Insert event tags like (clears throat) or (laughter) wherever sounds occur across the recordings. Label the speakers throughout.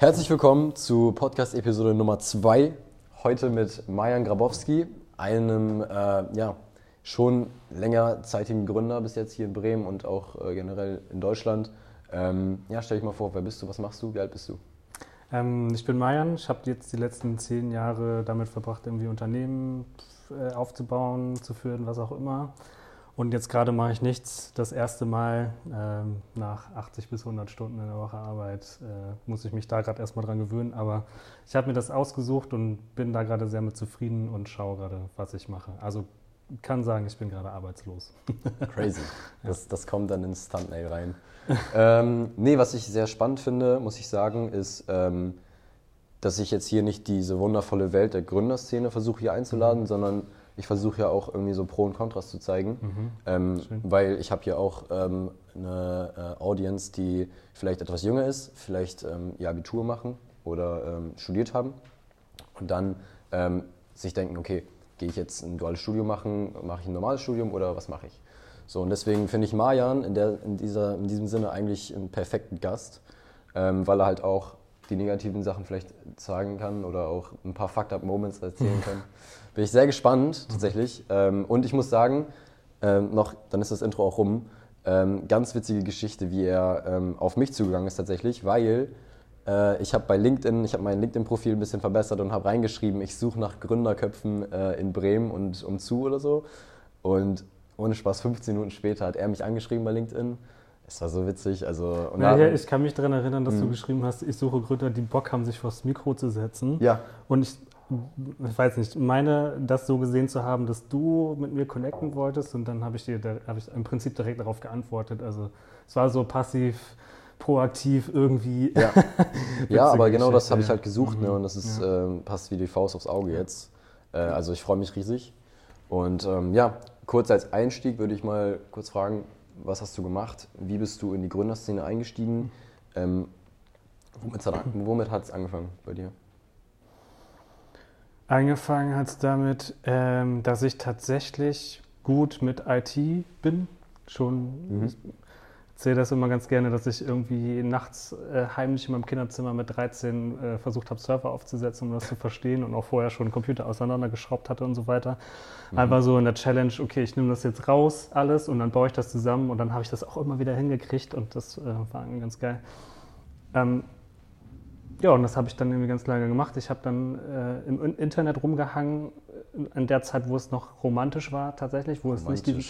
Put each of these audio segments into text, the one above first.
Speaker 1: Herzlich willkommen zu Podcast-Episode Nummer 2. Heute mit Majan Grabowski, einem äh, ja, schon längerzeitigen Gründer bis jetzt hier in Bremen und auch äh, generell in Deutschland. Ähm, ja, stell dich mal vor, wer bist du, was machst du, wie alt bist du?
Speaker 2: Ähm, ich bin Mayan, ich habe jetzt die letzten zehn Jahre damit verbracht, irgendwie Unternehmen äh, aufzubauen, zu führen, was auch immer. Und jetzt gerade mache ich nichts. Das erste Mal ähm, nach 80 bis 100 Stunden in der Woche Arbeit äh, muss ich mich da gerade erstmal dran gewöhnen. Aber ich habe mir das ausgesucht und bin da gerade sehr mit zufrieden und schaue gerade, was ich mache. Also kann sagen, ich bin gerade arbeitslos. (laughs)
Speaker 1: Crazy. Das, das kommt dann ins Thumbnail rein. (laughs) ähm, nee, was ich sehr spannend finde, muss ich sagen, ist, ähm, dass ich jetzt hier nicht diese wundervolle Welt der Gründerszene versuche hier einzuladen, mhm. sondern ich versuche ja auch irgendwie so Pro und Kontrast zu zeigen, mhm. ähm, weil ich habe hier auch ähm, eine äh, Audience, die vielleicht etwas jünger ist, vielleicht ähm, ihr Abitur machen oder ähm, studiert haben und dann ähm, sich denken, okay, gehe ich jetzt ein duales Studium machen, mache ich ein normales Studium oder was mache ich? So, und deswegen finde ich Marjan in, der, in, dieser, in diesem Sinne eigentlich einen perfekten Gast, ähm, weil er halt auch die negativen Sachen vielleicht zeigen kann oder auch ein paar Fucked-Up-Moments erzählen (laughs) kann. Bin ich sehr gespannt, tatsächlich. Ähm, und ich muss sagen, ähm, noch, dann ist das Intro auch rum, ähm, ganz witzige Geschichte, wie er ähm, auf mich zugegangen ist tatsächlich, weil äh, ich habe bei LinkedIn, ich habe mein LinkedIn-Profil ein bisschen verbessert und habe reingeschrieben, ich suche nach Gründerköpfen äh, in Bremen und umzu oder so. Und ohne Spaß, 15 Minuten später hat er mich angeschrieben bei LinkedIn es war so witzig. Also,
Speaker 2: und naja, ich kann mich daran erinnern, dass mh. du geschrieben hast, ich suche Gründer, die Bock haben, sich vors Mikro zu setzen.
Speaker 1: Ja.
Speaker 2: Und ich, ich weiß nicht, meine, das so gesehen zu haben, dass du mit mir connecten wolltest und dann habe ich dir, habe ich im Prinzip direkt darauf geantwortet. Also es war so passiv, proaktiv irgendwie.
Speaker 1: Ja, (laughs) ja aber genau das habe ich halt gesucht ne? und das ist, ja. ähm, passt wie die Faust aufs Auge jetzt. Äh, also ich freue mich riesig. Und ähm, ja, kurz als Einstieg würde ich mal kurz fragen, was hast du gemacht? Wie bist du in die Gründerszene eingestiegen? Ähm, womit hat es angefangen bei dir?
Speaker 2: Angefangen hat es damit, ähm, dass ich tatsächlich gut mit IT bin. Schon mhm erzähle das immer ganz gerne, dass ich irgendwie nachts äh, heimlich in meinem Kinderzimmer mit 13 äh, versucht habe, Server aufzusetzen, um das zu verstehen und auch vorher schon Computer auseinandergeschraubt hatte und so weiter. Mhm. Einfach so in der Challenge, okay, ich nehme das jetzt raus, alles, und dann baue ich das zusammen und dann habe ich das auch immer wieder hingekriegt und das äh, war ganz geil. Ähm, ja, und das habe ich dann irgendwie ganz lange gemacht. Ich habe dann äh, im Internet rumgehangen, in der Zeit, wo es noch romantisch war, tatsächlich, wo es nicht die,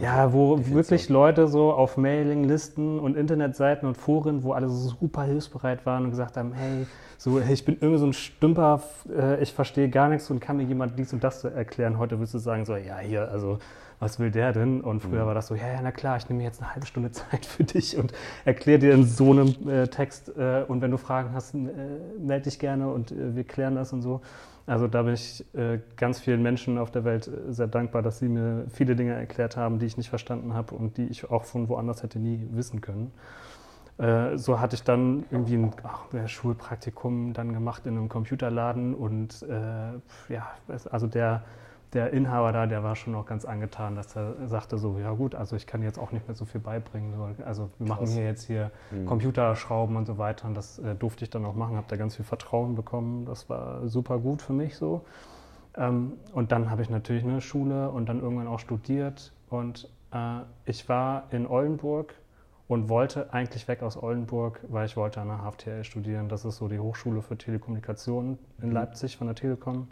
Speaker 2: ja, wo wirklich Leute so auf Mailinglisten und Internetseiten und Foren, wo alle so super hilfsbereit waren und gesagt haben, hey, so, hey, ich bin irgendwie so ein Stümper, äh, ich verstehe gar nichts und kann mir jemand dies und das erklären. Heute würdest du sagen, so, ja, hier, also was will der denn? Und früher mhm. war das so, ja, ja, na klar, ich nehme mir jetzt eine halbe Stunde (laughs) Zeit für dich und erkläre dir in so einem äh, Text. Äh, und wenn du Fragen hast, äh, melde dich gerne und äh, wir klären das und so. Also da bin ich äh, ganz vielen Menschen auf der Welt äh, sehr dankbar, dass sie mir viele Dinge erklärt haben, die ich nicht verstanden habe und die ich auch von woanders hätte nie wissen können. so hatte ich dann irgendwie ein ach, Schulpraktikum dann gemacht in einem Computerladen und ja, also der der Inhaber da, der war schon auch ganz angetan, dass er sagte so, ja gut, also ich kann jetzt auch nicht mehr so viel beibringen. Also wir machen hier jetzt hier mhm. Computerschrauben und so weiter und das äh, durfte ich dann auch machen, habe da ganz viel Vertrauen bekommen. Das war super gut für mich so. Ähm, und dann habe ich natürlich eine Schule und dann irgendwann auch studiert und äh, ich war in Oldenburg und wollte eigentlich weg aus Oldenburg, weil ich wollte an der HFTL studieren. Das ist so die Hochschule für Telekommunikation in mhm. Leipzig von der Telekom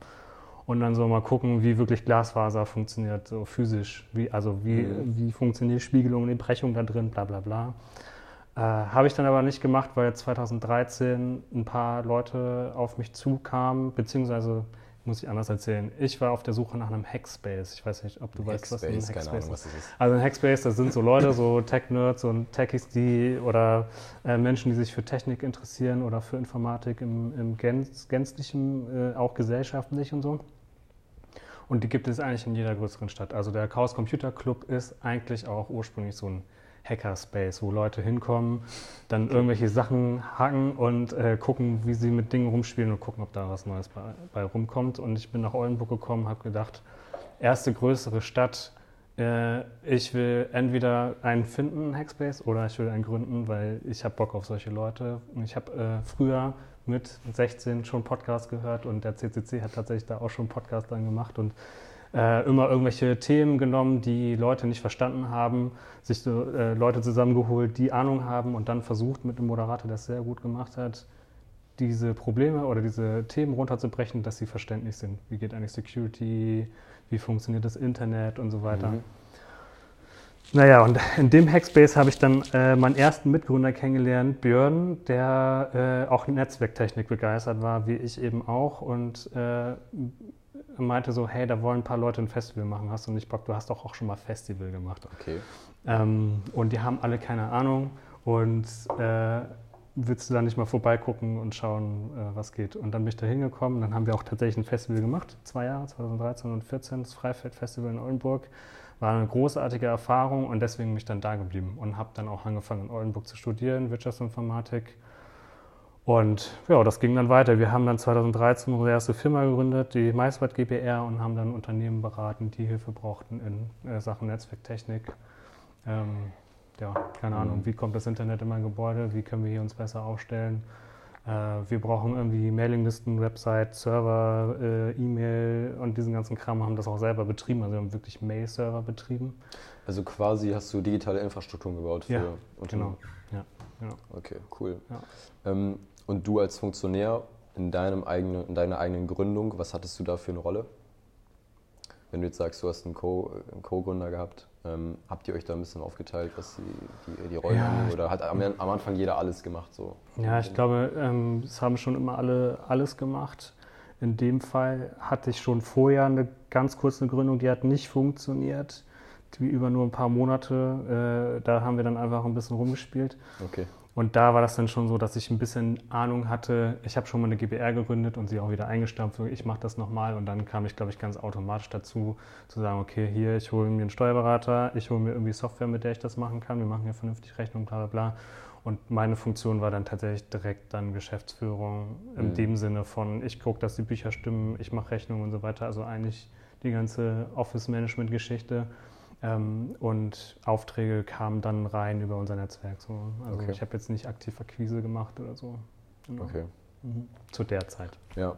Speaker 2: und dann so mal gucken, wie wirklich Glasfaser funktioniert, so physisch. Wie, also wie, mhm. wie funktioniert Spiegelung, die Brechung da drin, bla bla bla. Äh, Habe ich dann aber nicht gemacht, weil 2013 ein paar Leute auf mich zukamen, beziehungsweise muss ich anders erzählen. Ich war auf der Suche nach einem Hackspace. Ich weiß nicht, ob du weißt, was ein Hackspace Ahnung, ist. Was ist. Also ein Hackspace, das sind so Leute, so Tech-Nerds und Techies, die oder äh, Menschen, die sich für Technik interessieren oder für Informatik im, im gänz, gänzlichen, äh, auch gesellschaftlich und so. Und die gibt es eigentlich in jeder größeren Stadt. Also der Chaos Computer Club ist eigentlich auch ursprünglich so ein Hackerspace, wo Leute hinkommen, dann irgendwelche Sachen hacken und äh, gucken, wie sie mit Dingen rumspielen und gucken, ob da was Neues bei, bei rumkommt. Und ich bin nach Oldenburg gekommen, habe gedacht, erste größere Stadt, äh, ich will entweder einen finden, Hackspace, oder ich will einen gründen, weil ich habe Bock auf solche Leute. Und ich habe äh, früher mit 16 schon Podcast gehört und der CCC hat tatsächlich da auch schon Podcast dann gemacht und äh, immer irgendwelche Themen genommen, die Leute nicht verstanden haben, sich so, äh, Leute zusammengeholt, die Ahnung haben und dann versucht mit einem Moderator, der es sehr gut gemacht hat, diese Probleme oder diese Themen runterzubrechen, dass sie verständlich sind. Wie geht eigentlich Security, wie funktioniert das Internet und so weiter. Mhm. Naja, und in dem Hackspace habe ich dann äh, meinen ersten Mitgründer kennengelernt, Björn, der äh, auch Netzwerktechnik begeistert war, wie ich eben auch. Und äh, meinte so, hey, da wollen ein paar Leute ein Festival machen, hast du nicht Bock? Du hast doch auch schon mal Festival gemacht.
Speaker 1: Okay.
Speaker 2: Ähm, und die haben alle keine Ahnung und äh, willst du da nicht mal vorbeigucken und schauen, äh, was geht? Und dann bin ich da hingekommen, dann haben wir auch tatsächlich ein Festival gemacht, zwei Jahre, 2013 und 2014, das Freifeld-Festival in Oldenburg. War eine großartige Erfahrung und deswegen bin ich dann da geblieben und habe dann auch angefangen in Oldenburg zu studieren, Wirtschaftsinformatik. Und ja, das ging dann weiter. Wir haben dann 2013 unsere erste Firma gegründet, die Maiswald GBR, und haben dann Unternehmen beraten, die Hilfe brauchten in äh, Sachen Netzwerktechnik. Ähm, ja, keine mhm. Ahnung, wie kommt das Internet in mein Gebäude, wie können wir hier uns besser aufstellen. Äh, wir brauchen irgendwie Mailinglisten, Website, Server, äh, E-Mail und diesen ganzen Kram haben das auch selber betrieben. Also wir haben wirklich Mail-Server betrieben.
Speaker 1: Also quasi hast du digitale Infrastrukturen gebaut für
Speaker 2: ja, Unternehmen.
Speaker 1: Genau. Ja, ja. Okay, cool. Ja. Ähm, und du als Funktionär in, deinem eigenen, in deiner eigenen Gründung, was hattest du da für eine Rolle? Wenn du jetzt sagst, du hast einen Co-Gründer Co gehabt, ähm, habt ihr euch da ein bisschen aufgeteilt, was die, die, die Rollen ja, haben? Oder hat am, am, Anfang jeder alles gemacht? So?
Speaker 2: Ja, ich glaube, ähm, es haben schon immer alle alles gemacht. In dem Fall hatte ich schon vorher eine ganz kurze Gründung, die hat nicht funktioniert, die über nur ein paar Monate. Äh, da haben wir dann einfach ein bisschen rumgespielt.
Speaker 1: Okay.
Speaker 2: Und da war das dann schon so, dass ich ein bisschen Ahnung hatte. Ich habe schon mal eine GBR gegründet und sie auch wieder eingestampft. Ich mache das nochmal. Und dann kam ich, glaube ich, ganz automatisch dazu, zu sagen, okay, hier, ich hole mir einen Steuerberater, ich hole mir irgendwie Software, mit der ich das machen kann. Wir machen hier vernünftig Rechnung, bla bla bla. Und meine Funktion war dann tatsächlich direkt dann Geschäftsführung in mhm. dem Sinne von, ich gucke, dass die Bücher stimmen, ich mache Rechnung und so weiter. Also eigentlich die ganze Office-Management-Geschichte. Ähm, und Aufträge kamen dann rein über unser Netzwerk. So. Also okay. ich habe jetzt nicht aktiv Akquise gemacht oder so.
Speaker 1: Genau. Okay.
Speaker 2: Mhm. Zu der Zeit.
Speaker 1: Ja. ja.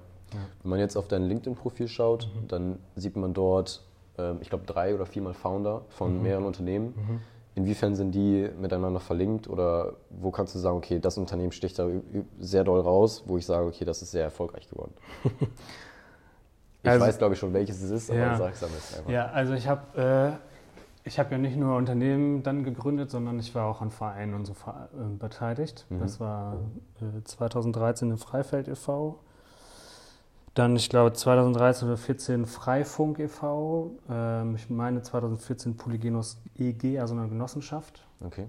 Speaker 1: Wenn man jetzt auf dein LinkedIn-Profil schaut, mhm. dann sieht man dort, ähm, ich glaube, drei oder viermal Founder von mhm. mehreren Unternehmen. Mhm. Inwiefern sind die miteinander verlinkt oder wo kannst du sagen, okay, das Unternehmen sticht da sehr doll raus, wo ich sage, okay, das ist sehr erfolgreich geworden? (laughs) ich also, weiß, glaube ich, schon, welches es ist, aber ja. sag es einfach.
Speaker 2: Ja, also ich habe äh, ich habe ja nicht nur Unternehmen dann gegründet, sondern ich war auch an Vereinen und so äh, beteiligt. Mhm. Das war äh, 2013 im Freifeld e.V., dann, ich glaube, 2013 oder 2014 Freifunk e.V., ähm, ich meine 2014 Polygenos EG, also eine Genossenschaft.
Speaker 1: Okay.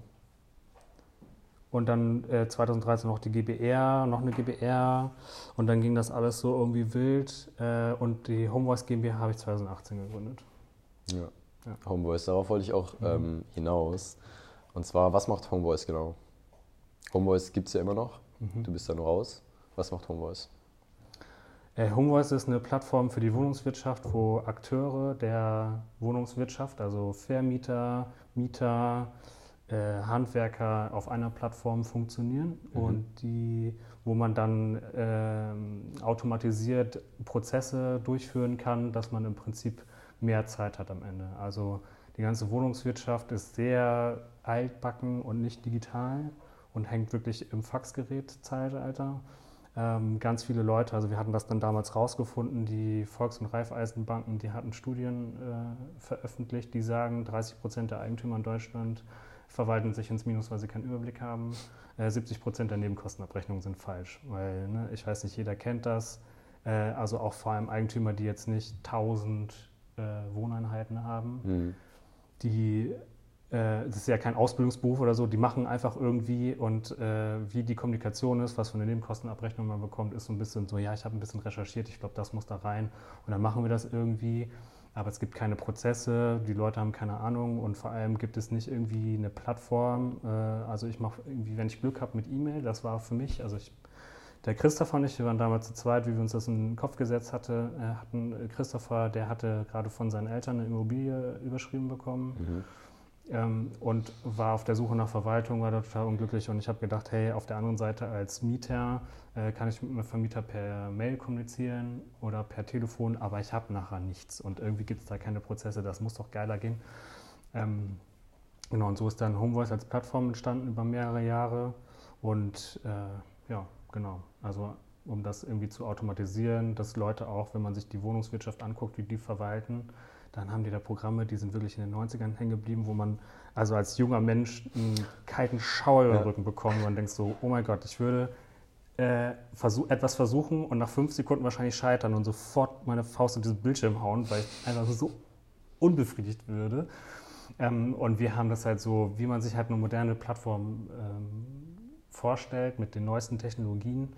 Speaker 2: Und dann äh, 2013 noch die GBR, noch eine GBR. Und dann ging das alles so irgendwie wild. Äh, und die Homevoice GmbH habe ich 2018 gegründet.
Speaker 1: Ja. Ja. Homevoice, darauf wollte ich auch mhm. ähm, hinaus. Und zwar, was macht Homevoice genau? Homevoice gibt es ja immer noch. Mhm. Du bist da nur raus. Was macht Homevoice?
Speaker 2: Äh, Homevoice ist eine Plattform für die Wohnungswirtschaft, wo Akteure der Wohnungswirtschaft, also Vermieter, Mieter, äh, Handwerker auf einer Plattform funktionieren mhm. und die, wo man dann äh, automatisiert Prozesse durchführen kann, dass man im Prinzip mehr Zeit hat am Ende. Also die ganze Wohnungswirtschaft ist sehr altbacken und nicht digital und hängt wirklich im Faxgerät-Zeitalter. Ähm, ganz viele Leute, also wir hatten das dann damals rausgefunden, die Volks- und Raiffeisenbanken, die hatten Studien äh, veröffentlicht, die sagen, 30 Prozent der Eigentümer in Deutschland verwalten sich ins Minus, weil sie keinen Überblick haben. Äh, 70 Prozent der Nebenkostenabrechnungen sind falsch, weil ne, ich weiß nicht, jeder kennt das. Äh, also auch vor allem Eigentümer, die jetzt nicht 1000 äh, Wohneinheiten haben, mhm. die äh, das ist ja kein Ausbildungsberuf oder so, die machen einfach irgendwie und äh, wie die Kommunikation ist, was für eine Nebenkostenabrechnung man bekommt, ist so ein bisschen so, ja, ich habe ein bisschen recherchiert, ich glaube, das muss da rein und dann machen wir das irgendwie. Aber es gibt keine Prozesse, die Leute haben keine Ahnung und vor allem gibt es nicht irgendwie eine Plattform. Äh, also ich mache irgendwie, wenn ich Glück habe mit E-Mail, das war für mich, also ich der Christopher und ich, wir waren damals zu zweit, wie wir uns das in den Kopf gesetzt hatte, äh, hatten. Christopher, der hatte gerade von seinen Eltern eine Immobilie überschrieben bekommen. Mhm. ähm, und war auf der Suche nach Verwaltung, war da total unglücklich und ich habe gedacht, hey, auf der anderen Seite als Mieter äh, kann ich mit meinem Vermieter per Mail kommunizieren oder per Telefon, aber ich habe nachher nichts und irgendwie gibt es da keine Prozesse, das muss doch geiler gehen. Ähm, genau, und so ist dann Homevoice als Plattform entstanden über mehrere Jahre und äh, ja, genau, also um das irgendwie zu automatisieren, dass Leute auch, wenn man sich die Wohnungswirtschaft anguckt, wie die verwalten, dann haben die da Programme, die sind wirklich in den 90ern hängen geblieben, wo man also als junger Mensch einen kalten Schauer über den Rücken bekommt und man denkt so, oh mein Gott, ich würde äh, versuch, etwas versuchen und nach fünf Sekunden wahrscheinlich scheitern und sofort meine Faust auf diesen Bildschirm hauen, weil ich einfach so unbefriedigt würde. Ähm, und wir haben das halt so, wie man sich halt eine moderne Plattform ähm, vorstellt, mit den neuesten Technologien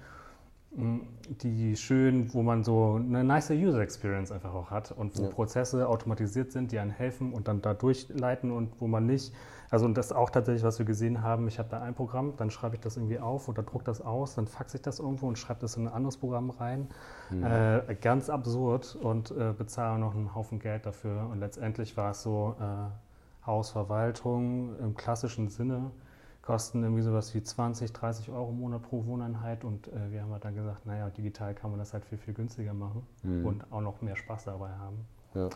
Speaker 2: die schön, wo man so eine nice User Experience einfach auch hat und wo ja. Prozesse automatisiert sind, die einem helfen und dann da durchleiten und wo man nicht, also und das ist auch tatsächlich, was wir gesehen haben, ich habe da ein Programm, dann schreibe ich das irgendwie auf oder druck das aus, dann faxe ich das irgendwo und schreibe das in ein anderes Programm rein. Mhm. Äh, ganz absurd und äh, bezahle noch einen Haufen Geld dafür und letztendlich war es so äh, Hausverwaltung im klassischen Sinne kosten irgendwie sowas wie 20, 30 Euro im Monat pro Wohneinheit und äh, wir haben halt dann gesagt, naja, digital kann man das halt viel, viel günstiger machen mhm. und auch noch mehr Spaß dabei haben. Ja.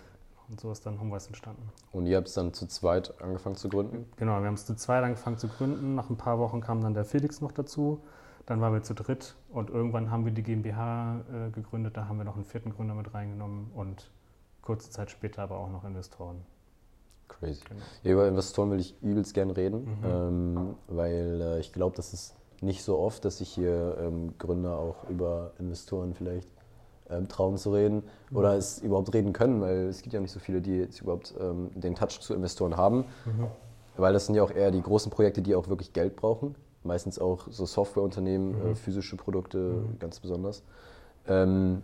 Speaker 2: Und so ist dann Homevoice entstanden.
Speaker 1: Und ihr habt es dann zu zweit angefangen zu gründen?
Speaker 2: Genau, wir haben es zu zweit angefangen zu gründen. Nach ein paar Wochen kam dann der Felix noch dazu. Dann waren wir zu dritt und irgendwann haben wir die GmbH äh, gegründet. Da haben wir noch einen vierten Gründer mit reingenommen und kurze Zeit später aber auch noch Investoren.
Speaker 1: Crazy. Genau. Ja, über Investoren will ich übelst gern reden, mhm. ähm, weil äh, ich glaube, das ist nicht so oft, dass sich hier ähm, Gründer auch über Investoren vielleicht ähm, trauen zu reden mhm. oder es überhaupt reden können, weil es gibt ja nicht so viele, die jetzt überhaupt ähm, den Touch zu Investoren haben, mhm. weil das sind ja auch eher die großen Projekte, die auch wirklich Geld brauchen. Meistens auch so Softwareunternehmen, äh, mhm. physische Produkte mhm. ganz besonders. Ähm,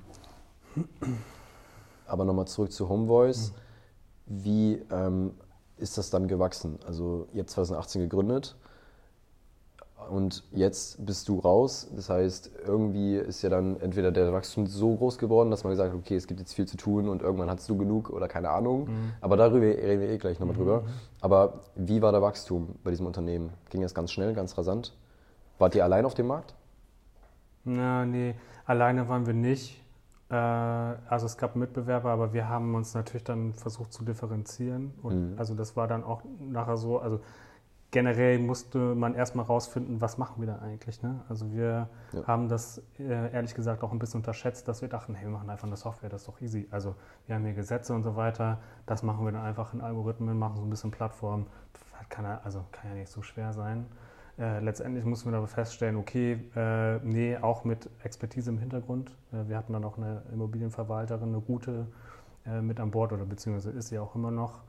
Speaker 1: aber nochmal zurück zu Homevoice. Wie ähm, ist das dann gewachsen? Also jetzt 2018 gegründet und jetzt bist du raus. Das heißt, irgendwie ist ja dann entweder der Wachstum so groß geworden, dass man gesagt hat, okay, es gibt jetzt viel zu tun und irgendwann hast du genug oder keine Ahnung. Mhm. Aber darüber reden wir eh gleich nochmal mhm. drüber. Aber wie war der Wachstum bei diesem Unternehmen? Ging das ganz schnell, ganz rasant? Wart ihr allein auf dem Markt?
Speaker 2: Na, nee, alleine waren wir nicht. Äh, also es gab Mitbewerber, aber wir haben uns natürlich dann versucht zu differenzieren. Und mhm. also das war dann auch nachher so, also generell musste man erstmal rausfinden, was machen wir da eigentlich. Ne? Also wir ja. haben das äh, ehrlich gesagt auch ein bisschen unterschätzt, dass wir dachten, hey, wir machen einfach eine Software, das ist doch easy. Also wir haben hier Gesetze und so weiter, das machen wir dann einfach in Algorithmen, machen so ein bisschen Plattform. Kann ja, also kann ja nicht so schwer sein. Äh, letztendlich mussten wir aber feststellen, okay, äh, nee, auch mit Expertise im Hintergrund. Äh, wir hatten dann auch eine Immobilienverwalterin, eine gute äh, mit an Bord oder beziehungsweise ist sie auch immer noch.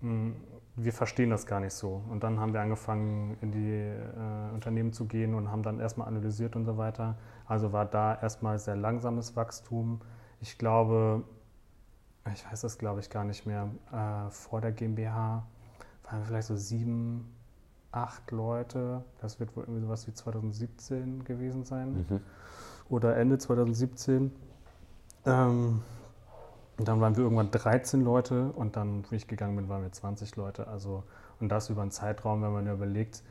Speaker 2: Mm, wir verstehen das gar nicht so. Und dann haben wir angefangen, in die äh, Unternehmen zu gehen und haben dann erstmal analysiert und so weiter. Also war da erstmal sehr langsames Wachstum. Ich glaube, ich weiß das glaube ich gar nicht mehr, vor der GmbH waren wir vielleicht so sieben, acht Leute. Das wird wohl irgendwie sowas wie 2017 gewesen sein. Mhm. Oder Ende 2017. Ähm, und dann waren wir irgendwann 13 Leute und dann, wie ich gegangen bin, waren wir 20 Leute. Also, und das über einen Zeitraum, wenn man überlegt,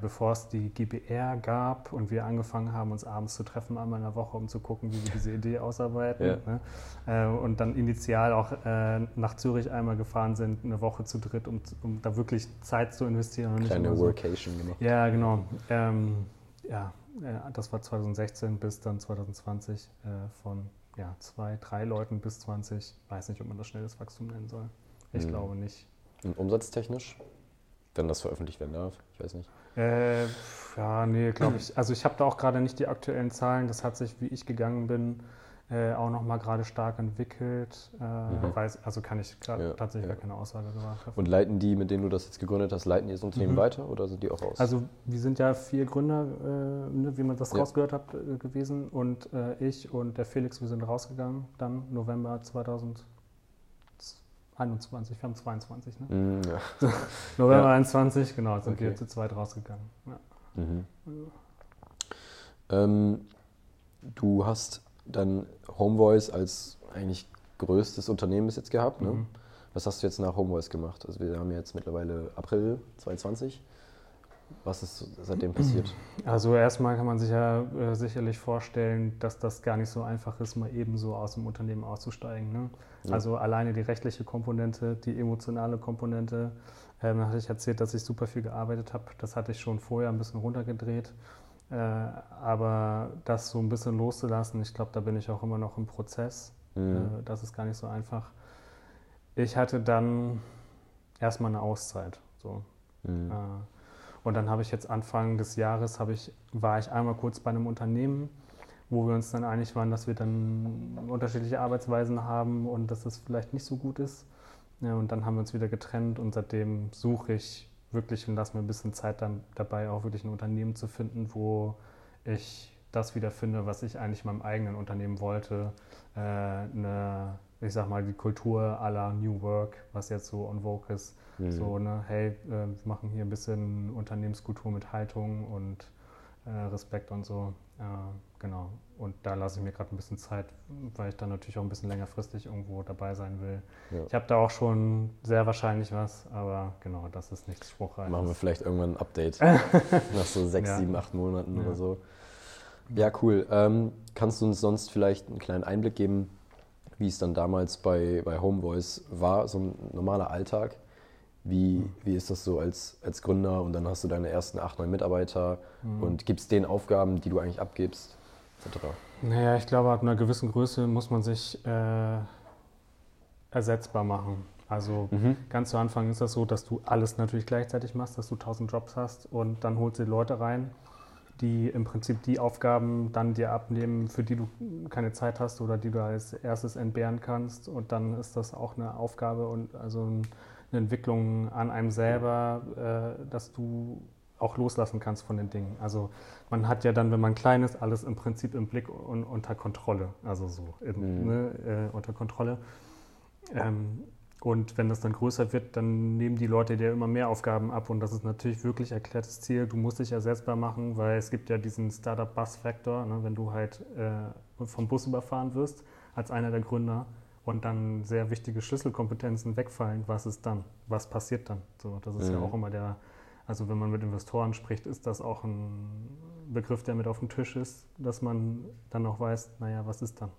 Speaker 2: bevor es die GBR gab und wir angefangen haben, uns abends zu treffen, einmal in der Woche, um zu gucken, wie wir diese Idee ausarbeiten. Ja. Ne? Äh, und dann initial auch äh, nach Zürich einmal gefahren sind, eine Woche zu dritt, um, um da wirklich Zeit zu investieren. Und
Speaker 1: Kleine Workation so. gemacht.
Speaker 2: Ja, genau. Ähm, ja, das war 2016 bis dann 2020 äh, von ja, zwei, drei Leuten bis 20. Weiß nicht, ob man das schnelles Wachstum nennen soll. Ich mhm. glaube nicht.
Speaker 1: Und umsatztechnisch? Wenn das veröffentlicht werden darf, ich weiß nicht.
Speaker 2: Äh, ja, nee, glaube ich. Also ich habe da auch gerade nicht die aktuellen Zahlen. Das hat sich, wie ich gegangen bin, äh, auch nochmal gerade stark entwickelt. Äh, mhm. weiß, also kann ich ja, tatsächlich ja. gar keine Aussage gemacht
Speaker 1: Und leiten die, mit denen du das jetzt gegründet hast, leiten die das Unternehmen mhm. weiter oder sind die auch raus?
Speaker 2: Also wir sind ja vier Gründer, äh, ne, wie man das ja. rausgehört hat, äh, gewesen. Und äh, ich und der Felix, wir sind rausgegangen, dann November 2000. 21, wir haben 22, ne? Mm, ja. So, (laughs) November ja. 21, genau, sind okay. wir zu zweit rausgegangen. Ja. Mhm.
Speaker 1: Ähm, du hast dann Homevoice als eigentlich größtes Unternehmen bis jetzt gehabt, ne? Mhm. Was hast du jetzt nach Homevoice gemacht? Also wir haben jetzt mittlerweile April 2020. Was ist seitdem passiert?
Speaker 2: Also erstmal kann man sich ja äh, sicherlich vorstellen, dass das gar nicht so einfach ist, mal eben so aus dem Unternehmen auszusteigen. Ne? Ja. Also alleine die rechtliche Komponente, die emotionale Komponente. Ähm, hatte ich erzählt, dass ich super viel gearbeitet habe. Das hatte ich schon vorher ein bisschen runtergedreht. Äh, aber das so ein bisschen loszulassen, ich glaube, da bin ich auch immer noch im Prozess. Mhm. Äh, das ist gar nicht so einfach. Ich hatte dann erstmal eine Auszeit. So. Mhm. Äh, und dann habe ich jetzt Anfang des Jahres, ich, war ich einmal kurz bei einem Unternehmen, wo wir uns dann einig waren, dass wir dann unterschiedliche Arbeitsweisen haben und dass das vielleicht nicht so gut ist. Ja, und dann haben wir uns wieder getrennt und seitdem suche ich wirklich und lasse mir ein bisschen Zeit dann dabei, auch wirklich ein Unternehmen zu finden, wo ich das wieder finde, was ich eigentlich in meinem eigenen Unternehmen wollte. Äh, eine, ich sag mal, die Kultur aller New Work, was jetzt so on vogue ist. Mhm. So, ne, hey, äh, wir machen hier ein bisschen Unternehmenskultur mit Haltung und äh, Respekt und so. Äh, genau. Und da lasse ich mir gerade ein bisschen Zeit, weil ich dann natürlich auch ein bisschen längerfristig irgendwo dabei sein will. Ja. Ich habe da auch schon sehr wahrscheinlich was, aber genau, das ist nichts Spruchreines.
Speaker 1: Machen wir vielleicht irgendwann ein Update (laughs) nach so sechs, ja. sieben, acht Monaten ja. oder so. Ja, cool. Ähm, kannst du uns sonst vielleicht einen kleinen Einblick geben, wie es dann damals bei, bei Homevoice war, so ein normaler Alltag? Wie, wie ist das so als, als Gründer und dann hast du deine ersten acht, neun Mitarbeiter mhm. und gibst denen Aufgaben, die du eigentlich abgibst, etc.?
Speaker 2: Naja, ich glaube, ab einer gewissen Größe muss man sich äh, ersetzbar machen. Also mhm. ganz zu Anfang ist das so, dass du alles natürlich gleichzeitig machst, dass du tausend Jobs hast und dann holst du die Leute rein, die im Prinzip die Aufgaben dann dir abnehmen, für die du keine Zeit hast oder die du als erstes entbehren kannst. Und dann ist das auch eine Aufgabe und also ein eine Entwicklung an einem selber, äh, dass du auch loslassen kannst von den Dingen. Also man hat ja dann, wenn man klein ist, alles im Prinzip im Blick und unter Kontrolle. Also so in, mhm. ne, äh, unter Kontrolle. Ähm, und wenn das dann größer wird, dann nehmen die Leute dir immer mehr Aufgaben ab. Und das ist natürlich wirklich erklärtes Ziel. Du musst dich ersetzbar machen, weil es gibt ja diesen Startup-Bus-Faktor. Ne? Wenn du halt äh, vom Bus überfahren wirst als einer der Gründer, und dann sehr wichtige Schlüsselkompetenzen wegfallen, was ist dann? Was passiert dann? So, das ist mhm. ja auch immer der, also wenn man mit Investoren spricht, ist das auch ein Begriff, der mit auf dem Tisch ist, dass man dann auch weiß, naja, was ist dann?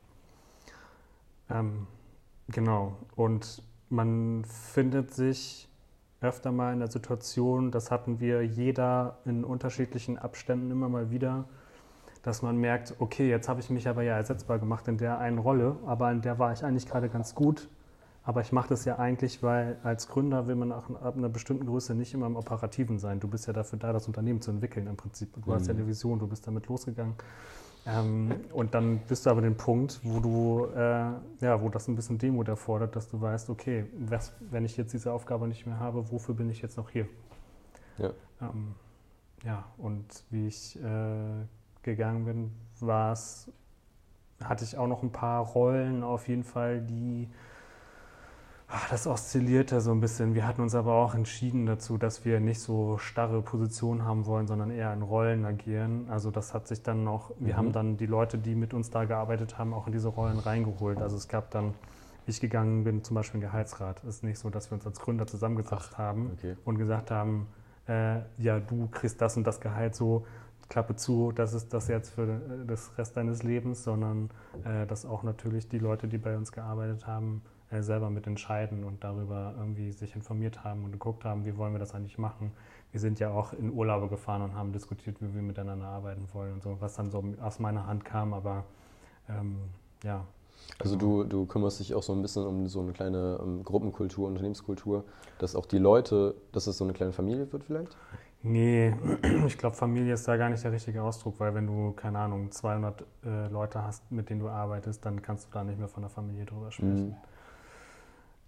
Speaker 2: Ähm, genau. Und man findet sich öfter mal in der Situation, das hatten wir jeder in unterschiedlichen Abständen immer mal wieder, dass man merkt, okay, jetzt habe ich mich aber ja ersetzbar gemacht in der einen Rolle, aber in der war ich eigentlich gerade ganz gut. Aber ich mache das ja eigentlich, weil als Gründer will man auch ab einer bestimmten Größe nicht immer im Operativen sein. Du bist ja dafür da, das Unternehmen zu entwickeln im Prinzip. Du mhm. hast ja eine Vision, du bist damit losgegangen. Ähm, und dann bist du aber den Punkt, wo du, äh, ja, wo das ein bisschen Demut erfordert, dass du weißt, okay, was, wenn ich jetzt diese Aufgabe nicht mehr habe, wofür bin ich jetzt noch hier? Ja. Ähm, ja, und wie ich äh, gegangen bin, war es, hatte ich auch noch ein paar Rollen auf jeden Fall, die ach, das oszillierte so ein bisschen. Wir hatten uns aber auch entschieden dazu, dass wir nicht so starre Positionen haben wollen, sondern eher in Rollen agieren. Also das hat sich dann noch, wir mhm. haben dann die Leute, die mit uns da gearbeitet haben, auch in diese Rollen reingeholt. Also es gab dann, wie ich gegangen bin, zum Beispiel ein Gehaltsrat. Es ist nicht so, dass wir uns als Gründer zusammengesetzt Ach, haben okay. und gesagt haben, äh, ja, du kriegst das und das Gehalt so, Klappe zu, das ist das jetzt für äh, das Rest deines Lebens, sondern äh, dass auch natürlich die Leute, die bei uns gearbeitet haben, äh, selber mitentscheiden und darüber irgendwie sich informiert haben und geguckt haben, wie wollen wir das eigentlich machen. Wir sind ja auch in Urlaube gefahren und haben diskutiert, wie wir miteinander arbeiten wollen und so, was dann so aus meiner Hand kam, aber ähm, ja.
Speaker 1: Also du, du kümmerst dich auch so ein bisschen um so eine kleine um ähm, Gruppenkultur, Unternehmenskultur, dass auch die Leute, dass es so eine kleine Familie wird vielleicht?
Speaker 2: Nee, (clears throat) ich glaube, Familie ist da gar nicht der richtige Ausdruck, weil wenn du, keine Ahnung, 200 äh, Leute hast, mit denen du arbeitest, dann kannst du da nicht mehr von der Familie drüber sprechen. Mhm.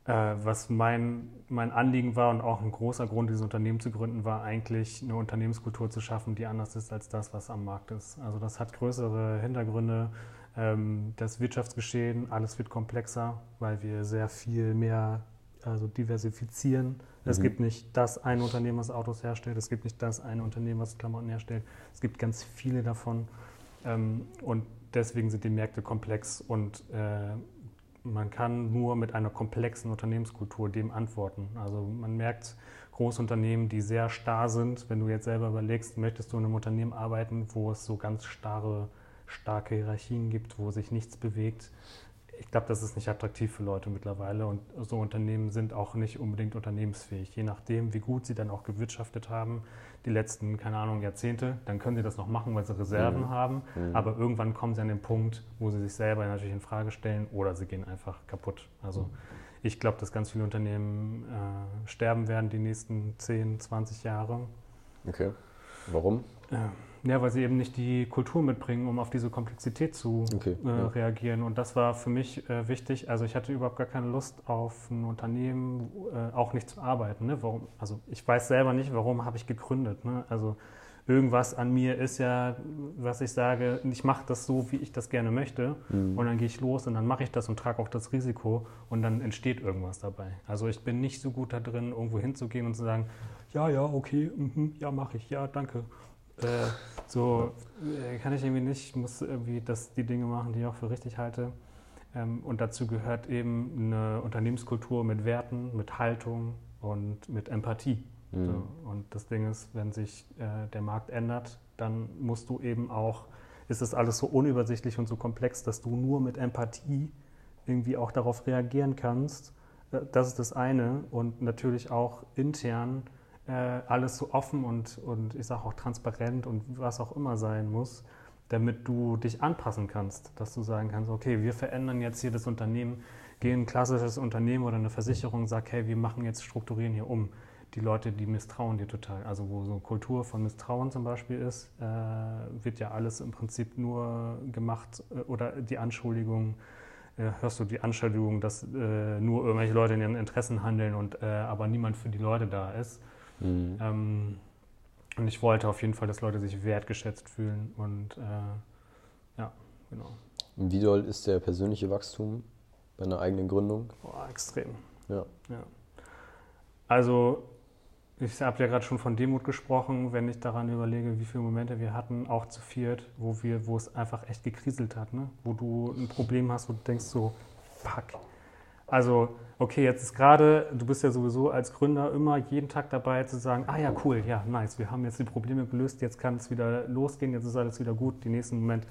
Speaker 2: Äh, was mein, mein Anliegen war und auch ein großer Grund, dieses Unternehmen zu gründen, war eigentlich eine Unternehmenskultur zu schaffen, die anders ist als das, was am Markt ist. Also das hat größere Hintergründe. Ähm, das Wirtschaftsgeschehen, alles wird komplexer, weil wir sehr viel mehr also diversifizieren. Es mhm. gibt nicht das eine Unternehmen, was Autos herstellt, es gibt nicht das eine Unternehmen, was Klamotten herstellt. Es gibt ganz viele davon. Ähm, und deswegen sind die Märkte komplex und äh, man kann nur mit einer komplexen Unternehmenskultur dem antworten. Also man merkt Großunternehmen, die sehr starr sind. Wenn du jetzt selber überlegst, möchtest du in einem Unternehmen arbeiten, wo es so ganz starre, starke Hierarchien gibt, wo sich nichts bewegt, ich glaube, das ist nicht attraktiv für Leute mittlerweile und so Unternehmen sind auch nicht unbedingt unternehmensfähig. Je nachdem, wie gut sie dann auch gewirtschaftet haben, die letzten, keine Ahnung, Jahrzehnte, dann können sie das noch machen, weil sie Reserven mhm. haben. Mhm. Aber irgendwann kommen sie an den Punkt, wo sie sich selber natürlich in Frage stellen oder sie gehen einfach kaputt. Also mhm. ich glaube, dass ganz viele Unternehmen äh, sterben werden die nächsten 10, 20 Jahre.
Speaker 1: Okay. Warum?
Speaker 2: Ja. Ja, weil sie eben nicht die Kultur mitbringen, um auf diese Komplexität zu okay, äh, ja. reagieren. Und das war für mich äh, wichtig. Also ich hatte überhaupt gar keine Lust auf ein Unternehmen, äh, auch nicht zu arbeiten. Ne? Warum? Also ich weiß selber nicht, warum habe ich gegründet. Ne? Also irgendwas an mir ist ja, was ich sage, ich mache das so, wie ich das gerne möchte. Mhm. Und dann gehe ich los und dann mache ich das und trage auch das Risiko und dann entsteht irgendwas dabei. Also ich bin nicht so gut da drin, irgendwo hinzugehen und zu sagen, ja, ja, okay, mh, ja, mache ich, ja, danke. Äh, so äh, kann ich irgendwie nicht. Ich muss irgendwie das, die Dinge machen, die ich auch für richtig halte. Ähm, und dazu gehört eben eine Unternehmenskultur mit Werten, mit Haltung und mit Empathie. Mhm. So, und das Ding ist, wenn sich äh, der Markt ändert, dann musst du eben auch, ist es alles so unübersichtlich und so komplex, dass du nur mit Empathie irgendwie auch darauf reagieren kannst. Äh, das ist das eine. Und natürlich auch intern äh, alles so offen und, und ich sage auch transparent und was auch immer sein muss, damit du dich anpassen kannst, dass du sagen kannst, okay, wir verändern jetzt hier das Unternehmen, gehen ein klassisches Unternehmen oder eine Versicherung, sagt, hey, wir machen jetzt, strukturieren hier um. Die Leute, die misstrauen dir total. Also wo so eine Kultur von Misstrauen zum Beispiel ist, äh, wird ja alles im Prinzip nur gemacht äh, oder die Anschuldigung, äh, hörst du die Anschuldigung, dass äh, nur irgendwelche Leute in ihren Interessen handeln und äh, aber niemand für die Leute da ist. Mhm. Ähm, und ich wollte auf jeden Fall, dass Leute sich wertgeschätzt fühlen und äh, ja, genau.
Speaker 1: Wie doll ist der persönliche Wachstum bei einer eigenen Gründung?
Speaker 2: Boah, extrem.
Speaker 1: Ja.
Speaker 2: ja. Also, ich habe ja gerade schon von Demut gesprochen, wenn ich daran überlege, wie viele Momente wir hatten, auch zu viert, wo wir, wo es einfach echt gekriselt hat, ne? wo du ein Problem hast, wo du denkst so, fuck, also, okay, jetzt ist gerade, du bist ja sowieso als Gründer immer jeden Tag dabei zu sagen, ah ja, cool, ja, nice, wir haben jetzt die Probleme gelöst, jetzt kann es wieder losgehen, jetzt ist alles wieder gut, den nächsten Moment.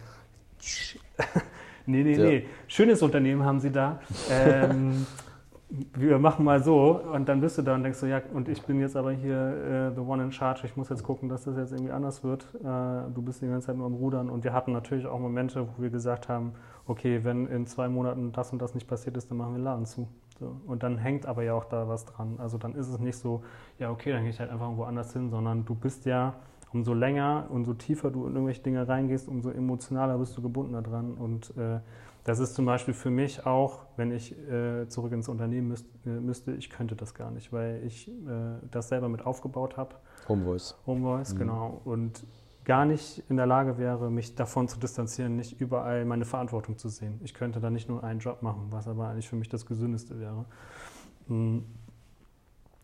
Speaker 2: (laughs) nee, nee, ja. nee. Schönes Unternehmen haben sie da. Ähm, (laughs) wir machen mal so und dann bist du da und denkst so, ja, und ich bin jetzt aber hier äh, the one in charge, ich muss jetzt gucken, dass das jetzt irgendwie anders wird. Äh, du bist die ganze Zeit nur am Rudern und wir hatten natürlich auch Momente, wo wir gesagt haben, okay, wenn in zwei Monaten das und das nicht passiert ist, dann machen wir Laden zu. So. Und dann hängt aber ja auch da was dran. Also dann ist es nicht so, ja, okay, dann gehe ich halt einfach irgendwo anders hin, sondern du bist ja, umso länger, umso tiefer du in irgendwelche Dinge reingehst, umso emotionaler bist du gebunden daran und äh, das ist zum Beispiel für mich auch, wenn ich äh, zurück ins Unternehmen müsst, äh, müsste, ich könnte das gar nicht, weil ich äh, das selber mit aufgebaut habe.
Speaker 1: Homevoice.
Speaker 2: Homevoice, mhm. genau. Und gar nicht in der Lage wäre, mich davon zu distanzieren, nicht überall meine Verantwortung zu sehen. Ich könnte da nicht nur einen Job machen, was aber eigentlich für mich das Gesündeste wäre. Mhm.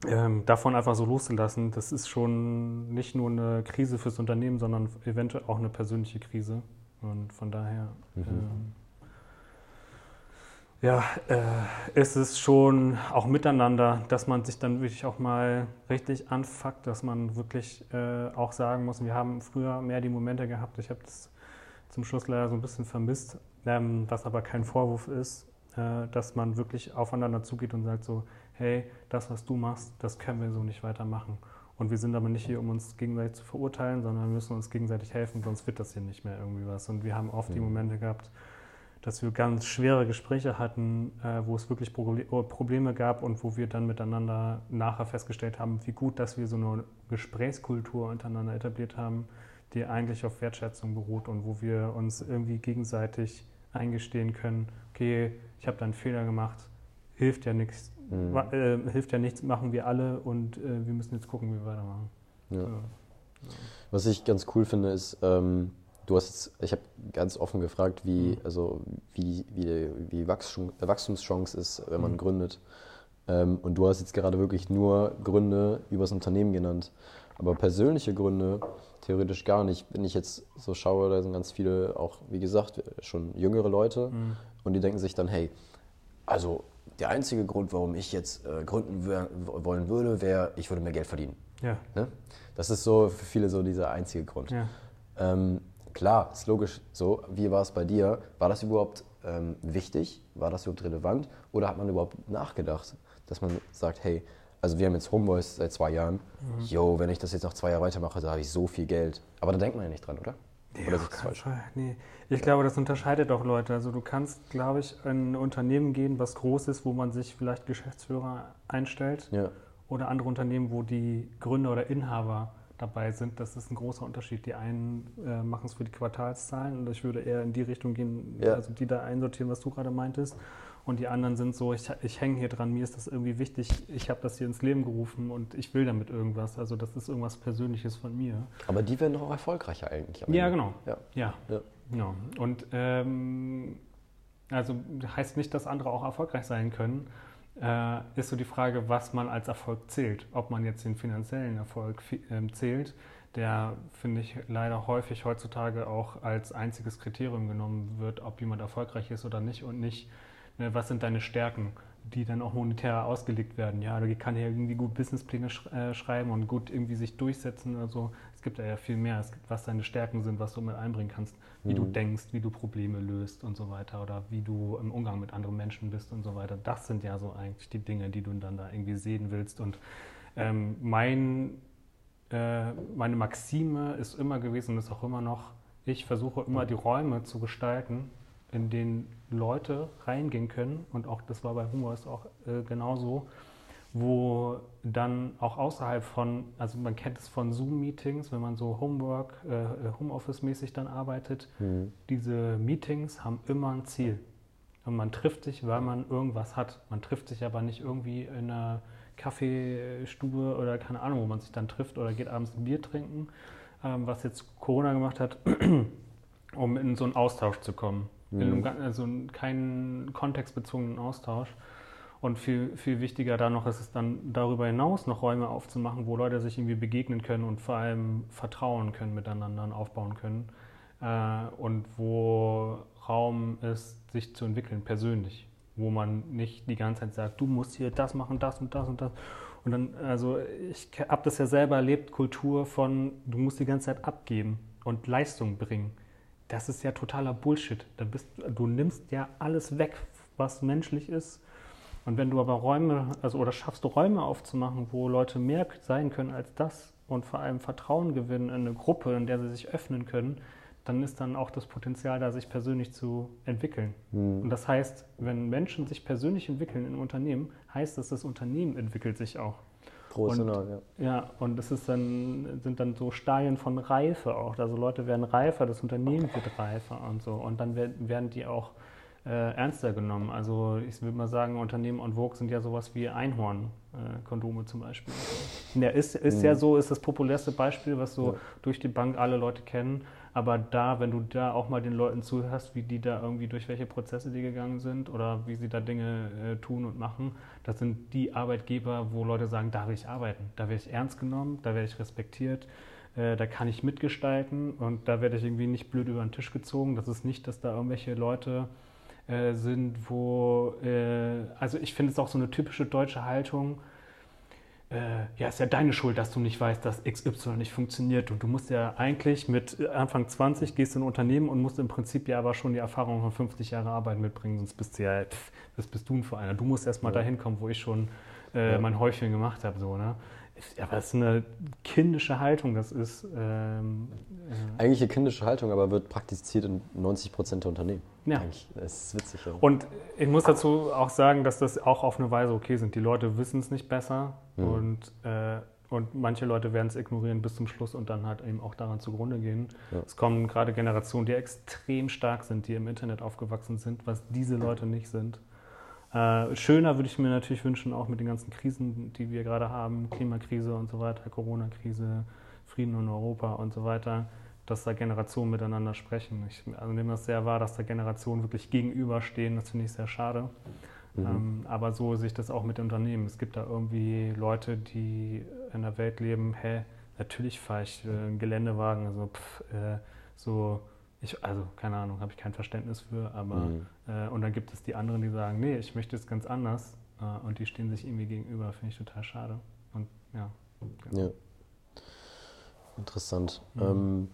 Speaker 2: Ähm, davon einfach so loszulassen, das ist schon nicht nur eine Krise fürs Unternehmen, sondern eventuell auch eine persönliche Krise. Und von daher mhm. ähm, ja, äh, ist es schon auch miteinander, dass man sich dann wirklich auch mal richtig anfuckt, dass man wirklich äh, auch sagen muss, wir haben früher mehr die Momente gehabt, ich habe das zum Schluss leider so ein bisschen vermisst, ähm, was aber kein Vorwurf ist, äh, dass man wirklich aufeinander zugeht und sagt so, hey, das, was du machst, das können wir so nicht weitermachen. Und wir sind aber nicht hier, um uns gegenseitig zu verurteilen, sondern wir müssen uns gegenseitig helfen, sonst wird das hier nicht mehr irgendwie was. Und wir haben oft mhm. die Momente gehabt, dass wir ganz schwere Gespräche hatten, äh, wo es wirklich oh, Probleme gab und wo wir dann miteinander nachher festgestellt haben, wie gut, dass wir so eine Gesprächskultur untereinander etabliert haben, die eigentlich auf Wertschätzung beruht und wo wir uns irgendwie gegenseitig eingestehen können, okay, ich habe da einen Fehler gemacht, hilft ja nichts, mhm. äh, hilft ja nichts, machen wir alle und äh, wir müssen jetzt gucken, wie wir weitermachen. Ja. Ja.
Speaker 1: Was ich ganz cool finde, ist, ähm Du hast jetzt, ich habe ganz offen gefragt, wie, mhm. also wie, wie, wie Wachstum, Wachstumschance ist, wenn man mhm. gründet. Ähm, und du hast jetzt gerade wirklich nur Gründe übers Unternehmen genannt. Aber persönliche Gründe theoretisch gar nicht. Wenn ich jetzt so schaue, da sind ganz viele auch, wie gesagt, schon jüngere Leute mhm. und die denken sich dann, hey, Also der einzige Grund, warum ich jetzt äh, gründen wollen würde, wäre, ich würde mehr Geld verdienen.
Speaker 2: Ja.
Speaker 1: Ne? Das ist so für viele so dieser einzige Grund.
Speaker 2: Ja.
Speaker 1: Ähm, klar, ist logisch so. Wie war es bei dir? War das überhaupt ähm, wichtig? War das überhaupt relevant? Oder hat man überhaupt nachgedacht, dass man sagt, hey, also wir haben jetzt Homeboys seit zwei Jahren. Jo, wenn ich das jetzt noch zwei Jahre weitermache, da habe ich so viel Geld. Aber da denkt man ja nicht dran, oder? Oder
Speaker 2: Ja,
Speaker 1: sehe ich das falsch?
Speaker 2: Nee. Ich glaube, das unterscheidet auch Leute. Also du kannst, glaube ich, in ein Unternehmen gehen, was groß ist, wo man sich vielleicht Geschäftsführer einstellt.
Speaker 1: Ja.
Speaker 2: Oder andere Unternehmen, wo die Gründer oder Inhaber dabei sind. Das ist ein großer Unterschied. Die einen äh, machen es für die Quartalszahlen und ich würde eher in die Richtung gehen,
Speaker 1: Ja.
Speaker 2: also die da einsortieren, was du gerade meintest. Und die anderen sind so, ich, ich hänge hier dran, mir ist das irgendwie wichtig, ich habe das hier ins Leben gerufen und ich will damit irgendwas. Also das ist irgendwas Persönliches von mir.
Speaker 1: Aber die werden doch auch erfolgreicher eigentlich.
Speaker 2: Ja, genau.
Speaker 1: Ja.
Speaker 2: Ja,
Speaker 1: Ja.
Speaker 2: Und ähm, also heißt nicht, dass andere auch erfolgreich sein können. Äh, ist so die Frage, was man als Erfolg zählt. Ob man jetzt den finanziellen Erfolg ähm, zählt, der, finde ich, leider häufig heutzutage auch als einziges Kriterium genommen wird, ob jemand erfolgreich ist oder nicht und nicht, ne, was sind deine Stärken, die dann auch monetär ausgelegt werden. Ja, du kann ja irgendwie gut Businesspläne sch äh, schreiben und gut irgendwie sich durchsetzen oder so. Es gibt da ja viel mehr. Es gibt, was deine Stärken sind, was du mit einbringen kannst, wie du
Speaker 1: Mhm.
Speaker 2: denkst, wie du Probleme löst und so weiter oder wie du im Umgang mit anderen Menschen bist und so weiter. Das sind ja so eigentlich die Dinge, die du dann da irgendwie sehen willst. Und ähm, mein, äh, meine Maxime ist immer gewesen und ist auch immer noch, ich versuche immer die Räume zu gestalten, in denen Leute reingehen können und auch das war bei Humor ist auch äh, genauso, wo dann auch außerhalb von, also man kennt es von Zoom-Meetings, wenn man so Homework, äh, Homeoffice-mäßig dann arbeitet,
Speaker 1: Mhm.
Speaker 2: diese Meetings haben immer ein Ziel. Und man trifft sich, weil man irgendwas hat. Man trifft sich aber nicht irgendwie in einer Kaffeestube oder keine Ahnung, wo man sich dann trifft oder geht abends ein Bier trinken, ähm, was jetzt Corona gemacht hat, (clears throat) um in so einen Austausch zu kommen. In einem,
Speaker 1: Mhm.
Speaker 2: also in keinen kontextbezogenen Austausch. Und viel, viel wichtiger da noch ist es dann darüber hinaus noch Räume aufzumachen, wo Leute sich irgendwie begegnen können und vor allem vertrauen können miteinander und aufbauen können. Äh, und wo Raum ist, sich zu entwickeln, persönlich. Wo man nicht die ganze Zeit sagt, du musst hier das machen, das und das und das. Und dann, also ich habe das ja selber erlebt, Kultur von, du musst die ganze Zeit abgeben und Leistung bringen. Das ist ja totaler Bullshit. Da bist, du nimmst ja alles weg, was menschlich ist. Und wenn du aber Räume, also oder schaffst du Räume aufzumachen, wo Leute mehr sein können als das und vor allem Vertrauen gewinnen in eine Gruppe, in der sie sich öffnen können, dann ist dann auch das Potenzial da, sich persönlich zu entwickeln. Und
Speaker 1: Mhm.
Speaker 2: das heißt, wenn Menschen sich persönlich entwickeln in Unternehmen, heißt das, das Unternehmen entwickelt sich auch.
Speaker 1: Professional, ja.
Speaker 2: Ja, und das ist dann, sind dann so Stadien von Reife auch. Also Leute werden reifer, das Unternehmen wird reifer und so. Und dann werden die auch äh, ernster genommen. Also ich würde mal sagen, Unternehmen und Vogue sind ja sowas wie Einhorn-Kondome zum Beispiel. Ja, ist, ist ja so, ist das populärste Beispiel, was so
Speaker 1: Ja.
Speaker 2: durch die Bank alle Leute kennen. Aber da, wenn du da auch mal den Leuten zuhörst, wie die da irgendwie durch welche Prozesse die gegangen sind oder wie sie da Dinge äh, tun und machen, das sind die Arbeitgeber, wo Leute sagen, da will ich arbeiten, da werde ich ernst genommen, da werde ich respektiert, äh, da kann ich mitgestalten und da werde ich irgendwie nicht blöd über den Tisch gezogen. Das ist nicht, dass da irgendwelche Leute äh, sind, wo, äh, also ich finde es auch so eine typische deutsche Haltung, äh, ja, ist ja deine Schuld, dass du nicht weißt, dass XY nicht funktioniert. Und du musst ja eigentlich mit Anfang 20 gehst du in ein Unternehmen und musst im Prinzip ja aber schon die Erfahrung von 50 Jahren Arbeit mitbringen, sonst bist du ja, pff, was bist du denn für einer? Du musst erst mal
Speaker 1: Ja.
Speaker 2: dahin kommen, wo ich schon äh,
Speaker 1: Ja.
Speaker 2: mein Häufchen gemacht habe. So, ne? Aber es ist eine kindische Haltung, das ist. Ähm, äh,
Speaker 1: Eigentlich eine kindische Haltung, aber wird praktiziert in 90 Prozent der Unternehmen.
Speaker 2: Ja.
Speaker 1: Eigentlich. Das ist witzig. Ja.
Speaker 2: Und ich muss dazu auch sagen, dass das auch auf eine Weise okay sind. Die Leute wissen es nicht besser
Speaker 1: Mhm.
Speaker 2: und, äh, und manche Leute werden es ignorieren bis zum Schluss und dann halt eben auch daran zugrunde gehen.
Speaker 1: Ja.
Speaker 2: Es kommen gerade Generationen, die extrem stark sind, die im Internet aufgewachsen sind, was diese Leute nicht sind. Äh, schöner würde ich mir natürlich wünschen, auch mit den ganzen Krisen, die wir gerade haben, Klimakrise und so weiter, Corona-Krise, Frieden in Europa und so weiter, dass da Generationen miteinander sprechen. Ich also nehme das sehr wahr, dass da Generationen wirklich gegenüberstehen. Das finde ich sehr schade.
Speaker 1: Mhm.
Speaker 2: Ähm, aber so sehe ich das auch mit Unternehmen. Es gibt da irgendwie Leute, die in der Welt leben, hä, natürlich fahre ich äh, einen Geländewagen, also pff, äh, so Ich, also, keine Ahnung, habe ich kein Verständnis für, aber
Speaker 1: Mhm.
Speaker 2: äh, und dann gibt es die anderen, die sagen, nee, ich möchte es ganz anders äh, und die stehen sich irgendwie gegenüber, finde ich total schade. Und ja. genau.
Speaker 1: Ja. Interessant.
Speaker 2: Mhm.
Speaker 1: Ähm,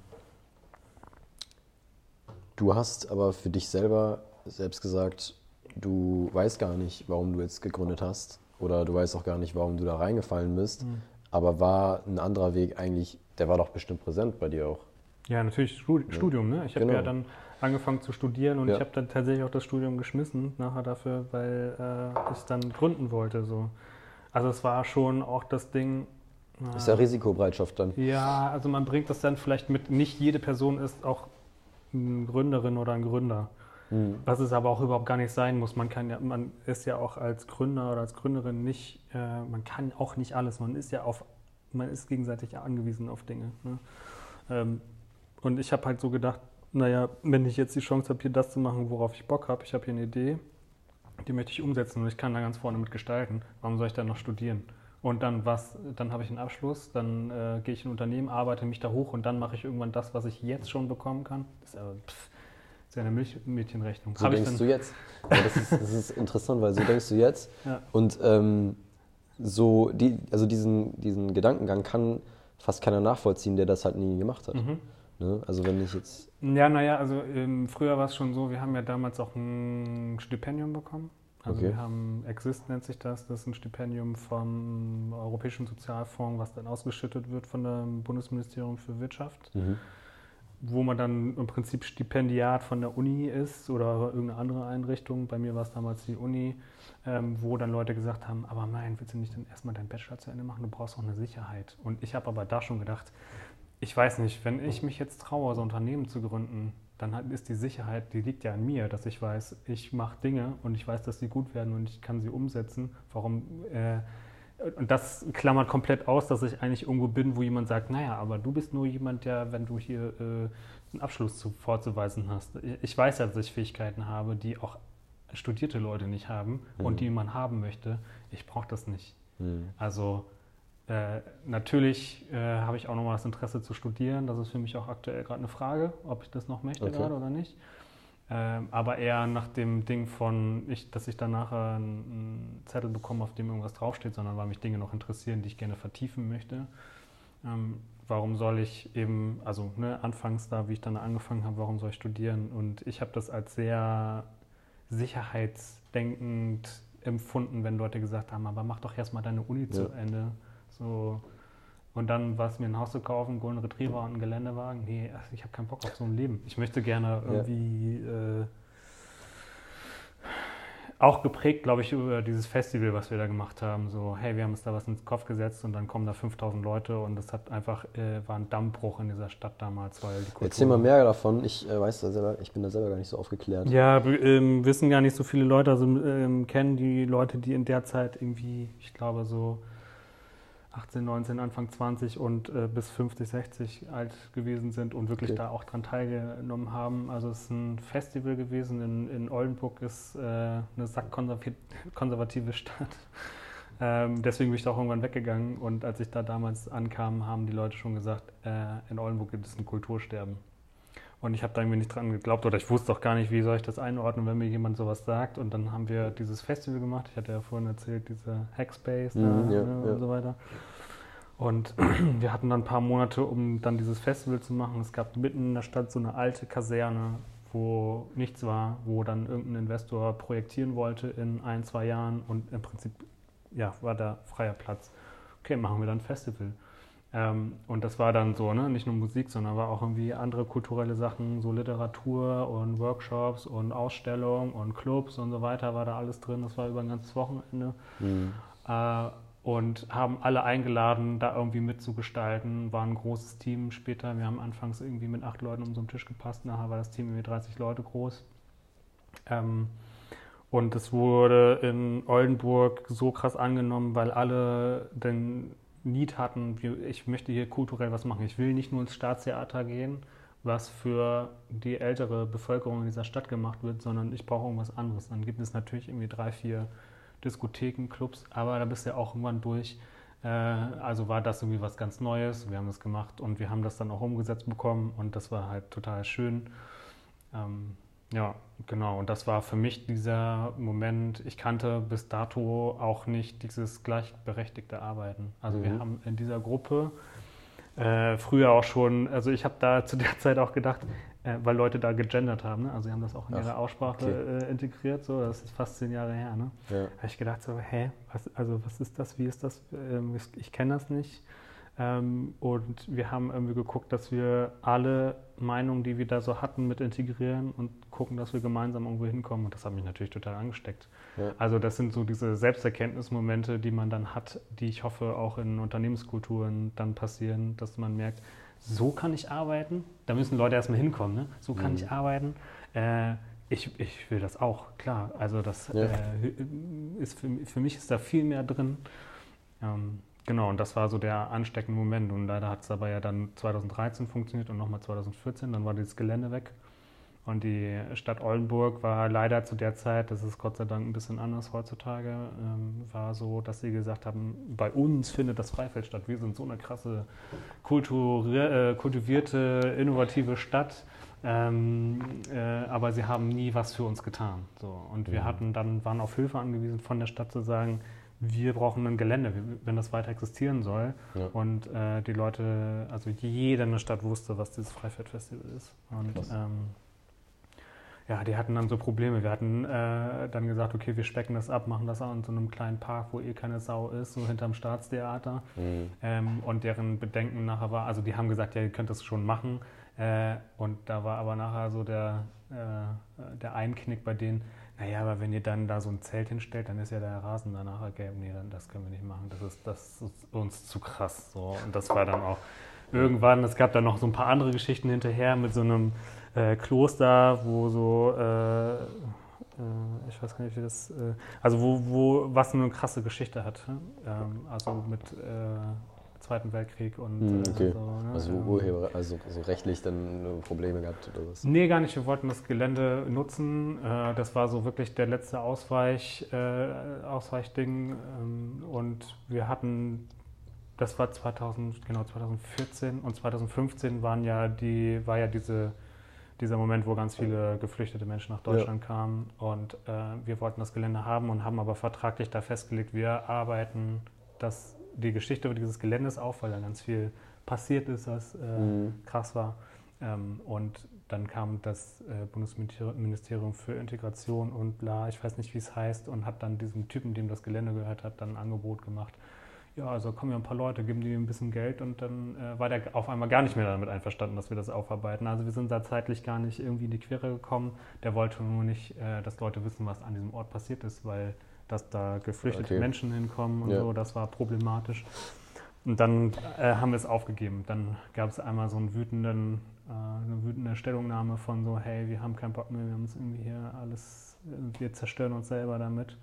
Speaker 1: du hast aber für dich selber selbst gesagt, du weißt gar nicht, warum du jetzt gegründet hast oder du weißt auch gar nicht, warum du da reingefallen bist.
Speaker 2: Mhm.
Speaker 1: Aber war ein anderer Weg eigentlich, der war doch bestimmt präsent bei dir auch.
Speaker 2: Ja, natürlich Studi- Studium. Ne? Ich habe
Speaker 1: Genau.
Speaker 2: ja dann angefangen zu studieren und
Speaker 1: Ja.
Speaker 2: ich habe dann tatsächlich auch das Studium geschmissen nachher dafür, weil äh, ich dann gründen wollte. So. Also es war schon auch das Ding. äh,
Speaker 1: Ist ja Risikobereitschaft dann.
Speaker 2: ja, also man bringt das dann vielleicht mit. Nicht jede Person ist auch eine Gründerin oder ein Gründer.
Speaker 1: Mhm.
Speaker 2: Was es aber auch überhaupt gar nicht sein muss. Man kann ja, man ist ja auch als Gründer oder als Gründerin nicht, äh, man kann auch nicht alles. Man ist ja auf, man ist gegenseitig angewiesen auf Dinge. Ne? Ähm, und ich habe halt so gedacht, naja, wenn ich jetzt die Chance habe, hier das zu machen, worauf ich Bock habe, ich habe hier eine Idee, die möchte ich umsetzen und ich kann da ganz vorne mit gestalten. Warum soll ich dann noch studieren? Und dann was, dann habe ich einen Abschluss, dann äh, gehe ich in ein Unternehmen, arbeite mich da hoch und dann mache ich irgendwann das, was ich jetzt schon bekommen kann. Das ist, aber, pff, ist ja eine Milchmädchenrechnung.
Speaker 1: So
Speaker 2: Hab ich
Speaker 1: denkst du jetzt. Ja, das, ist, das ist interessant, weil so denkst du jetzt. (laughs)
Speaker 2: Ja.
Speaker 1: Und ähm, so die, also diesen, diesen Gedankengang kann fast keiner nachvollziehen, der das halt nie gemacht hat.
Speaker 2: Mhm.
Speaker 1: Ne? Also wenn ich jetzt.
Speaker 2: Ja, naja, also ähm, früher war es schon so, wir haben ja damals auch ein Stipendium bekommen. Also
Speaker 1: Okay.
Speaker 2: wir haben Exist nennt sich das, das ist ein Stipendium vom Europäischen Sozialfonds, was dann ausgeschüttet wird von dem Bundesministerium für Wirtschaft,
Speaker 1: Mhm.
Speaker 2: wo man dann im Prinzip Stipendiat von der Uni ist oder irgendeine andere Einrichtung. Bei mir war es damals die Uni, ähm, wo dann Leute gesagt haben, aber nein, willst du nicht dann erstmal deinen Bachelor zu Ende machen? Du brauchst auch eine Sicherheit. Und ich habe aber da schon gedacht, ich weiß nicht, wenn ich mich jetzt traue, so ein Unternehmen zu gründen, dann ist die Sicherheit, die liegt ja an mir, dass ich weiß, ich mache Dinge und ich weiß, dass sie gut werden und ich kann sie umsetzen. Warum? Äh, und das klammert komplett aus, dass ich eigentlich irgendwo bin, wo jemand sagt, naja, aber du bist nur jemand, der, wenn du hier äh, einen Abschluss zu, vorzuweisen hast. Ich weiß ja, dass ich Fähigkeiten habe, die auch studierte Leute nicht haben
Speaker 1: Mhm.
Speaker 2: und die man haben möchte. Ich brauche das nicht.
Speaker 1: Mhm.
Speaker 2: Also äh, natürlich äh, habe ich auch nochmal das Interesse zu studieren. Das ist für mich auch aktuell gerade eine Frage, ob ich das noch möchte
Speaker 1: Okay.
Speaker 2: gerade oder nicht. Ähm, aber eher nach dem Ding von, ich, dass ich dann nachher einen, einen Zettel bekomme, auf dem irgendwas draufsteht, sondern weil mich Dinge noch interessieren, die ich gerne vertiefen möchte. Ähm, warum soll ich eben, also ne, anfangs da, wie ich dann angefangen habe, warum soll ich studieren? Und ich habe das als sehr sicherheitsdenkend empfunden, wenn Leute gesagt haben, aber mach doch erstmal deine Uni zu
Speaker 1: Ja.
Speaker 2: Ende. So. Und dann war es mir ein Haus zu kaufen, einen Golden Retriever und einen Geländewagen. Nee, ach, ich habe keinen Bock auf so ein Leben. Ich möchte gerne irgendwie äh, auch geprägt, glaube ich, über dieses Festival, was wir da gemacht haben. So, hey, wir haben uns da was ins Kopf gesetzt und dann kommen da 5000 Leute und das hat einfach, äh, war ein Dammbruch in dieser Stadt damals, weil die Kultur...
Speaker 1: Erzähl mal mehr davon. Ich äh, weiß da selber, ich bin da selber gar nicht so aufgeklärt.
Speaker 2: Ja, ähm, wissen gar nicht so viele Leute, also ähm, kennen die Leute, die in der Zeit irgendwie, ich glaube so 18, 19, Anfang 20 und äh, bis 50, 60 alt gewesen sind und wirklich
Speaker 1: Okay.
Speaker 2: da auch dran teilgenommen haben. Also es ist ein Festival gewesen. In, in Oldenburg ist äh, eine sackkonservative Stadt. Ähm, deswegen bin ich da auch irgendwann weggegangen und als ich da damals ankam, haben die Leute schon gesagt, äh, in Oldenburg gibt es ein Kultursterben. Und ich habe da irgendwie nicht dran geglaubt oder ich wusste auch gar nicht, wie soll ich das einordnen, wenn mir jemand sowas sagt. Und dann haben wir dieses Festival gemacht. Ich hatte ja vorhin erzählt, diese Hackspace da,
Speaker 1: Mhm, ja,
Speaker 2: ne,
Speaker 1: ja.
Speaker 2: und so weiter. Und (clears throat) wir hatten dann ein paar Monate, um dann dieses Festival zu machen. Es gab mitten in der Stadt so eine alte Kaserne, wo nichts war, wo dann irgendein Investor projektieren wollte in ein, zwei Jahren und im Prinzip ja, war da freier Platz. Okay, machen wir dann ein Festival. Ähm, und das war dann so, ne, nicht nur Musik, sondern war auch irgendwie andere kulturelle Sachen, so Literatur und Workshops und Ausstellungen und Clubs und so weiter war da alles drin. Das war über ein ganzes Wochenende.
Speaker 1: Mhm.
Speaker 2: Äh, und haben alle eingeladen, da irgendwie mitzugestalten. War ein großes Team später. Wir haben anfangs irgendwie mit acht Leuten um so einen Tisch gepasst. Nachher war das Team irgendwie 30 Leute groß. Ähm, und es wurde in Oldenburg so krass angenommen, weil alle den Need hatten, ich möchte hier kulturell was machen. Ich will nicht nur ins Staatstheater gehen, was für die ältere Bevölkerung in dieser Stadt gemacht wird, sondern ich brauche irgendwas anderes. Dann gibt es natürlich irgendwie drei, vier Diskotheken, Clubs, aber da bist du ja auch irgendwann durch. Äh, also war das irgendwie was ganz Neues. Wir haben das gemacht und wir haben das dann auch umgesetzt bekommen und das war halt total schön. Ja, genau. Und das war für mich dieser Moment. Ich kannte bis dato auch nicht dieses gleichberechtigte Arbeiten. Also mhm. wir haben in dieser Gruppe äh, früher auch schon, also ich habe da (laughs) zu der Zeit auch gedacht, äh, weil Leute da gegendert haben, ne? also sie haben das auch in Ach, ihre Aussprache okay. äh, integriert, so, das ist fast zehn Jahre her. Ne? Ja. habe ich gedacht so, hä, was, also was ist das, wie ist das, ähm, ich, ich kenne das nicht. Ähm, und wir haben irgendwie geguckt, dass wir alle Meinungen, die wir da so hatten, mit integrieren und gucken, dass wir gemeinsam irgendwo hinkommen. Und das hat mich natürlich total angesteckt. Ja. Also das sind so diese Selbsterkenntnismomente, die man dann hat, die ich hoffe auch in Unternehmenskulturen dann passieren, dass man merkt, so kann ich arbeiten. Da müssen Leute erstmal hinkommen. Ne? So kann mhm. ich arbeiten. Äh, ich, ich will das auch, klar. Also das ja. äh, ist für, für mich ist da viel mehr drin. Ähm, Genau, und das war so der ansteckende Moment. Und leider hat es aber ja dann 2013 funktioniert und nochmal 2014. Dann war dieses Gelände weg. Und die Stadt Oldenburg war leider zu der Zeit, das ist Gott sei Dank ein bisschen anders heutzutage, ähm, war so, dass sie gesagt haben, bei uns findet das Freifeld statt. Wir sind so eine krasse, äh, kultivierte, innovative Stadt. Ähm, äh, aber sie haben nie was für uns getan. So. Und wir mhm. hatten dann, waren auf Hilfe angewiesen von der Stadt zu sagen, wir brauchen ein Gelände, wenn das weiter existieren soll. Ja. Und äh, die Leute, also jeder in der Stadt wusste, was dieses Freifahrtfestival ist. Und ähm, ja, die hatten dann so Probleme. Wir hatten äh, dann gesagt, okay, wir specken das ab, machen das an so einem kleinen Park, wo eh keine Sau ist, so hinterm Staatstheater. Mhm. Ähm, und deren Bedenken nachher war, also die haben gesagt, ja, ihr könnt das schon machen. Äh, und da war aber nachher so der, äh, der Einknick bei denen, naja, aber wenn ihr dann da so ein Zelt hinstellt, dann ist ja der Rasen danach gelb. Nee, dann, das können wir nicht machen. Das ist, das ist uns zu krass. So. Und das war dann auch irgendwann, es gab dann noch so ein paar andere Geschichten hinterher mit so einem äh, Kloster, wo so, äh, äh, ich weiß gar nicht, wie das, äh, also wo, wo was eine krasse Geschichte hat. Ähm, also mit äh, Zweiten Weltkrieg und
Speaker 1: hm, äh, okay. so. Ne? Also Urheber, also so rechtlich dann Probleme gehabt oder was?
Speaker 2: Nee, gar nicht. Wir wollten das Gelände nutzen. Äh, das war so wirklich der letzte Ausweich, äh, Ausweichding. Ähm, und wir hatten, das war 2000, genau 2014 und 2015 waren ja die, war ja diese dieser Moment, wo ganz viele geflüchtete Menschen nach Deutschland ja. kamen. Und äh, wir wollten das Gelände haben und haben aber vertraglich da festgelegt, wir arbeiten das die Geschichte dieses Geländes auf, weil da ganz viel passiert ist, was äh, mhm. krass war. Ähm, und dann kam das äh, Bundesministerium für Integration und bla, ich weiß nicht, wie es heißt, und hat dann diesem Typen, dem das Gelände gehört hat, dann ein Angebot gemacht. Ja, also kommen ja ein paar Leute, geben die ein bisschen Geld und dann äh, war der auf einmal gar nicht mehr damit einverstanden, dass wir das aufarbeiten. Also wir sind da zeitlich gar nicht irgendwie in die Quere gekommen. Der wollte nur nicht, äh, dass Leute wissen, was an diesem Ort passiert ist, weil dass da geflüchtete okay. Menschen hinkommen und ja. so. Das war problematisch. Und dann äh, haben wir es aufgegeben. Dann gab es einmal so einen wütenden, äh, eine wütende Stellungnahme von so, hey, wir haben keinen Bock mehr, wir haben uns irgendwie hier alles, wir zerstören uns selber damit.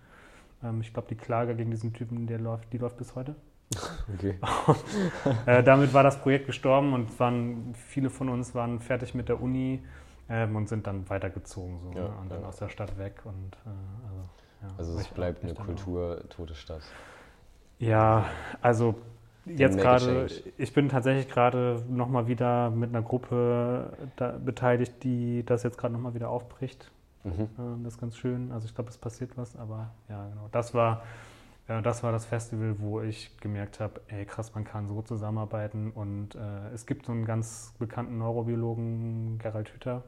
Speaker 2: Ähm, ich glaube, die Klage gegen diesen Typen, der läuft, die läuft bis heute. Okay. (laughs) äh, damit war das Projekt gestorben und waren, viele von uns waren fertig mit der Uni ähm, und sind dann weitergezogen so, ja, ne? und dann aus der Stadt weg. Und, äh,
Speaker 1: also also es bleibt eine kulturtote Stadt.
Speaker 2: Ja, also jetzt gerade, ich bin tatsächlich gerade nochmal wieder mit einer Gruppe beteiligt, die das jetzt gerade nochmal wieder aufbricht. Mhm. Das ist ganz schön. Also ich glaube, es passiert was, aber ja, genau. Das war, das war das Festival, wo ich gemerkt habe, ey krass, man kann so zusammenarbeiten. Und äh, es gibt so einen ganz bekannten Neurobiologen, Gerald Hüther,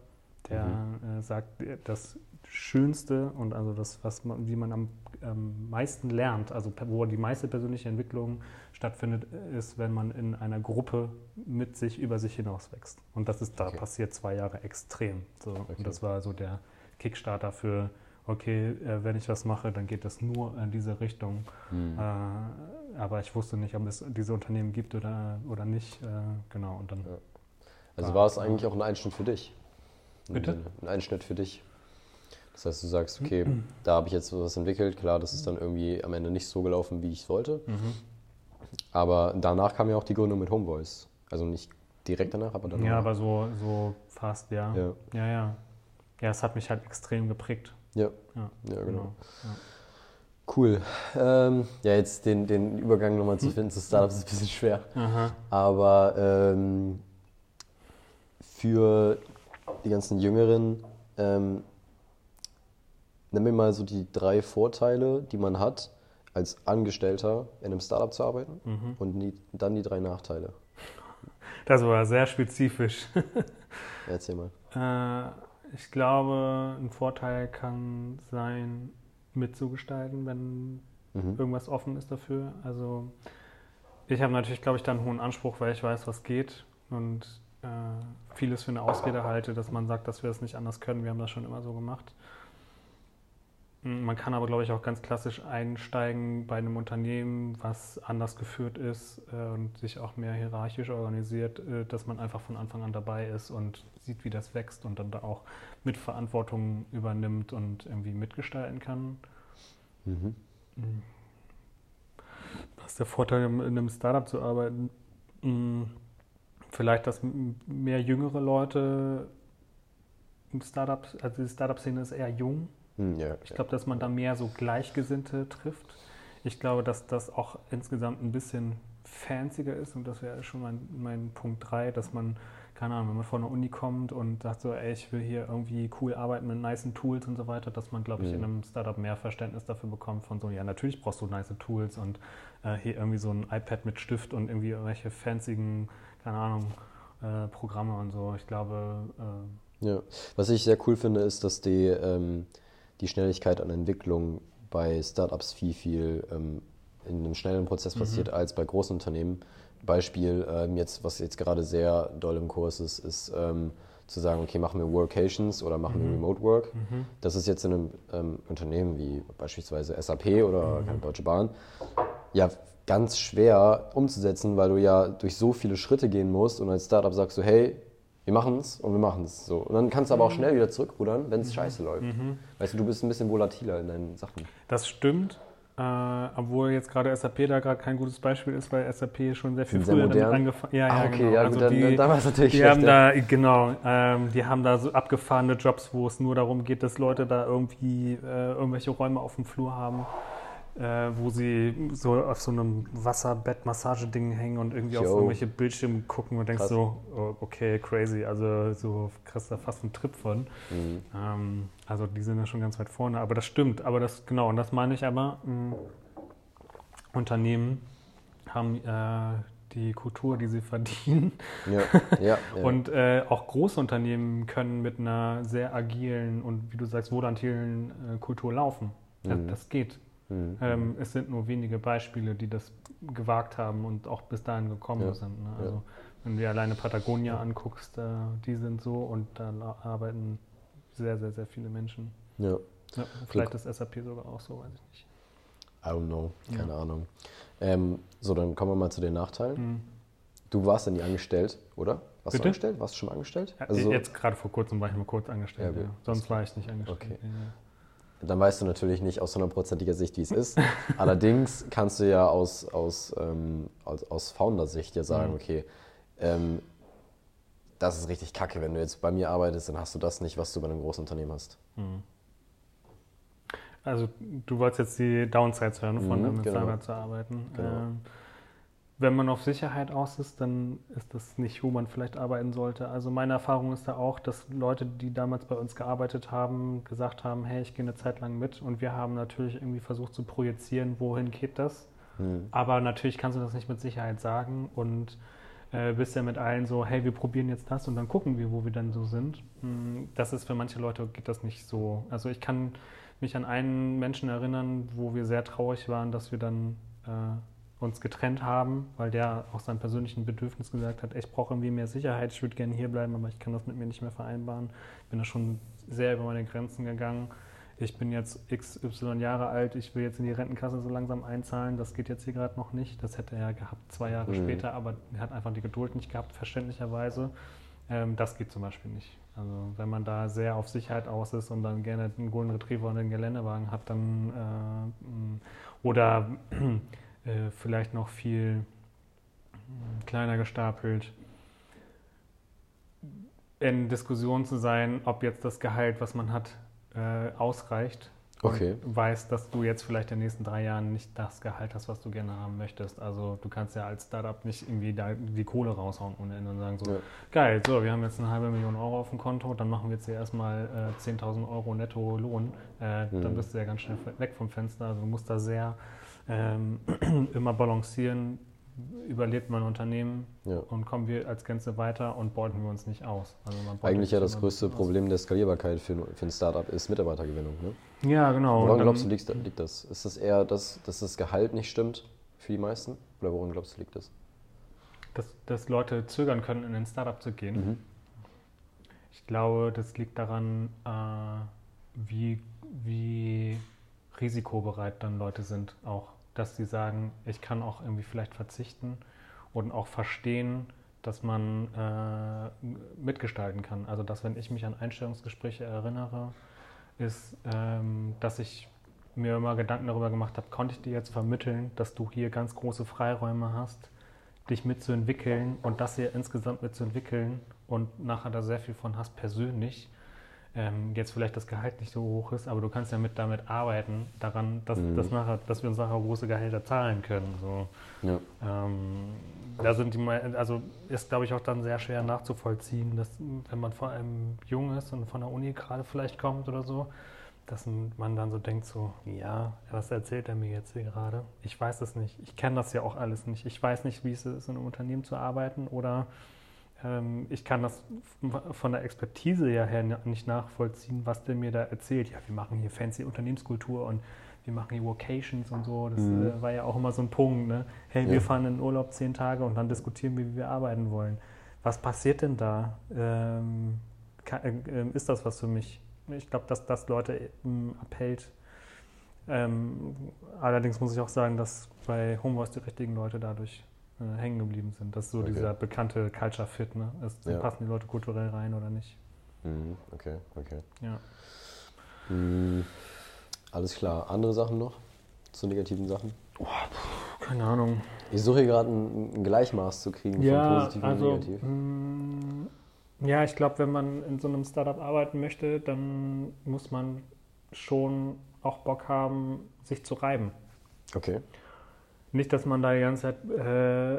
Speaker 2: der mhm. äh, sagt, das Schönste und also das, was man, wie man am ähm, meisten lernt, also wo die meiste persönliche Entwicklung stattfindet, ist, wenn man in einer Gruppe mit sich über sich hinaus wächst. Und das ist da okay. passiert zwei Jahre extrem. So. Okay. Und das war so der Kickstarter für, okay, äh, wenn ich was mache, dann geht das nur in diese Richtung. Mhm. Äh, aber ich wusste nicht, ob es diese Unternehmen gibt oder, oder nicht. Äh, genau. Und dann ja.
Speaker 1: Also war, war es eigentlich auch ein Einschnitt für dich?
Speaker 2: Bitte?
Speaker 1: Ein Einschnitt für dich. Das heißt, du sagst, okay, da habe ich jetzt was entwickelt. Klar, das ist dann irgendwie am Ende nicht so gelaufen, wie ich es wollte. Mhm. Aber danach kam ja auch die Gründung mit Homevoice. Also nicht direkt danach, aber danach.
Speaker 2: Ja, aber so, so fast, ja. ja. Ja, ja. Ja, es hat mich halt extrem geprägt.
Speaker 1: Ja. Ja, ja genau. genau. Ja. Cool. Ähm, ja, jetzt den, den Übergang nochmal zu finden zu Startups ist ein bisschen schwer.
Speaker 2: Aha.
Speaker 1: Aber ähm, für die ganzen Jüngeren, ähm, nimm mir mal so die drei Vorteile, die man hat, als Angestellter in einem Startup zu arbeiten
Speaker 2: Mhm.
Speaker 1: und die, dann die drei Nachteile.
Speaker 2: Das war sehr spezifisch. (laughs)
Speaker 1: Erzähl mal.
Speaker 2: Äh, ich glaube, ein Vorteil kann sein, mitzugestalten, wenn
Speaker 1: Mhm.
Speaker 2: irgendwas offen ist dafür. Also ich habe natürlich, glaube ich, da einen hohen Anspruch, weil ich weiß, was geht und äh, vieles für eine Ausrede halte, dass man sagt, dass wir das nicht anders können. Wir haben das schon immer so gemacht. Man kann aber, glaube ich, auch ganz klassisch einsteigen bei einem Unternehmen, was anders geführt ist äh, und sich auch mehr hierarchisch organisiert, äh, dass man einfach von Anfang an dabei ist und sieht, wie das wächst und dann da auch Mitverantwortung übernimmt und irgendwie mitgestalten kann.
Speaker 1: Mhm.
Speaker 2: Was ist der Vorteil, in einem Startup zu arbeiten? Mm, Vielleicht, dass mehr jüngere Leute im Startup, also die Startup-Szene ist eher jung.
Speaker 1: Hm, ja,
Speaker 2: Ich glaube, dass man da mehr so Gleichgesinnte trifft. Ich glaube, dass das auch insgesamt ein bisschen fancier ist und das wäre schon mein, mein Punkt 3, dass man, keine Ahnung, wenn man von der Uni kommt und sagt so, ey, ich will hier irgendwie cool arbeiten mit nicen Tools und so weiter, dass man, glaube ich,
Speaker 1: Mhm.
Speaker 2: in einem Startup mehr Verständnis dafür bekommt von so, ja, natürlich brauchst du nice Tools und äh, hier irgendwie so ein iPad mit Stift und irgendwie irgendwelche fancyen, keine Ahnung, äh, Programme und so. Ich glaube, äh,
Speaker 1: Ja, was ich sehr cool finde, ist, dass die, ähm, die Schnelligkeit an Entwicklung bei Startups viel, viel ähm, in einem schnellen Prozess passiert als bei großen Unternehmen. Beispiel, ähm, jetzt, was jetzt gerade sehr doll im Kurs ist, ist ähm, zu sagen, okay, machen wir Workations oder machen wir Remote Work. Das ist jetzt in einem ähm, Unternehmen wie beispielsweise SAP oder keine Deutsche Bahn ja ganz schwer umzusetzen, weil du ja durch so viele Schritte gehen musst und als Startup sagst du, hey, wir machen es und wir machen es so. Und dann kannst du aber auch schnell wieder zurückrudern, wenn es scheiße läuft. Weißt du, du bist ein bisschen volatiler in deinen Sachen.
Speaker 2: Das stimmt. Äh, obwohl jetzt gerade SAP da gerade kein gutes Beispiel ist, weil SAP schon sehr viel
Speaker 1: sehr
Speaker 2: früher damit
Speaker 1: modern?
Speaker 2: angefangen Ja, ja,
Speaker 1: ah, okay,
Speaker 2: genau.
Speaker 1: ja,
Speaker 2: also
Speaker 1: dann,
Speaker 2: die,
Speaker 1: dann, dann war es natürlich
Speaker 2: die
Speaker 1: schlecht.
Speaker 2: haben
Speaker 1: ja.
Speaker 2: da, genau, ähm, die haben da so abgefahrene Jobs, wo es nur darum geht, dass Leute da irgendwie äh, irgendwelche Räume auf dem Flur haben, äh, wo sie so auf so einem Wasserbett-Massageding hängen und irgendwie auf
Speaker 1: Yo.
Speaker 2: irgendwelche Bildschirme gucken und denkst
Speaker 1: Krass.
Speaker 2: so, oh, okay, crazy, also so kriegst du da fast einen Trip von.
Speaker 1: Mhm.
Speaker 2: Ähm, also die sind ja schon ganz weit vorne, aber das stimmt. Aber das genau, und das meine ich aber. mh, Unternehmen haben äh, die Kultur, die sie verdienen.
Speaker 1: Ja, (laughs) ja, ja.
Speaker 2: Und äh, auch große Unternehmen können mit einer sehr agilen und wie du sagst, volatilen äh, Kultur laufen. Das,
Speaker 1: Mhm.
Speaker 2: das geht.
Speaker 1: Mhm.
Speaker 2: Ähm, es sind nur wenige Beispiele, die das gewagt haben und auch bis dahin gekommen
Speaker 1: Ja,
Speaker 2: sind. Ne?
Speaker 1: ja.
Speaker 2: Also wenn du dir alleine Patagonia anguckst, äh, die sind so und da la- arbeiten sehr, sehr, sehr viele Menschen.
Speaker 1: ja.
Speaker 2: Ja, vielleicht ist SAP sogar auch so, weiß ich nicht.
Speaker 1: I don't know, keine
Speaker 2: Ja.
Speaker 1: Ahnung. Ähm, so, dann kommen wir mal zu den Nachteilen.
Speaker 2: Mhm.
Speaker 1: Du warst ja nie angestellt, oder? Warst
Speaker 2: Bitte?
Speaker 1: du angestellt? Warst du schon angestellt?
Speaker 2: Ja,
Speaker 1: Also,
Speaker 2: Jetzt gerade vor kurzem war ich mal kurz angestellt.
Speaker 1: Ja,
Speaker 2: Ja. Sonst war ich nicht angestellt.
Speaker 1: Okay. Dann weißt du natürlich nicht aus hundertprozentiger Sicht, wie es ist. (laughs) Allerdings kannst du ja aus, aus, ähm, aus, aus Founder-Sicht ja sagen,
Speaker 2: Mhm.
Speaker 1: okay, ähm, das ist richtig kacke. Wenn du jetzt bei mir arbeitest, dann hast du das nicht, was du bei einem großen Unternehmen hast.
Speaker 2: Mhm. Also du wolltest jetzt die Downsides hören, von
Speaker 1: Mhm,
Speaker 2: einem
Speaker 1: genau.
Speaker 2: Startup zu arbeiten.
Speaker 1: Genau.
Speaker 2: Ähm, wenn man auf Sicherheit aus ist, dann ist das nicht, wo man vielleicht arbeiten sollte. Also meine Erfahrung ist da auch, dass Leute, die damals bei uns gearbeitet haben, gesagt haben, hey, ich gehe eine Zeit lang mit. Und wir haben natürlich irgendwie versucht zu projizieren, wohin geht das.
Speaker 1: Mhm.
Speaker 2: Aber natürlich kannst du das nicht mit Sicherheit sagen und äh, bist ja mit allen so, hey, wir probieren jetzt das und dann gucken wir, wo wir dann so sind. Hm, Das ist für manche Leute geht das nicht so. Also ich kann mich an einen Menschen erinnern, wo wir sehr traurig waren, dass wir dann äh, uns getrennt haben, weil der auch seinem persönlichen Bedürfnis gesagt hat, ich brauche irgendwie mehr Sicherheit, ich würde gerne hier bleiben, aber ich kann das mit mir nicht mehr vereinbaren. Bin da schon sehr über meine Grenzen gegangen. Ich bin jetzt XY Jahre alt, ich will jetzt in die Rentenkasse so langsam einzahlen, das geht jetzt hier gerade noch nicht. Das hätte er gehabt zwei Jahre
Speaker 1: Mhm.
Speaker 2: später, aber er hat einfach die Geduld nicht gehabt, verständlicherweise. Ähm, das geht zum Beispiel nicht. Also wenn man da sehr auf Sicherheit aus ist und dann gerne einen Golden Retriever und einen Geländewagen hat, dann äh, oder äh, vielleicht noch viel mh, kleiner gestapelt, in Diskussion zu sein, ob jetzt das Gehalt, was man hat, äh, ausreicht.
Speaker 1: Okay.
Speaker 2: Und weißt, dass du jetzt vielleicht in den nächsten drei Jahren nicht das Gehalt hast, was du gerne haben möchtest. Also du kannst ja als Startup nicht irgendwie da die Kohle raushauen ohne Ende und sagen so,
Speaker 1: Ja.
Speaker 2: geil, so, wir haben jetzt eine halbe Million Euro auf dem Konto, dann machen wir jetzt hier erstmal äh, 10.000 Euro netto Lohn. Äh, Dann
Speaker 1: Mhm.
Speaker 2: bist du ja ganz schnell weg vom Fenster. Also du musst da sehr ähm, (clears throat) immer balancieren, überlebt mein Unternehmen
Speaker 1: Ja.
Speaker 2: und kommen wir als Gänze weiter und beuten wir uns nicht aus. Also
Speaker 1: Eigentlich ja das größte
Speaker 2: aus.
Speaker 1: Problem der Skalierbarkeit für, für ein Startup ist Mitarbeitergewinnung. Ne?
Speaker 2: Ja, genau.
Speaker 1: Woran glaubst du, liegt, liegt das? Ist das eher, das, dass das Gehalt nicht stimmt für die meisten? Oder woran glaubst du, liegt das?
Speaker 2: dass, dass Leute zögern können, in ein Startup zu gehen.
Speaker 1: Mhm.
Speaker 2: Ich glaube, das liegt daran, äh, wie, wie risikobereit dann Leute sind auch. Dass sie sagen, ich kann auch irgendwie vielleicht verzichten und auch verstehen, dass man äh, mitgestalten kann. Also dass wenn ich mich an Einstellungsgespräche erinnere, ist, ähm, dass ich mir immer Gedanken darüber gemacht habe, konnte ich dir jetzt vermitteln, dass du hier ganz große Freiräume hast, dich mitzuentwickeln und das hier insgesamt mitzuentwickeln und nachher da sehr viel von hast persönlich. Ähm, jetzt vielleicht das Gehalt nicht so hoch ist, aber du kannst ja mit damit arbeiten, daran, dass,
Speaker 1: Mhm.
Speaker 2: dass, nachher, dass wir uns nachher große Gehälter zahlen können. So.
Speaker 1: Ja.
Speaker 2: Ähm, da sind die, also ist glaube ich auch dann sehr schwer nachzuvollziehen, dass wenn man vor allem jung ist und von der Uni gerade vielleicht kommt oder so, dass man dann so denkt so, ja, was erzählt er mir jetzt hier gerade? Ich weiß es nicht. Ich kenne das ja auch alles nicht. Ich weiß nicht, wie es ist, in einem Unternehmen zu arbeiten oder ich kann das von der Expertise ja her nicht nachvollziehen, was der mir da erzählt. Ja, wir machen hier fancy Unternehmenskultur und wir machen hier Vocations und so. Das
Speaker 1: Mhm.
Speaker 2: äh, war ja auch immer so ein Punkt. Ne? Hey,
Speaker 1: Ja.
Speaker 2: wir fahren in den Urlaub zehn Tage und dann diskutieren wir, wie wir arbeiten wollen. Was passiert denn da? Ähm, äh, ist das was für mich? Ich glaube, dass das Leute ähm, abhält. Ähm, allerdings muss ich auch sagen, dass bei Homevoice die richtigen Leute dadurch äh, hängen geblieben sind. Das ist so
Speaker 1: Okay.
Speaker 2: dieser bekannte Culture Fit. Ne? Ist,
Speaker 1: Ja.
Speaker 2: Passen die Leute kulturell rein oder nicht?
Speaker 1: Mhm. Okay, okay.
Speaker 2: Ja.
Speaker 1: Mhm. Alles klar. Andere Sachen noch zu negativen Sachen?
Speaker 2: Keine Ahnung.
Speaker 1: Ich suche hier gerade ein, ein Gleichmaß zu kriegen von
Speaker 2: Ja,
Speaker 1: positiv
Speaker 2: also,
Speaker 1: und negativ.
Speaker 2: mh, ja, ich glaube, wenn man in so einem Startup arbeiten möchte, dann muss man schon auch Bock haben, sich zu reiben.
Speaker 1: Okay.
Speaker 2: Nicht, dass man da die ganze Zeit äh,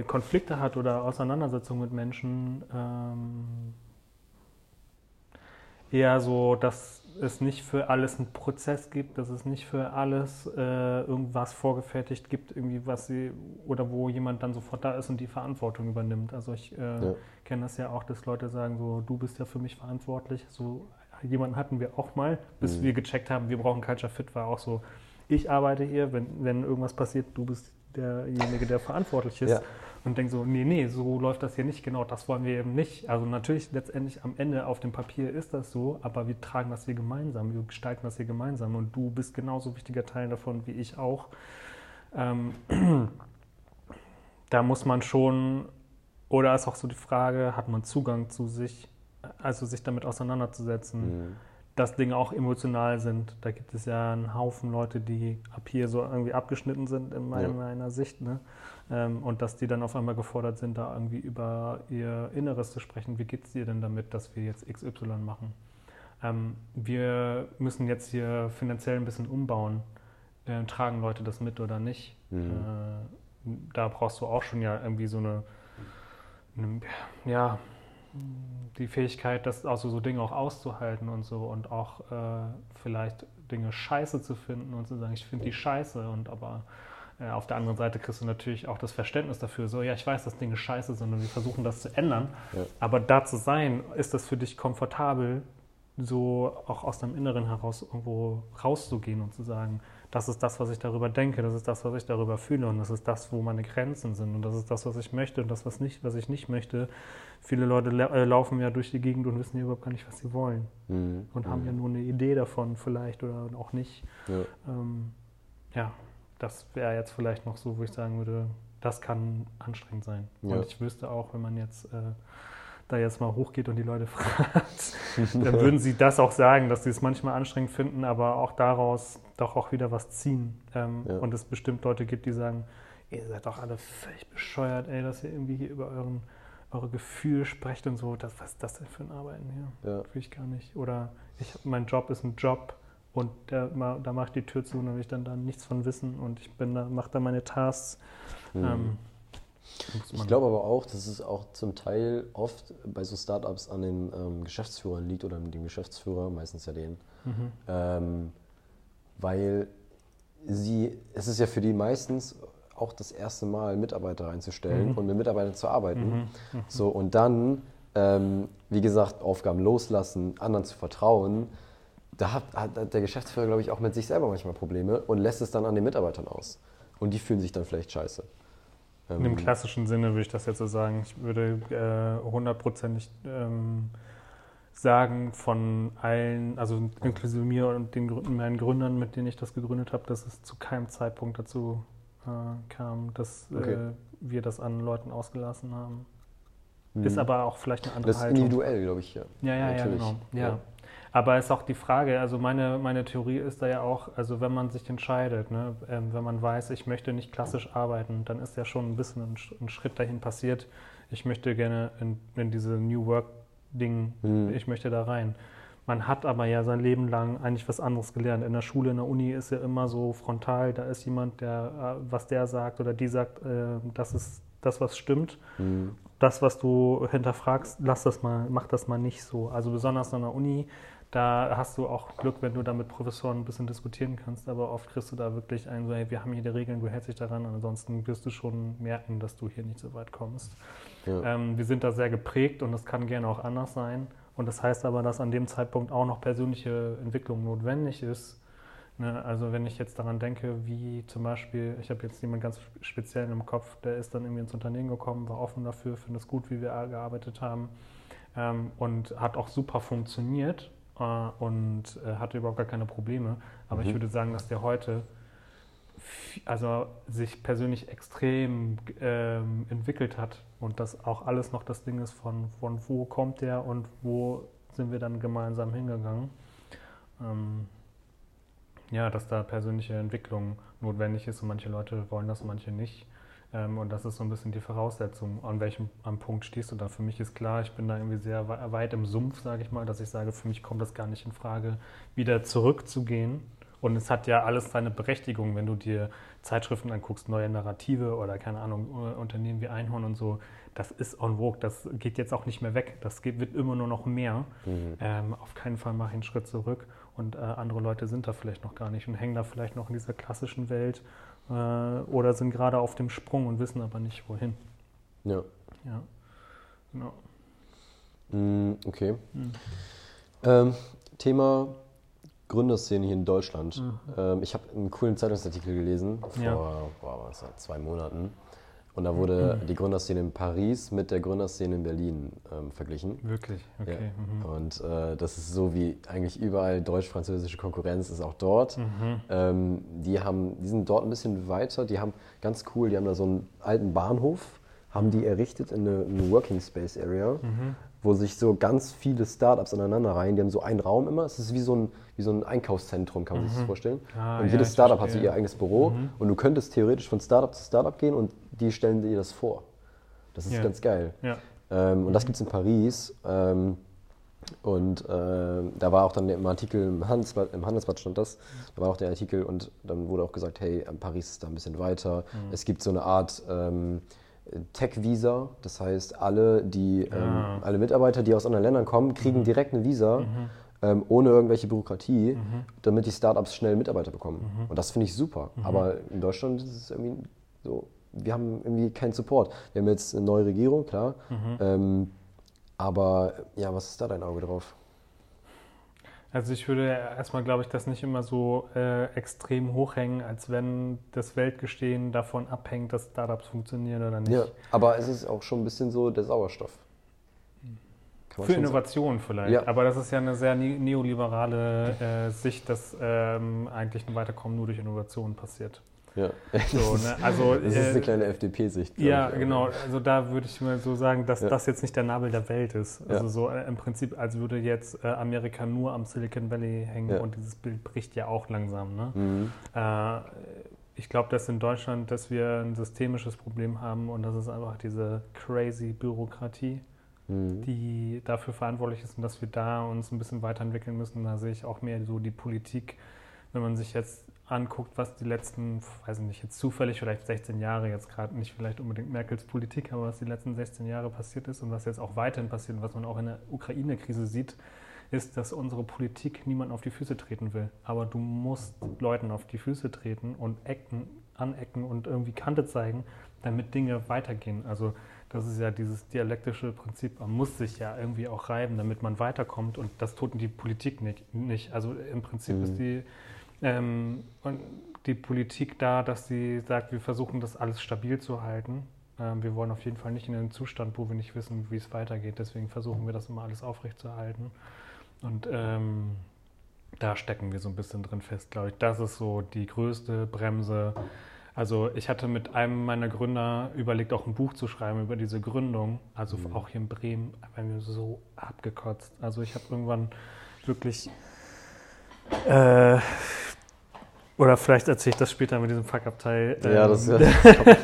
Speaker 2: äh, Konflikte hat oder Auseinandersetzungen mit Menschen. Ähm, eher so, dass es nicht für alles einen Prozess gibt, dass es nicht für alles äh, irgendwas vorgefertigt gibt, irgendwie was sie oder wo jemand dann sofort da ist und die Verantwortung übernimmt. Also ich äh,
Speaker 1: Ja.
Speaker 2: kenne das ja auch, dass Leute sagen so, du bist ja für mich verantwortlich. So jemanden hatten wir auch mal, bis
Speaker 1: Mhm.
Speaker 2: wir gecheckt haben, wir brauchen Culture Fit, war auch so, ich arbeite hier, wenn, wenn irgendwas passiert, du bist derjenige, der verantwortlich ist.
Speaker 1: Ja.
Speaker 2: Und denke so, nee, nee, so läuft das hier nicht, genau, das wollen wir eben nicht. Also natürlich letztendlich am Ende auf dem Papier ist das so, aber wir tragen das hier gemeinsam, wir gestalten das hier gemeinsam und du bist genauso wichtiger Teil davon wie ich auch. Ähm, (clears throat) da muss man schon, oder ist auch so die Frage, hat man Zugang zu sich, also sich damit auseinanderzusetzen
Speaker 1: Mhm.
Speaker 2: Dass Dinge auch emotional sind. Da gibt es ja einen Haufen Leute, die ab hier so irgendwie abgeschnitten sind in meiner,
Speaker 1: Ja.
Speaker 2: meiner Sicht. Ne? Ähm, und dass die dann auf einmal gefordert sind, da irgendwie über ihr Inneres zu sprechen. Wie geht es dir denn damit, dass wir jetzt XY machen? Ähm, wir müssen jetzt hier finanziell ein bisschen umbauen. Äh, tragen Leute das mit oder nicht?
Speaker 1: Mhm.
Speaker 2: Äh, da brauchst du auch schon ja irgendwie so eine, eine ja, die Fähigkeit, das also so Dinge auch auszuhalten und so und auch äh, vielleicht Dinge scheiße zu finden und zu sagen, ich finde die scheiße und aber äh, auf der anderen Seite kriegst du natürlich auch das Verständnis dafür, so ja, ich weiß, dass Dinge scheiße sind und wir versuchen das zu ändern,
Speaker 1: Ja.
Speaker 2: aber da zu sein, ist das für dich komfortabel, so auch aus deinem Inneren heraus irgendwo rauszugehen und zu sagen, das ist das, was ich darüber denke, das ist das, was ich darüber fühle und das ist das, wo meine Grenzen sind und das ist das, was ich möchte und das, was, nicht, was ich nicht möchte. Viele Leute äh, laufen ja durch die Gegend und wissen ja überhaupt gar nicht, was sie wollen
Speaker 1: Mhm.
Speaker 2: und haben
Speaker 1: Mhm.
Speaker 2: ja nur eine Idee davon vielleicht oder auch nicht.
Speaker 1: Ja.
Speaker 2: Ähm, ja, das wäre jetzt vielleicht noch so, wo ich sagen würde, das kann anstrengend sein.
Speaker 1: Ja.
Speaker 2: Und ich wüsste auch, wenn man jetzt äh, da jetzt mal hochgeht und die Leute (laughs) fragt, dann würden sie das auch sagen, dass sie es manchmal anstrengend finden, aber auch daraus doch auch wieder was ziehen. Ähm,
Speaker 1: Ja.
Speaker 2: Und es bestimmt Leute gibt, die sagen, ihr seid doch alle völlig bescheuert, ey, dass ihr irgendwie hier über euren, eure Gefühle sprecht und so. Das, was ist das denn für ein Arbeiten hier?
Speaker 1: Ja.
Speaker 2: Will ich gar nicht. Oder ich, mein Job ist ein Job und der, da mache ich die Tür zu und da will ich dann da nichts von wissen und ich bin da, mache da meine Tasks. Mhm. Ähm,
Speaker 1: ich glaube aber auch, dass es auch zum Teil oft bei so Startups an den ähm, Geschäftsführern liegt oder dem Geschäftsführer, meistens ja den. Mhm. Ähm, weil sie, es ist ja für die meistens auch das erste Mal, Mitarbeiter einzustellen mhm. und mit Mitarbeitern zu arbeiten. Mhm. mhm. So, und dann, ähm, wie gesagt, Aufgaben loslassen, anderen zu vertrauen. Da hat, hat der Geschäftsführer, glaube ich, auch mit sich selber manchmal Probleme und lässt es dann an den Mitarbeitern aus. Und die fühlen sich dann vielleicht scheiße.
Speaker 2: In dem ähm, klassischen Sinne würde ich das jetzt so sagen. Ich würde äh, hundertprozentig ähm, sagen von allen, also inklusive mir und den meinen Gründern, mit denen ich das gegründet habe, dass es zu keinem Zeitpunkt dazu äh, kam, dass äh, okay. äh, wir das an Leuten ausgelassen haben. Hm. Ist aber auch vielleicht eine andere
Speaker 1: Das ist Haltung. individuell, glaube ich, ja.
Speaker 2: Ja, ja, ja, genau. Ja. ja. Aber ist auch die Frage, also meine, meine Theorie ist da ja auch, also wenn man sich entscheidet, ne, ähm, wenn man weiß, ich möchte nicht klassisch arbeiten, dann ist ja schon ein bisschen ein, ein Schritt dahin passiert. Ich möchte gerne in, in diese New Work-Ding, mhm. ich möchte da rein. Man hat aber ja sein Leben lang eigentlich was anderes gelernt. In der Schule, in der Uni ist ja immer so frontal, da ist jemand, der, äh, was der sagt oder die sagt, äh, das ist das, was stimmt. Mhm. Das, was du hinterfragst, lass das mal, mach das mal nicht so. Also besonders an der Uni da hast du auch Glück, wenn du da mit Professoren ein bisschen diskutieren kannst, aber oft kriegst du da wirklich ein, so, hey, wir haben hier die Regeln, du hältst dich daran, ansonsten wirst du schon merken, dass du hier nicht so weit kommst. Ja. Ähm, wir sind da sehr geprägt und das kann gerne auch anders sein. Und das heißt aber, dass an dem Zeitpunkt auch noch persönliche Entwicklung notwendig ist. Ne? Also wenn ich jetzt daran denke, wie zum Beispiel, ich habe jetzt jemanden ganz speziell im Kopf, der ist dann irgendwie ins Unternehmen gekommen, war offen dafür, findet es gut, wie wir gearbeitet haben ähm, und hat auch super funktioniert und äh, hatte überhaupt gar keine Probleme. Aber mhm. ich würde sagen, dass der heute also sich persönlich extrem ähm, entwickelt hat und das auch alles noch das Ding ist von, von wo kommt der und wo sind wir dann gemeinsam hingegangen. Ähm, ja, dass da persönliche Entwicklung notwendig ist und manche Leute wollen das, manche nicht. Ähm, und das ist so ein bisschen die Voraussetzung, an welchem am Punkt stehst du da. Für mich ist klar, ich bin da irgendwie sehr weit im Sumpf, sage ich mal, dass ich sage, für mich kommt das gar nicht in Frage, wieder zurückzugehen. Und es hat ja alles seine Berechtigung, wenn du dir Zeitschriften anguckst, neue Narrative oder keine Ahnung, Unternehmen wie Einhorn und so. Das ist on vogue, das geht jetzt auch nicht mehr weg. Das geht, wird immer nur noch mehr. Mhm. Ähm, auf keinen Fall mache ich einen Schritt zurück. Und äh, andere Leute sind da vielleicht noch gar nicht und hängen da vielleicht noch in dieser klassischen Welt äh, oder sind gerade auf dem Sprung und wissen aber nicht, wohin.
Speaker 1: Ja.
Speaker 2: Ja, genau.
Speaker 1: Mm, okay. Mhm. Ähm, Thema Gründerszene hier in Deutschland. Mhm. Ähm, ich habe einen coolen Zeitungsartikel gelesen vor ja. boah, zwei Monaten. Und da wurde mhm. die Gründerszene in Paris mit der Gründerszene in Berlin ähm, verglichen.
Speaker 2: Wirklich, okay.
Speaker 1: Ja. Mhm. Und äh, das ist so wie eigentlich überall deutsch-französische Konkurrenz ist auch dort. Mhm. Ähm, die, haben, die sind dort ein bisschen weiter. Die haben ganz cool, die haben da so einen alten Bahnhof, haben die errichtet in eine, eine Working Space Area. Mhm wo sich so ganz viele Startups aneinander rein. Die haben so einen Raum immer. Es ist wie so ein, wie so ein Einkaufszentrum, kann man mhm. sich das vorstellen. Ah, und jedes ja, Startup hat so ihr eigenes Büro. Mhm. Und du könntest theoretisch von Startup zu Startup gehen und die stellen dir das vor. Das ist ja. ganz geil. Ja. Ähm, und das gibt es in Paris. Ähm, und äh, da war auch dann im Artikel, im Handelsblatt, im Handelsblatt stand das, da war auch der Artikel und dann wurde auch gesagt, hey, Paris ist da ein bisschen weiter. Mhm. Es gibt so eine Art ähm, Tech-Visa. Das heißt, alle, die, ja. ähm, ah. alle Mitarbeiter, die aus anderen Ländern kommen, kriegen mhm. direkt eine Visa. Mhm. Ähm, ohne irgendwelche Bürokratie, mhm. damit die Startups schnell Mitarbeiter bekommen. Mhm. Und das finde ich super. Mhm. Aber in Deutschland ist es irgendwie so, wir haben irgendwie keinen Support. Wir haben jetzt eine neue Regierung, klar. Mhm. Ähm, aber ja, was ist da dein Auge drauf?
Speaker 2: Also ich würde erstmal, glaube ich, das nicht immer so äh, extrem hochhängen, als wenn das Weltgestehen davon abhängt, dass Startups funktionieren oder nicht. Ja,
Speaker 1: aber es ist auch schon ein bisschen so der Sauerstoff.
Speaker 2: Für Innovation sagen. vielleicht. Ja. Aber das ist ja eine sehr neoliberale äh, Sicht, dass ähm, eigentlich ein Weiterkommen nur durch Innovation passiert.
Speaker 1: Ja. So, ne? (laughs) also, das ist eine äh, kleine FDP-Sicht.
Speaker 2: Ja, ich, genau. Also da würde ich mal so sagen, dass ja. das jetzt nicht der Nabel der Welt ist. Also ja. so äh, im Prinzip, als würde jetzt äh, Amerika nur am Silicon Valley hängen ja. und dieses Bild bricht ja auch langsam. Ne? Mhm. Äh, ich glaube, dass in Deutschland, dass wir ein systemisches Problem haben und das ist einfach diese crazy Bürokratie. Mhm. die dafür verantwortlich ist und dass wir da uns ein bisschen weiterentwickeln müssen. Da sehe ich auch mehr so die Politik, wenn man sich jetzt anguckt, was die letzten, weiß ich nicht, jetzt zufällig vielleicht 16 Jahre, jetzt gerade nicht vielleicht unbedingt Merkels Politik, aber was die letzten 16 Jahre passiert ist und was jetzt auch weiterhin passiert und was man auch in der Ukraine-Krise sieht, ist, dass unsere Politik niemanden auf die Füße treten will. Aber du musst Leuten auf die Füße treten und ecken, anecken und irgendwie Kante zeigen, damit Dinge weitergehen. Also das ist ja dieses dialektische Prinzip. Man muss sich ja irgendwie auch reiben, damit man weiterkommt. Und das tut die Politik nicht. Also im Prinzip mhm. ist die, ähm, die Politik da, dass sie sagt, wir versuchen das alles stabil zu halten. Ähm, wir wollen auf jeden Fall nicht in einen Zustand, wo wir nicht wissen, wie es weitergeht. Deswegen versuchen wir das immer alles aufrechtzuerhalten. Und ähm, da stecken wir so ein bisschen drin fest, glaube ich. Das ist so die größte Bremse. Also ich hatte mit einem meiner Gründer überlegt, auch ein Buch zu schreiben über diese Gründung. Also mhm. auch hier in Bremen, bei mir so abgekotzt. Also ich habe irgendwann wirklich äh, oder vielleicht erzähle ich das später mit diesem Fuck-Up-Teil. Ja, das ist ja.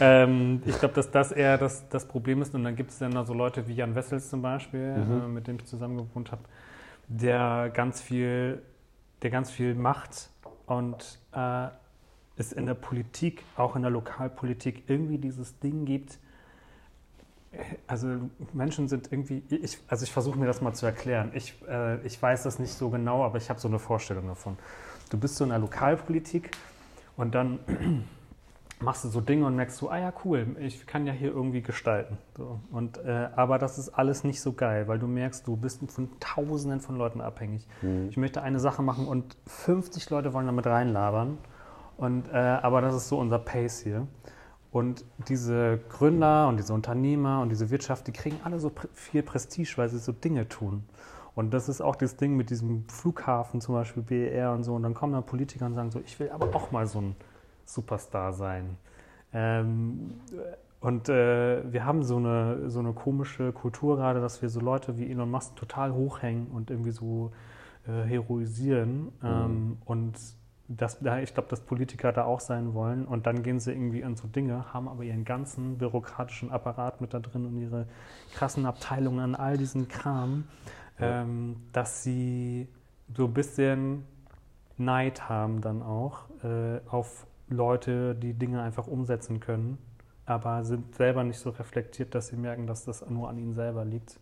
Speaker 2: ähm, (laughs) ich glaube, dass das eher das, das Problem ist. Und dann gibt es dann so Leute wie Jan Wessels zum Beispiel, mhm. äh, mit dem ich zusammen gewohnt habe, der ganz viel, der ganz viel macht und äh, es in der Politik, auch in der Lokalpolitik, irgendwie dieses Ding gibt. Also Menschen sind irgendwie, ich, also ich versuche mir das mal zu erklären. Ich, äh, ich weiß das nicht so genau, aber ich habe so eine Vorstellung davon. Du bist so in der Lokalpolitik und dann (clears throat) machst du so Dinge und merkst so, ah ja, cool, ich kann ja hier irgendwie gestalten. So. Und, äh, aber das ist alles nicht so geil, weil du merkst, du bist von Tausenden von Leuten abhängig. Mhm. Ich möchte eine Sache machen und 50 Leute wollen damit reinlabern. Und, äh, aber das ist so unser Pace hier. Und diese Gründer und diese Unternehmer und diese Wirtschaft, die kriegen alle so viel Prestige, weil sie so Dinge tun. Und das ist auch das Ding mit diesem Flughafen, zum Beispiel BER und so. Und dann kommen dann Politiker und sagen so, ich will aber auch mal so ein Superstar sein. Ähm, und äh, wir haben so eine, so eine komische Kultur gerade, dass wir so Leute wie Elon Musk total hochhängen und irgendwie so äh, heroisieren. Mhm. Ähm, und das, ich glaube, dass Politiker da auch sein wollen. Und dann gehen sie irgendwie in so Dinge, haben aber ihren ganzen bürokratischen Apparat mit da drin und ihre krassen Abteilungen an all diesen Kram, ja. ähm, dass sie so ein bisschen Neid haben dann auch äh, auf Leute, die Dinge einfach umsetzen können, aber sind selber nicht so reflektiert, dass sie merken, dass das nur an ihnen selber liegt.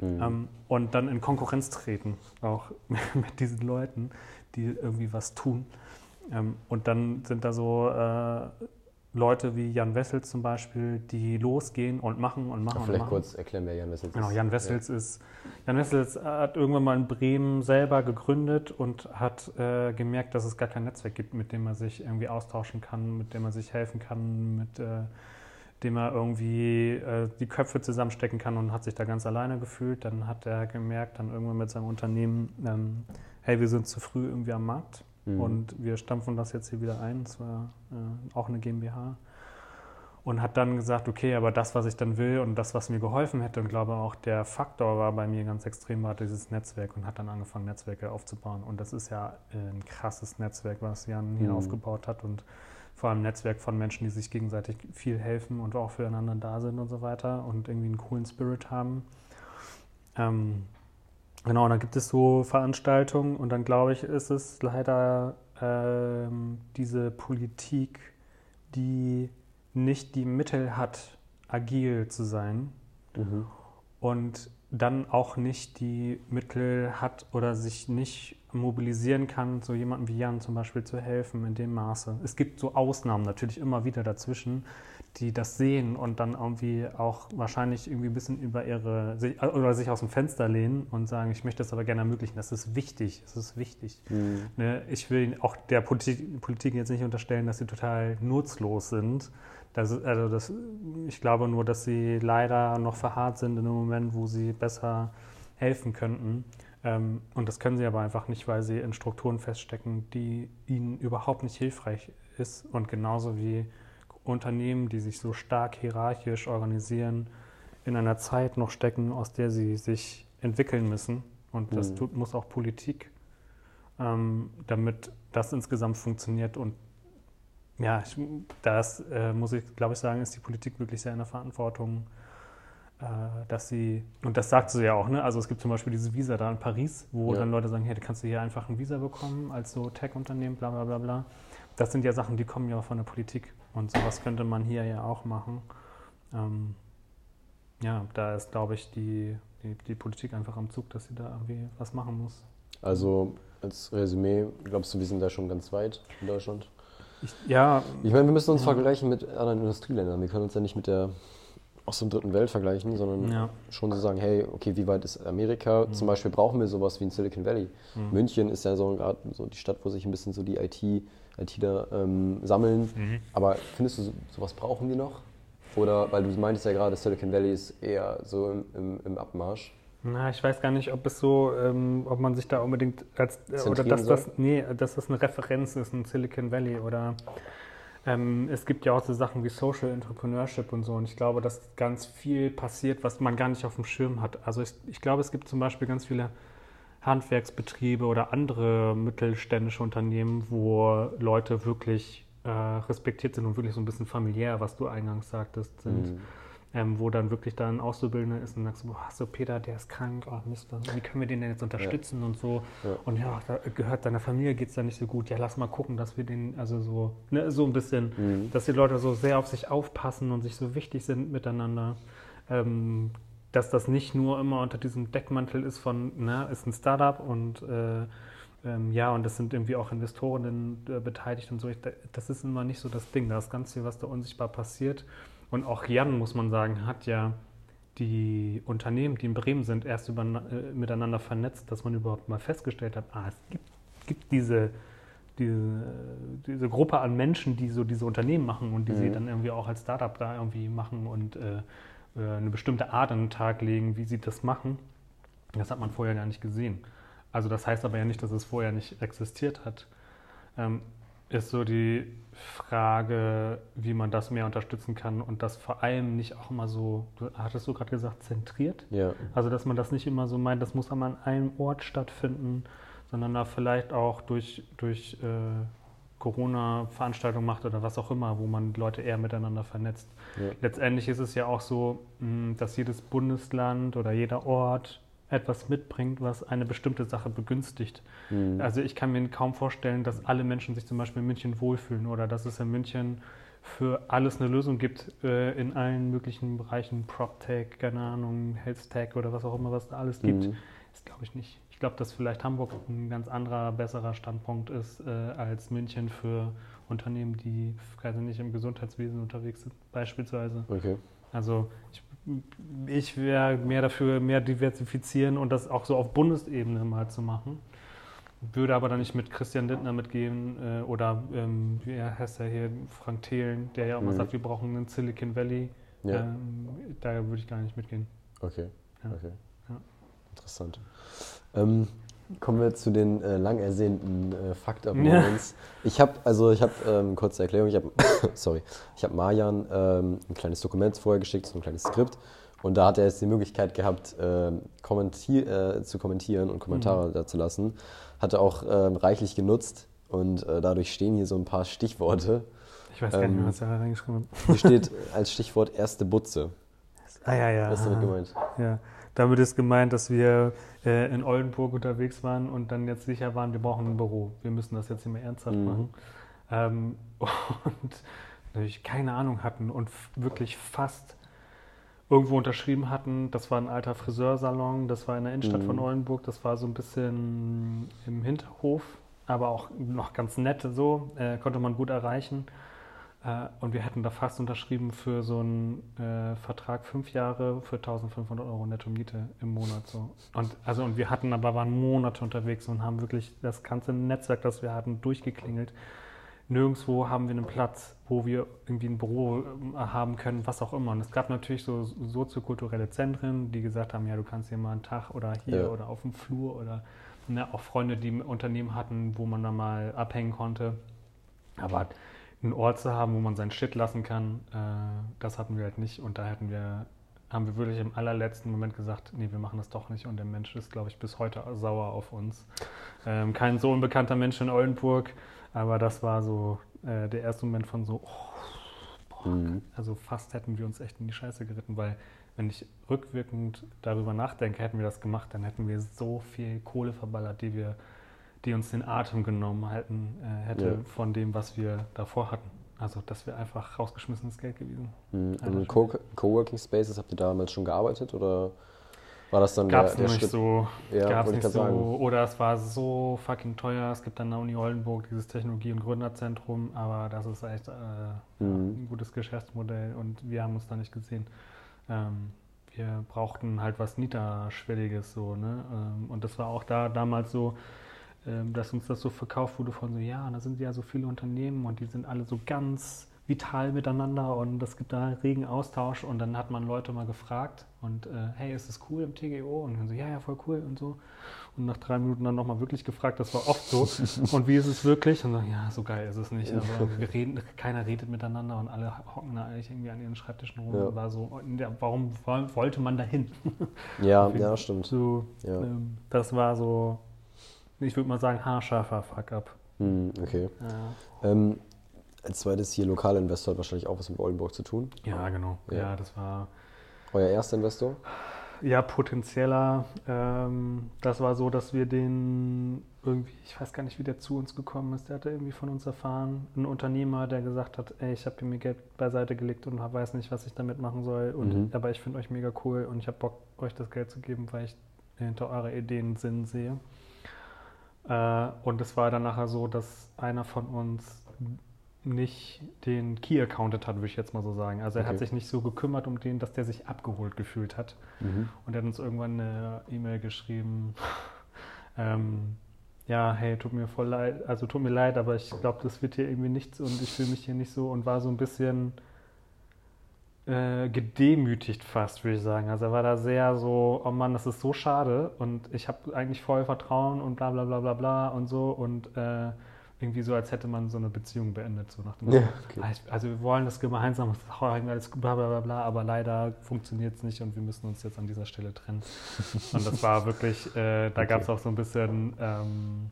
Speaker 2: Mhm. Ähm, und dann in Konkurrenz treten, auch (laughs) mit diesen Leuten, die irgendwie was tun. Ähm, und dann sind da so äh, Leute wie Jan Wessels zum Beispiel, die losgehen und machen und machen.
Speaker 1: Ach, vielleicht und machen. kurz erklären, wer Jan Wessels
Speaker 2: genau, ist. Genau, Jan Wessels ja. ist. Jan Wessels hat irgendwann mal in Bremen selber gegründet und hat äh, gemerkt, dass es gar kein Netzwerk gibt, mit dem man sich irgendwie austauschen kann, mit dem man sich helfen kann, mit äh, dem er irgendwie äh, die Köpfe zusammenstecken kann und hat sich da ganz alleine gefühlt. Dann hat er gemerkt, dann irgendwann mit seinem Unternehmen, ähm, hey, wir sind zu früh irgendwie am Markt Mhm. Und wir stampfen das jetzt hier wieder ein. Es war äh, auch eine GmbH. Und hat dann gesagt, okay, aber das, was ich dann will und das, was mir geholfen hätte, und glaube auch der Faktor war bei mir ganz extrem, war dieses Netzwerk und hat dann angefangen, Netzwerke aufzubauen. Und das ist ja ein krasses Netzwerk, was Jan hier mhm. aufgebaut hat und vor allem ein Netzwerk von Menschen, die sich gegenseitig viel helfen und auch füreinander da sind und so weiter und irgendwie einen coolen Spirit haben. Ähm, Genau, und dann gibt es so Veranstaltungen und dann glaube ich, ist es leider ähm, diese Politik, die nicht die Mittel hat, agil zu sein mhm. und dann auch nicht die Mittel hat oder sich nicht mobilisieren kann, so jemandem wie Jan zum Beispiel zu helfen in dem Maße. Es gibt so Ausnahmen natürlich immer wieder dazwischen, die das sehen und dann irgendwie auch wahrscheinlich irgendwie ein bisschen über ihre oder sich aus dem Fenster lehnen und sagen, ich möchte das aber gerne ermöglichen. Das ist wichtig. Das ist wichtig. Mhm. Ne, ich will auch der Politik, Politik, jetzt nicht unterstellen, dass sie total nutzlos sind. Das, also das, ich glaube nur, dass sie leider noch verharrt sind in einem Moment, wo sie besser helfen könnten. Ähm, und das können sie aber einfach nicht, weil sie in Strukturen feststecken, die ihnen überhaupt nicht hilfreich ist. Und genauso wie Unternehmen, die sich so stark hierarchisch organisieren, in einer Zeit noch stecken, aus der sie sich entwickeln müssen. Und das mhm. tut, muss auch Politik, ähm, damit das insgesamt funktioniert. Und ja, ich, das äh, muss ich, glaube ich, sagen, ist die Politik wirklich sehr in der Verantwortung, dass sie, und das sagt sie ja auch, ne? Also es gibt zum Beispiel diese Visa da in Paris, wo
Speaker 1: Ja.
Speaker 2: dann Leute sagen, hey, du kannst du hier einfach ein Visa bekommen als so Tech-Unternehmen, bla bla bla bla. Das sind ja Sachen, die kommen ja von der Politik. Und sowas könnte man hier ja auch machen. Ähm, ja, da ist, glaube ich, die, die, die Politik einfach am Zug, dass sie da irgendwie was machen muss.
Speaker 1: Also als Resümee, glaubst du, wir sind da schon ganz weit in Deutschland?
Speaker 2: Ich, ja,
Speaker 1: Ich meine, wir müssen uns
Speaker 2: Ja.
Speaker 1: vergleichen mit anderen Industrieländern. Wir können uns ja nicht mit der aus dem dritten Welt vergleichen, sondern
Speaker 2: ja.
Speaker 1: schon so sagen, hey, okay, wie weit ist Amerika?
Speaker 2: Mhm.
Speaker 1: Zum Beispiel brauchen wir sowas wie in Silicon Valley.
Speaker 2: Mhm.
Speaker 1: München ist ja so gerade so die Stadt, wo sich ein bisschen so die IT, ITler ähm, sammeln.
Speaker 2: Mhm.
Speaker 1: Aber findest du, so- sowas brauchen wir noch? Oder, weil du meintest ja gerade, Silicon Valley ist eher so im, im, im Abmarsch.
Speaker 2: Na, ich weiß gar nicht, ob es so, ähm, ob man sich da unbedingt als äh, oder dass
Speaker 1: soll?
Speaker 2: das, nee, dass das eine Referenz ist in Silicon Valley oder ähm, es gibt ja auch so Sachen wie Social Entrepreneurship und so und ich glaube, dass ganz viel passiert, was man gar nicht auf dem Schirm hat. Also ich, ich glaube, es gibt zum Beispiel ganz viele Handwerksbetriebe oder andere mittelständische Unternehmen, wo Leute wirklich äh, respektiert sind und wirklich so ein bisschen familiär, was du eingangs sagtest, sind
Speaker 1: Mhm.
Speaker 2: Ähm, wo dann wirklich dann Auszubildender ist und sagst, boah, so Peter, der ist krank, oh Mist, wie können wir den denn jetzt unterstützen und so.
Speaker 1: Ja.
Speaker 2: Und ja, da gehört deiner Familie geht es da nicht so gut. Ja, lass mal gucken, dass wir den, also so, ne, so ein bisschen,
Speaker 1: Mhm.
Speaker 2: dass die Leute so sehr auf sich aufpassen und sich so wichtig sind miteinander. Ähm, dass das nicht nur immer unter diesem Deckmantel ist von, na, ist ein Startup und äh, ähm, ja, und das sind irgendwie auch Investoren äh, beteiligt und so. Ich, da- das ist immer nicht so das Ding. Da ist ganz viel, was da unsichtbar passiert. Und auch Jan, muss man sagen, hat ja die Unternehmen, die in Bremen sind, erst über, äh, miteinander vernetzt, dass man überhaupt mal festgestellt hat, ah, es gibt, gibt diese, diese, diese Gruppe an Menschen, die so diese Unternehmen machen und die sie
Speaker 1: Mhm.
Speaker 2: dann irgendwie auch als Startup da irgendwie machen und äh, äh, eine bestimmte Art an den Tag legen, wie sie das machen. Das hat man vorher gar nicht gesehen. Also das heißt aber ja nicht, dass es vorher nicht existiert hat. Ähm, ist so die Frage, wie man das mehr unterstützen kann und das vor allem nicht auch immer so, du, hattest du gerade gesagt, zentriert?
Speaker 1: Ja.
Speaker 2: Also dass man das nicht immer so meint, das muss aber an einem Ort stattfinden, sondern da vielleicht auch durch, durch äh, Corona-Veranstaltungen macht oder was auch immer, wo man Leute eher miteinander vernetzt.
Speaker 1: Ja.
Speaker 2: Letztendlich ist es ja auch so, mh, dass jedes Bundesland oder jeder Ort etwas mitbringt, was eine bestimmte Sache begünstigt.
Speaker 1: Mhm.
Speaker 2: Also ich kann mir kaum vorstellen, dass alle Menschen sich zum Beispiel in München wohlfühlen oder dass es in München für alles eine Lösung gibt äh, in allen möglichen Bereichen, PropTech, keine Ahnung, HealthTech oder was auch immer, was da alles gibt.
Speaker 1: Mhm.
Speaker 2: Das glaube ich nicht. Ich glaube, dass vielleicht Hamburg ein ganz anderer, besserer Standpunkt ist äh, als München für Unternehmen, die, weiß ich nicht, im Gesundheitswesen unterwegs sind, beispielsweise.
Speaker 1: Okay.
Speaker 2: Also ich, ich wäre mehr dafür, mehr diversifizieren und das auch so auf Bundesebene mal zu machen. Würde aber dann nicht mit Christian Lindner mitgehen äh, oder ähm, wie heißt er hier, Frank Thelen, der ja auch mal
Speaker 1: Mhm.
Speaker 2: sagt, wir brauchen einen Silicon Valley.
Speaker 1: Ja.
Speaker 2: Ähm, da würde ich gar nicht mitgehen.
Speaker 1: Okay.
Speaker 2: Ja.
Speaker 1: okay.
Speaker 2: Ja.
Speaker 1: Interessant. Ähm, kommen wir zu den äh, lang ersehnten äh, Fakt of
Speaker 2: Ja.
Speaker 1: Ich habe, also ich habe, ähm, kurze Erklärung, ich habe, (coughs) sorry, ich habe Marjan ähm, ein kleines Dokument vorher geschickt, so ein kleines Skript. Und da hat er jetzt die Möglichkeit gehabt, ähm, kommentier äh, zu kommentieren und Kommentare da zu lassen. Hat er auch ähm, reichlich genutzt und äh, dadurch stehen hier so ein paar Stichworte.
Speaker 2: Ich weiß gar nicht mehr,
Speaker 1: Ähm,
Speaker 2: was er da reingeschrieben hat.
Speaker 1: Hier steht (laughs) als Stichwort erste Butze.
Speaker 2: Ah ja, ja.
Speaker 1: Was ist damit gemeint?
Speaker 2: Ja, damit ist gemeint, dass wir äh, in Oldenburg unterwegs waren und dann jetzt sicher waren, wir brauchen ein Büro. Wir müssen das jetzt nicht mehr ernsthaft
Speaker 1: Mhm.
Speaker 2: machen. Ähm, (laughs) und natürlich keine Ahnung hatten und wirklich fast irgendwo unterschrieben hatten. Das war ein alter Friseursalon, das war in der Innenstadt
Speaker 1: Mhm.
Speaker 2: von Oldenburg, das war so ein bisschen im Hinterhof, aber auch noch ganz nett so, äh, konnte man gut erreichen. Äh, und wir hätten da fast unterschrieben für so einen äh, Vertrag fünf Jahre für 1500 Euro netto Miete im Monat. So. Und, also, und wir hatten aber waren Monate unterwegs und haben wirklich das ganze Netzwerk, das wir hatten, durchgeklingelt. Nirgendwo haben wir einen Platz, wo wir irgendwie ein Büro ähm, haben können, was auch immer. Und es gab natürlich so soziokulturelle Zentren, die gesagt haben, ja, du kannst hier mal einen Tag oder hier
Speaker 1: Ja.
Speaker 2: oder auf dem Flur oder ne, auch Freunde, die Unternehmen hatten, wo man dann mal abhängen konnte. Aber einen Ort zu haben, wo man sein Shit lassen kann, äh, das hatten wir halt nicht. Und da hätten wir, haben wir wirklich im allerletzten Moment gesagt, nee, wir machen das doch nicht. Und der Mensch ist, glaube ich, bis heute sauer auf uns. Ähm, kein so unbekannter Mensch in Oldenburg, aber das war so äh, der erste Moment von so, oh, boah,
Speaker 1: Mhm.
Speaker 2: also fast hätten wir uns echt in die Scheiße geritten, weil wenn ich rückwirkend darüber nachdenke, hätten wir das gemacht, dann hätten wir so viel Kohle verballert, die wir, die uns den Atem genommen hätten, äh, hätte
Speaker 1: Ja.
Speaker 2: von dem, was wir davor hatten. Also das wäre einfach rausgeschmissenes Geld gewesen.
Speaker 1: Mhm. In
Speaker 2: das
Speaker 1: Co Coworking Spaces habt ihr damals schon gearbeitet oder war das dann
Speaker 2: Gab es
Speaker 1: der, der
Speaker 2: nicht
Speaker 1: Schritt?
Speaker 2: so.
Speaker 1: Ja,
Speaker 2: gab's nicht so.
Speaker 1: sagen.
Speaker 2: Oder es war so fucking teuer. Es gibt an der Uni Oldenburg dieses Technologie- und Gründerzentrum, aber das ist echt äh,
Speaker 1: Mhm.
Speaker 2: ein gutes Geschäftsmodell und wir haben uns da nicht gesehen. Ähm, wir brauchten halt was Niederschwelliges so, ne? Ähm, und das war auch da damals so, dass uns das so verkauft wurde von so, ja, da sind ja so viele Unternehmen und die sind alle so ganz vital miteinander und es gibt da regen Austausch und dann hat man Leute mal gefragt und äh, hey, ist das cool im TGO? Und dann so, ja, ja, voll cool und so. Und nach drei Minuten dann nochmal wirklich gefragt, das war oft so. (laughs) und wie ist es wirklich? Und dann, ja, so geil ist es nicht. Aber reden, keiner redet miteinander und alle hocken da eigentlich irgendwie an ihren Schreibtischen rum.
Speaker 1: Ja.
Speaker 2: Und war so, warum woll- wollte man da hin?
Speaker 1: Ja, (laughs) ja, stimmt.
Speaker 2: So,
Speaker 1: Ja.
Speaker 2: ähm, das war so, ich würde mal sagen, haarscharfer Fuck-up.
Speaker 1: Mhm, okay.
Speaker 2: Ja.
Speaker 1: Ähm, als zweites hier lokaler Investor hat wahrscheinlich auch was mit Oldenburg zu tun.
Speaker 2: ja, genau.
Speaker 1: Ja.
Speaker 2: Ja. das war
Speaker 1: Euer erster Investor?
Speaker 2: ja potenzieller. Ähm, das war so, dass wir den irgendwie, ich weiß gar nicht, wie der zu uns gekommen ist. Der hatte irgendwie von uns erfahren, ein Unternehmer, der gesagt hat, ey, ich habe hier mir Geld beiseite gelegt und weiß nicht, was ich damit machen soll. Und,
Speaker 1: Mhm.
Speaker 2: Aber ich finde euch mega cool und ich habe Bock, euch das Geld zu geben, weil ich hinter eurer Ideen Sinn sehe. Äh, und es war dann nachher so, dass einer von uns nicht den Key accounted hat, würde ich jetzt mal so sagen. Also er
Speaker 1: Okay.
Speaker 2: hat sich nicht so gekümmert um den, dass der sich abgeholt gefühlt hat.
Speaker 1: Mhm.
Speaker 2: Und er hat uns irgendwann eine E-Mail geschrieben, (laughs) ähm, ja, hey, tut mir voll leid, also tut mir leid, aber ich glaube, das wird hier irgendwie nichts und ich fühle mich hier nicht so und war so ein bisschen äh, gedemütigt fast, würde ich sagen. Also er war da sehr so, oh Mann, das ist so schade und ich habe eigentlich voll Vertrauen und bla bla bla bla bla und so und äh, irgendwie so, als hätte man so eine Beziehung beendet, so nach dem
Speaker 1: Ja, okay.
Speaker 2: "Ah, ich- also wir wollen das gemeinsam, das alles bla bla bla bla, aber leider funktioniert es nicht und wir müssen uns jetzt an dieser Stelle trennen. Und das war wirklich, äh, da
Speaker 1: Okay.
Speaker 2: gab es auch so ein bisschen ähm,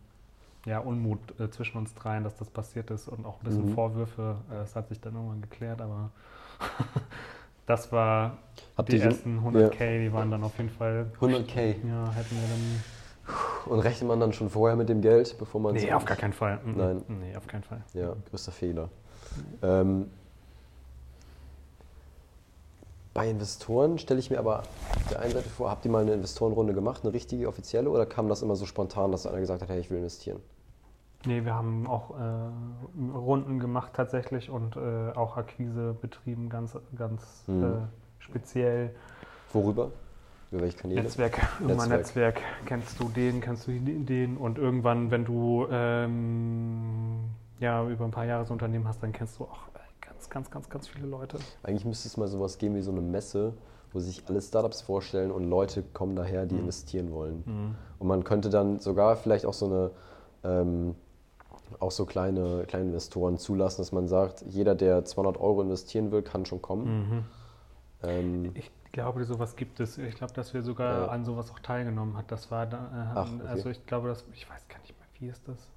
Speaker 2: ja, Unmut äh, zwischen uns dreien, dass das passiert ist und auch ein bisschen
Speaker 1: Mhm.
Speaker 2: Vorwürfe. Äh, Es hat sich dann irgendwann geklärt, aber (laughs) das war
Speaker 1: Habt
Speaker 2: die ersten 100k, die waren dann auf jeden Fall,
Speaker 1: 100k.
Speaker 2: ja, hätten wir dann,
Speaker 1: Und rechnet man dann schon vorher mit dem Geld, bevor man
Speaker 2: nee, auf gar keinen Fall. Mhm.
Speaker 1: Nein.
Speaker 2: Nee, auf keinen Fall.
Speaker 1: Ja, größter Fehler. Ähm, bei Investoren stelle ich mir aber auf der einen Seite vor, habt ihr mal eine Investorenrunde gemacht, eine richtige offizielle, oder kam das immer so spontan, dass einer gesagt hat, hey, ich will investieren?
Speaker 2: Nee, wir haben auch äh, Runden gemacht tatsächlich und äh, auch Akquise betrieben, ganz, ganz
Speaker 1: Mhm.
Speaker 2: äh, speziell.
Speaker 1: Worüber? Über welche Kanäle?
Speaker 2: Netzwerk, irgendwann
Speaker 1: Netzwerk.
Speaker 2: Netzwerk. Kennst du den, kennst du den und irgendwann, wenn du ähm, ja, über ein paar Jahre so ein Unternehmen hast, dann kennst du auch äh, ganz, ganz, ganz, ganz viele Leute.
Speaker 1: Eigentlich müsste es mal sowas geben wie so eine Messe, wo sich alle Startups vorstellen und Leute kommen daher, die
Speaker 2: Mhm.
Speaker 1: investieren wollen.
Speaker 2: Mhm.
Speaker 1: Und man könnte dann sogar vielleicht auch so eine ähm, auch so kleine, kleine Investoren zulassen, dass man sagt, jeder, der 200 Euro investieren will, kann schon kommen.
Speaker 2: Mhm.
Speaker 1: Ähm,
Speaker 2: Ich glaube, sowas gibt es. Ich glaube, dass wir sogar
Speaker 1: Ja.
Speaker 2: an sowas auch teilgenommen hat. Das war äh,
Speaker 1: Ach, okay.
Speaker 2: also ich glaube, dass ich weiß gar nicht mehr, wie ist das?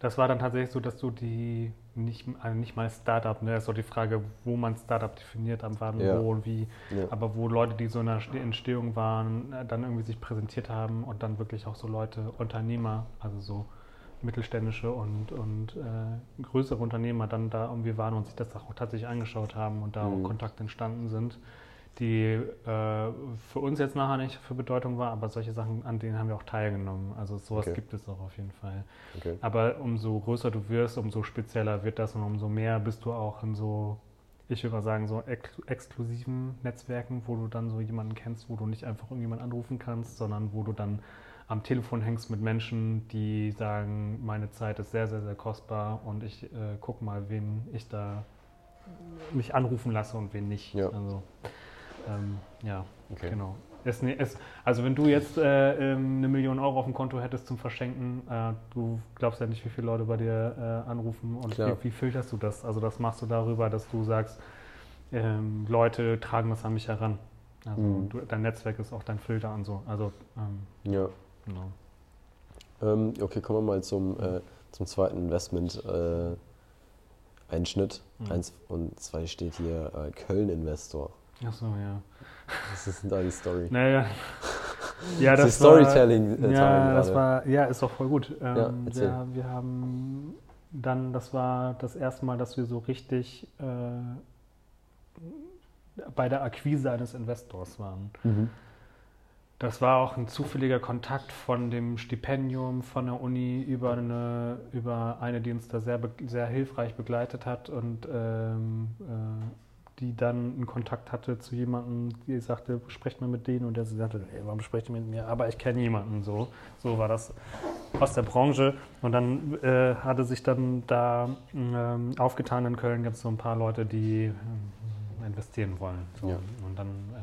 Speaker 2: Das war dann tatsächlich so, dass du die nicht, also nicht mal Startup, ne, ist so die Frage, wo man Startup definiert, am wann,
Speaker 1: Ja.
Speaker 2: wo und wie,
Speaker 1: ja.
Speaker 2: aber wo Leute, die so in der Entstehung waren, äh, dann irgendwie sich präsentiert haben und dann wirklich auch so Leute, Unternehmer, also so mittelständische und, und äh, größere Unternehmer dann da irgendwie waren und sich das auch tatsächlich angeschaut haben und da
Speaker 1: Mhm.
Speaker 2: auch Kontakte entstanden sind, die äh, für uns jetzt nachher nicht für Bedeutung war, aber solche Sachen, an denen haben wir auch teilgenommen. Also sowas
Speaker 1: Okay.
Speaker 2: gibt es auch auf jeden Fall.
Speaker 1: Okay.
Speaker 2: Aber umso größer du wirst, umso spezieller wird das und umso mehr bist du auch in so, ich würde mal sagen, so ex exklusiven Netzwerken, wo du dann so jemanden kennst, wo du nicht einfach irgendjemanden anrufen kannst, sondern wo du dann am Telefon hängst mit Menschen, die sagen, meine Zeit ist sehr, sehr, sehr kostbar und ich äh, guck mal, wen ich da mich anrufen lasse und wen nicht.
Speaker 1: Ja.
Speaker 2: Also, ähm, ja,
Speaker 1: Okay.
Speaker 2: genau. Es, es, also wenn du jetzt äh, ähm, eine Million Euro auf dem Konto hättest zum Verschenken, äh, du glaubst ja nicht, wie viele Leute bei dir äh, anrufen und wie, wie filterst du das? Also das machst du darüber, dass du sagst, ähm, Leute tragen das an mich heran. Also
Speaker 1: Mhm.
Speaker 2: du, dein Netzwerk ist auch dein Filter und so. Also ähm,
Speaker 1: Ja.
Speaker 2: Genau.
Speaker 1: Ähm, okay, kommen wir mal zum, äh, zum zweiten Investment. Äh, Einschnitt.
Speaker 2: Mhm.
Speaker 1: Eins und zwei steht hier äh, Köln-Investor.
Speaker 2: Ach so, ja.
Speaker 1: Das ist da die Story. (laughs)
Speaker 2: Naja. Ja,
Speaker 1: Das
Speaker 2: das
Speaker 1: ist Storytelling.
Speaker 2: War,
Speaker 1: äh,
Speaker 2: ja, das war, ja, ist auch voll gut. Ähm,
Speaker 1: Ja,
Speaker 2: wir, wir haben dann, das war das erste Mal, dass wir so richtig äh, bei der Akquise eines Investors waren.
Speaker 1: Mhm.
Speaker 2: Das war auch ein zufälliger Kontakt von dem Stipendium von der Uni über eine, über eine die uns da sehr, sehr hilfreich begleitet hat und ähm, äh, die dann einen Kontakt hatte zu jemandem, die sagte, sprecht mal mit denen und der sagte, hey, warum sprecht ihr mit mir? Aber ich kenne jemanden so. So war das aus der Branche. Und dann äh, hatte sich dann da ähm, aufgetan in Köln, gibt es so ein paar Leute, die ähm, investieren wollen. So.
Speaker 1: Ja.
Speaker 2: Und dann äh,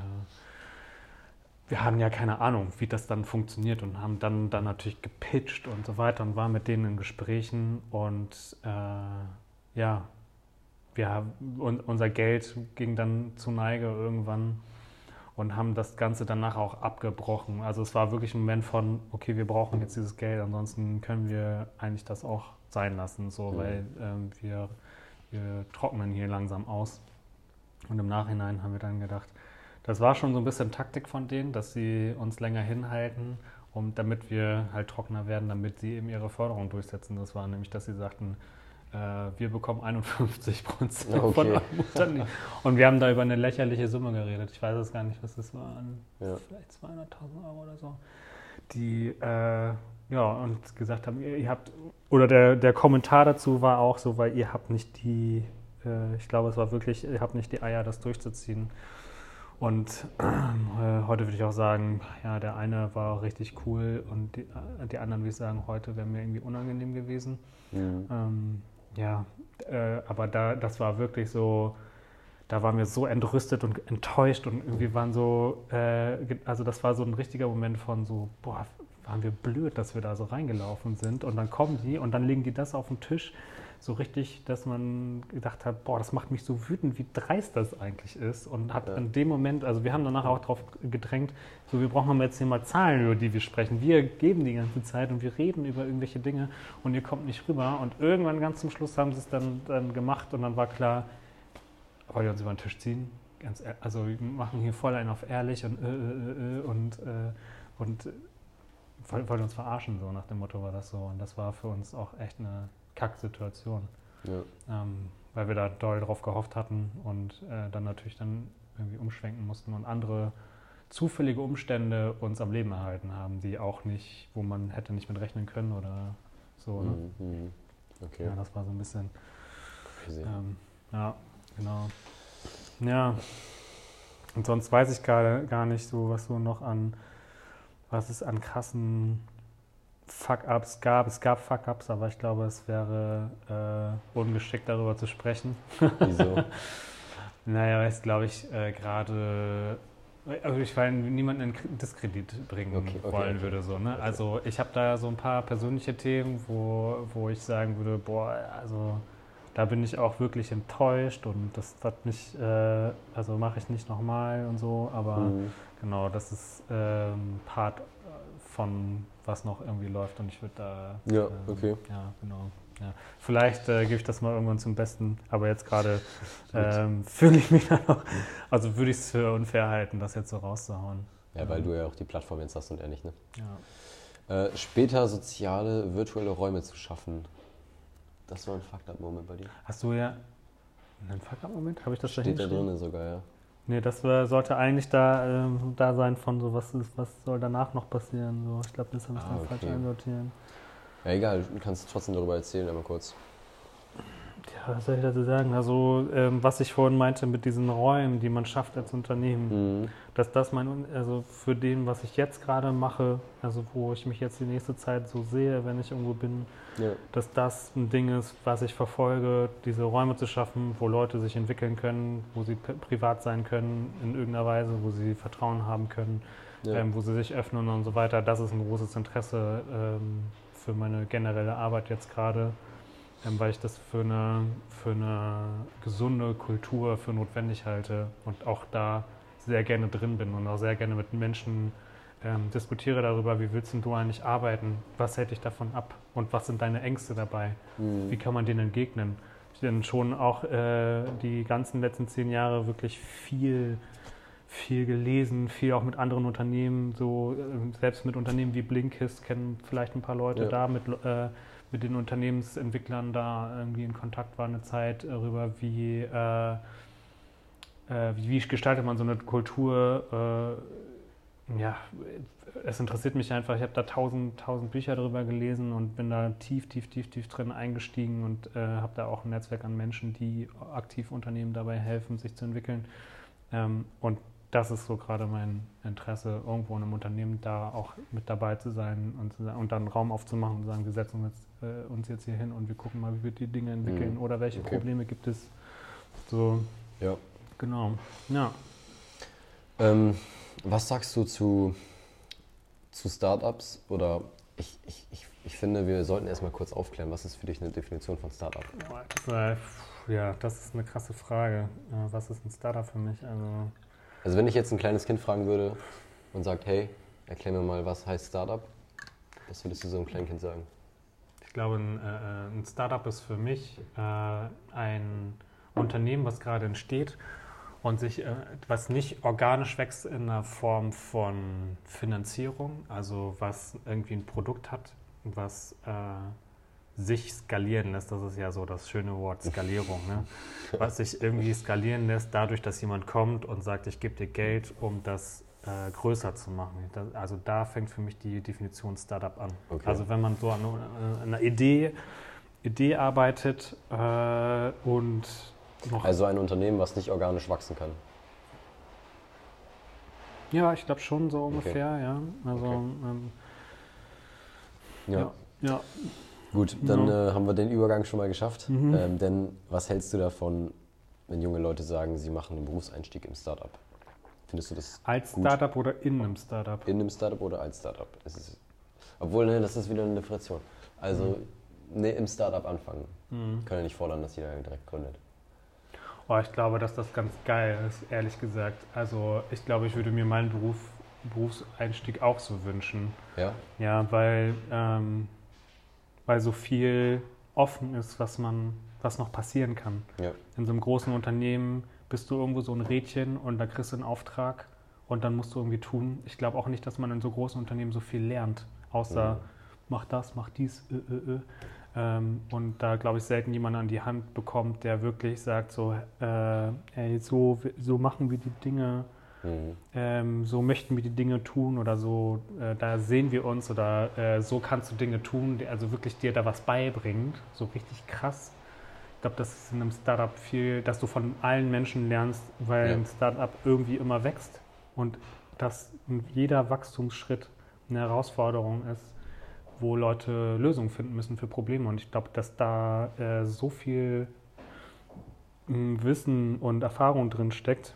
Speaker 2: wir haben ja keine Ahnung, wie das dann funktioniert und haben dann, dann natürlich gepitcht und so weiter und waren mit denen in Gesprächen und äh, ja, wir und unser Geld ging dann zu Neige irgendwann und haben das Ganze danach auch abgebrochen. Also es war wirklich ein Moment von, okay, wir brauchen jetzt dieses Geld, ansonsten können wir eigentlich das auch sein lassen, so,
Speaker 1: Mhm.
Speaker 2: weil ähm, wir, wir trocknen hier langsam aus. Und im Nachhinein haben wir dann gedacht, das war schon so ein bisschen Taktik von denen, dass sie uns länger hinhalten, um, damit wir halt trockener werden, damit sie eben ihre Förderung durchsetzen. Das war nämlich, dass sie sagten, äh, wir bekommen 51 Prozent von
Speaker 1: Okay.
Speaker 2: eurem Unternehmen. Und wir haben da über eine lächerliche Summe geredet. Ich weiß es gar nicht, was das waren.
Speaker 1: Ja.
Speaker 2: Vielleicht 200.000 Euro oder so. Die äh, ja und gesagt haben, ihr, ihr habt oder der, der Kommentar dazu war auch so, weil ihr habt nicht die, äh, ich glaube, es war wirklich, ihr habt nicht die Eier, das durchzuziehen. Und äh, heute würde ich auch sagen, ja, der eine war richtig cool und die, äh, die anderen würde ich sagen, heute wäre mir irgendwie unangenehm gewesen.
Speaker 1: Mhm.
Speaker 2: Ähm, ja, äh, aber da, das war wirklich so, da waren wir so entrüstet und enttäuscht und irgendwie waren so, äh, also das war so ein richtiger Moment von so, boah, waren wir blöd, dass wir da so reingelaufen sind. Und dann kommen die und dann legen die das auf den Tisch, so richtig, dass man gedacht hat, boah, das macht mich so wütend, wie dreist das eigentlich ist. Und hat
Speaker 1: Ja.
Speaker 2: in dem Moment, also wir haben danach auch darauf gedrängt, so wir brauchen jetzt hier mal Zahlen, über die wir sprechen. Wir geben die ganze Zeit und wir reden über irgendwelche Dinge und ihr kommt nicht rüber. Und irgendwann ganz zum Schluss haben sie es dann, dann gemacht und dann war klar, wollt ihr uns über den Tisch ziehen? Ganz, also wir machen hier voll einen auf ehrlich und äh, äh, äh, und, äh, und wollt, wollt uns verarschen, so nach dem Motto war das so. Und das war für uns auch echt eine Kacksituation,
Speaker 1: Ja.
Speaker 2: ähm, weil wir da doll drauf gehofft hatten und äh, dann natürlich dann irgendwie umschwenken mussten und andere zufällige Umstände uns am Leben erhalten haben, die auch nicht, wo man hätte nicht mit rechnen können oder so. Ne?
Speaker 1: Mhm. Mhm. Okay.
Speaker 2: Ja, das war so ein bisschen ähm, ja, genau. Ja. Und sonst weiß ich gar, gar nicht so, was so noch an, was es an krassen Fuck-Ups gab. Es gab Fuck-Ups, aber ich glaube, es wäre äh, ungeschickt, darüber zu sprechen. (laughs)
Speaker 1: Wieso?
Speaker 2: Naja, weil es, glaube ich, äh, gerade, also ich weil niemanden in Diskredit bringen
Speaker 1: Okay, okay,
Speaker 2: wollen
Speaker 1: okay.
Speaker 2: würde. So, ne? Also ich habe da so ein paar persönliche Themen, wo, wo ich sagen würde, boah, also da bin ich auch wirklich enttäuscht und das hat mich, äh, also mache ich nicht nochmal und so, aber
Speaker 1: Mhm.
Speaker 2: genau, das ist ähm, Part von was noch irgendwie läuft und ich würde da
Speaker 1: Ja,
Speaker 2: ähm,
Speaker 1: okay.
Speaker 2: ja, genau. Ja. Vielleicht äh, gebe ich das mal irgendwann zum Besten, aber jetzt gerade (laughs) ähm, fühle ich mich (laughs) da noch, also würde ich es für unfair halten, das jetzt so rauszuhauen.
Speaker 1: Ja, weil du ja auch die Plattform jetzt hast und er nicht, ne?
Speaker 2: Ja.
Speaker 1: Äh, später soziale, virtuelle Räume zu schaffen. Das war ein Fucked-Up-Moment bei dir.
Speaker 2: Hast du ja einen Fuck-Up-Moment? Habe ich das da
Speaker 1: Steht da drin sogar, ja.
Speaker 2: Nee, das äh, sollte eigentlich da, ähm, da sein von so, was, ist, was soll danach noch passieren. So. Ich glaube, das habe ich
Speaker 1: Ah,
Speaker 2: dann
Speaker 1: okay.
Speaker 2: falsch einsortiert.
Speaker 1: Ja, egal, du kannst trotzdem darüber erzählen, aber kurz.
Speaker 2: Ja, was soll ich dazu sagen? Also, ähm, was ich vorhin meinte mit diesen Räumen, die man schafft als Unternehmen,
Speaker 1: Mhm.
Speaker 2: dass das mein, also für den, was ich jetzt gerade mache, also wo ich mich jetzt die nächste Zeit so sehe, wenn ich irgendwo bin,
Speaker 1: Ja.
Speaker 2: dass das ein Ding ist, was ich verfolge, diese Räume zu schaffen, wo Leute sich entwickeln können, wo sie pri- privat sein können in irgendeiner Weise, wo sie Vertrauen haben können,
Speaker 1: Ja.
Speaker 2: ähm, wo sie sich öffnen und so weiter. Das ist ein großes Interesse ähm, für meine generelle Arbeit jetzt gerade, weil ich das für eine, für eine gesunde Kultur für notwendig halte und auch da sehr gerne drin bin und auch sehr gerne mit Menschen ähm, diskutiere darüber, wie willst denn du eigentlich arbeiten, was hält dich davon ab und was sind deine Ängste dabei,
Speaker 1: Mhm.
Speaker 2: wie kann man denen entgegnen, bin schon auch äh, die ganzen letzten zehn Jahre wirklich viel, viel gelesen, viel auch mit anderen Unternehmen, so äh, selbst mit Unternehmen wie Blinkist kennen vielleicht ein paar Leute
Speaker 1: Ja.
Speaker 2: da, mit, äh, mit den Unternehmensentwicklern da irgendwie in Kontakt war eine Zeit darüber, wie, äh, äh, wie, wie gestaltet man so eine Kultur. Äh, ja, es interessiert mich einfach. Ich habe da tausend, tausend Bücher darüber gelesen und bin da tief, tief, tief, tief drin eingestiegen und äh, habe da auch ein Netzwerk an Menschen, die aktiv Unternehmen dabei helfen, sich zu entwickeln. Ähm, und das ist so gerade mein Interesse, irgendwo in einem Unternehmen da auch mit dabei zu sein und, zu, und dann Raum aufzumachen und zu sagen, wir setzen uns jetzt, äh, uns jetzt hier hin und wir gucken mal, wie wir die Dinge entwickeln
Speaker 1: Mhm.
Speaker 2: oder welche
Speaker 1: Okay.
Speaker 2: Probleme gibt es. So,
Speaker 1: Ja.
Speaker 2: genau. Ja.
Speaker 1: Ähm, was sagst du zu, zu Startups? Oder ich, ich, ich, ich finde, wir sollten erstmal kurz aufklären, was ist für dich eine Definition von Startup?
Speaker 2: Ja, das ist eine krasse Frage. Äh, Was ist ein Startup für mich? Also,
Speaker 1: Also wenn ich jetzt ein kleines Kind fragen würde und sagt, hey, erklär mir mal, was heißt Startup? Was würdest du so einem kleinen Kind sagen?
Speaker 2: ich glaube, ein, äh, ein Startup ist für mich äh, ein Unternehmen, was gerade entsteht und sich, äh, was nicht organisch wächst in der Form von Finanzierung, also was irgendwie ein Produkt hat, was äh, sich skalieren lässt. Das ist ja so das schöne Wort Skalierung. Ne? Was sich irgendwie skalieren lässt, dadurch, dass jemand kommt und sagt, ich gebe dir Geld, um das äh, größer zu machen. Das, also da fängt für mich die Definition Startup an.
Speaker 1: Okay.
Speaker 2: Also wenn man so an äh, einer Idee, Idee arbeitet äh, und noch
Speaker 1: Also ein Unternehmen, was nicht organisch wachsen kann.
Speaker 2: Ja, ich glaube schon so ungefähr, ja. Also,
Speaker 1: Okay.
Speaker 2: ähm,
Speaker 1: Ja.
Speaker 2: ja. ja.
Speaker 1: Gut, dann
Speaker 2: Ja.
Speaker 1: äh, haben wir den Übergang schon mal geschafft.
Speaker 2: Mhm.
Speaker 1: Ähm, denn was hältst du davon, wenn junge Leute sagen, sie machen einen Berufseinstieg im Startup? Findest du das
Speaker 2: Als
Speaker 1: Gut.
Speaker 2: Startup oder in einem Startup?
Speaker 1: in einem Startup oder als Startup? Ist, obwohl, ne, das ist wieder eine Definition. Also ne, im Startup anfangen.
Speaker 2: Mhm.
Speaker 1: Können ja nicht fordern, dass jeder direkt gründet.
Speaker 2: Oh, ich glaube, dass das ganz geil ist, ehrlich gesagt. Also ich glaube, ich würde mir meinen Beruf, Berufseinstieg auch so wünschen.
Speaker 1: Ja?
Speaker 2: Ja, weil, ähm, weil so viel offen ist, was man, was noch passieren kann.
Speaker 1: Ja.
Speaker 2: In so einem großen Unternehmen bist du irgendwo so ein Rädchen und da kriegst du einen Auftrag und dann musst du irgendwie tun. Ich glaube auch nicht, dass man in so großen Unternehmen so viel lernt, außer
Speaker 1: Mhm.
Speaker 2: mach das, mach dies, äh, äh, äh. Ähm, und da glaube ich selten jemanden an die Hand bekommt, der wirklich sagt so, äh, ey, so, so machen wir die Dinge,
Speaker 1: Mhm.
Speaker 2: ähm, so möchten wir die Dinge tun oder so, äh, da sehen wir uns oder äh, so kannst du Dinge tun, die also wirklich dir da was beibringt, so richtig krass. Ich glaube, das ist in einem Startup viel, dass du von allen Menschen lernst, weil
Speaker 1: Ja.
Speaker 2: ein Startup irgendwie immer wächst und dass jeder Wachstumsschritt eine Herausforderung ist, wo Leute Lösungen finden müssen für Probleme. Und ich glaube, dass da äh, so viel mh, Wissen und Erfahrung drin steckt,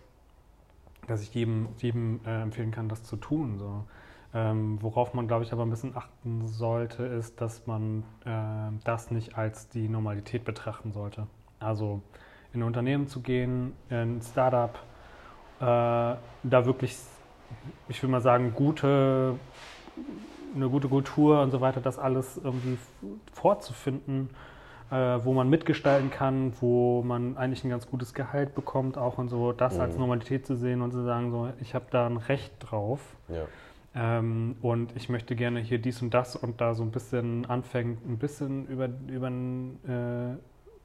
Speaker 2: dass ich jedem, jedem äh, empfehlen kann, das zu tun. So. Ähm, worauf man, glaube ich, aber ein bisschen achten sollte, ist, dass man äh, das nicht als die Normalität betrachten sollte. Also in ein Unternehmen zu gehen, in ein Startup, äh, da wirklich, ich will mal sagen, gute, eine gute Kultur und so weiter, das alles irgendwie vorzufinden, äh, wo man mitgestalten kann, wo man eigentlich ein ganz gutes Gehalt bekommt, auch und so, das als
Speaker 1: Mhm.
Speaker 2: Normalität zu sehen und zu sagen, so, ich habe da ein Recht drauf.
Speaker 1: Ja.
Speaker 2: Ähm, und ich möchte gerne hier dies und das und da so ein bisschen anfängt, ein bisschen über, über den äh,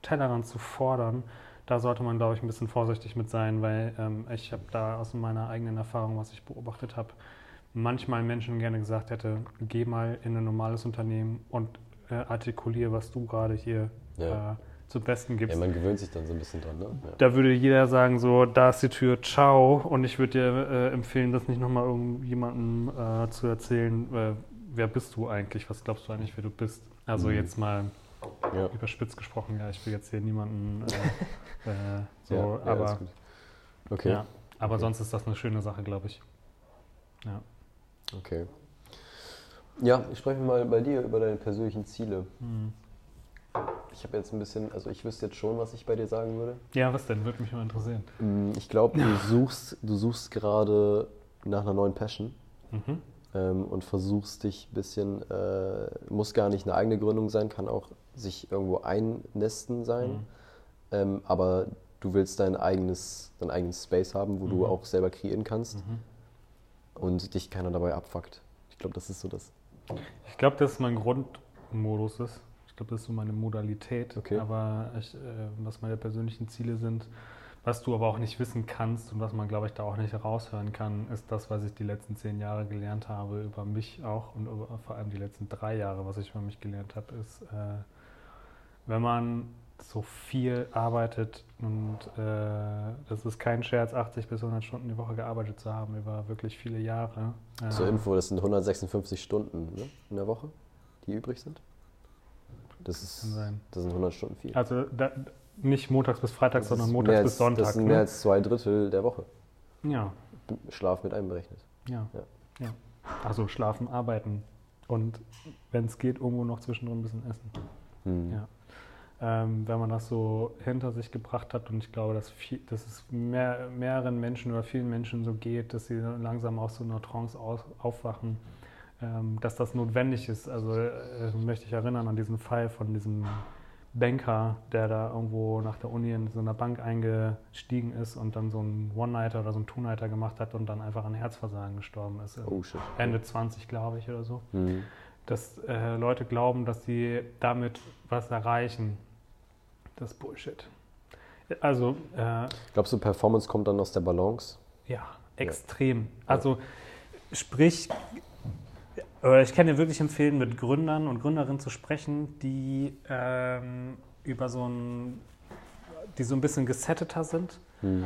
Speaker 2: Tellerrand zu fordern. Da sollte man, glaube ich, ein bisschen vorsichtig mit sein, weil ähm, ich habe da aus meiner eigenen Erfahrung, was ich beobachtet habe, manchmal Menschen gerne gesagt hätte, geh mal in ein normales Unternehmen und äh, artikuliere, was du gerade hier
Speaker 1: Ja.
Speaker 2: äh, zum Besten gibst.
Speaker 1: ja, man gewöhnt sich dann so ein bisschen dran, ne? Ja.
Speaker 2: Da würde jeder sagen, so, da ist die Tür, ciao. Und ich würde dir äh, empfehlen, das nicht nochmal irgendjemandem äh, zu erzählen, äh, wer bist du eigentlich, was glaubst du eigentlich, wer du bist. Also
Speaker 1: Mhm.
Speaker 2: jetzt mal
Speaker 1: Ja.
Speaker 2: überspitzt gesprochen, ja, ich will jetzt hier niemanden äh, (laughs) so, aber.
Speaker 1: Okay.
Speaker 2: aber
Speaker 1: Okay.
Speaker 2: sonst ist das eine schöne Sache, glaube ich. Ja.
Speaker 1: Okay. Ja, ich spreche mal bei dir über deine persönlichen Ziele.
Speaker 2: Hm.
Speaker 1: Ich habe jetzt ein bisschen, also ich wüsste jetzt schon, was ich bei dir sagen würde.
Speaker 2: ja, was denn? Würde mich mal interessieren.
Speaker 1: Mm, Ich glaube, du suchst, du suchst gerade nach einer neuen Passion
Speaker 2: Mhm.
Speaker 1: ähm, und versuchst dich ein bisschen, äh, muss gar nicht eine eigene Gründung sein, kann auch sich irgendwo einnesten sein.
Speaker 2: Mhm.
Speaker 1: ähm, aber du willst dein eigenes, dein eigenes Space haben, wo du
Speaker 2: Mhm.
Speaker 1: auch selber kreieren kannst
Speaker 2: Mhm.
Speaker 1: und dich keiner dabei abfuckt. Ich glaube, das ist so das.
Speaker 2: Ich glaube, dass mein Grundmodus ist. Ich glaube, das ist so meine Modalität.
Speaker 1: Okay.
Speaker 2: Aber ich, äh, was meine persönlichen Ziele sind, was du aber auch nicht wissen kannst und was man, glaube ich, da auch nicht heraushören kann, ist das, was ich die letzten zehn Jahre gelernt habe über mich auch und über, vor allem die letzten drei Jahre, was ich über mich gelernt habe, ist, äh, wenn man so viel arbeitet und äh, das ist kein Scherz, 80 bis 100 Stunden die Woche gearbeitet zu haben über wirklich viele Jahre.
Speaker 1: Zur
Speaker 2: äh,
Speaker 1: Info, das sind 156 Stunden ne, in der Woche, die übrig sind. Das, ist,
Speaker 2: Kann sein.
Speaker 1: das sind 100 Stunden viel.
Speaker 2: Also da, nicht montags bis freitags,
Speaker 1: Das
Speaker 2: sondern montags
Speaker 1: mehr
Speaker 2: bis
Speaker 1: als,
Speaker 2: Sonntag.
Speaker 1: Das sind
Speaker 2: ne?
Speaker 1: mehr als zwei Drittel der Woche.
Speaker 2: ja,
Speaker 1: Schlaf mit einberechnet.
Speaker 2: ja,
Speaker 1: Ja.
Speaker 2: ja, Also schlafen, arbeiten und wenn es geht, irgendwo noch zwischendrin ein bisschen essen.
Speaker 1: Hm.
Speaker 2: Ja. Ähm, wenn man das so hinter sich gebracht hat und ich glaube, dass, viel, dass es mehr, mehreren Menschen oder vielen Menschen so geht, dass sie langsam aus so einer Trance aus, aufwachen, ähm, dass das notwendig ist. Also äh, möchte ich erinnern an diesen Fall von diesem Banker, der da irgendwo nach der Uni in so einer Bank eingestiegen ist und dann so einen One-Nighter oder so einen Two-Nighter gemacht hat und dann einfach an Herzversagen gestorben ist.
Speaker 1: Oh shit.
Speaker 2: Ende 20, glaube ich, oder so
Speaker 1: Hm.
Speaker 2: Dass äh, Leute glauben, dass sie damit was erreichen. Das ist Bullshit. Also, äh,
Speaker 1: Glaubst du, Performance kommt dann aus der Balance?
Speaker 2: ja, extrem. Also, sprich, ich kann dir wirklich empfehlen, mit Gründern und Gründerinnen zu sprechen, die ähm, über so ein, die so ein bisschen gesetteter sind
Speaker 1: Hm.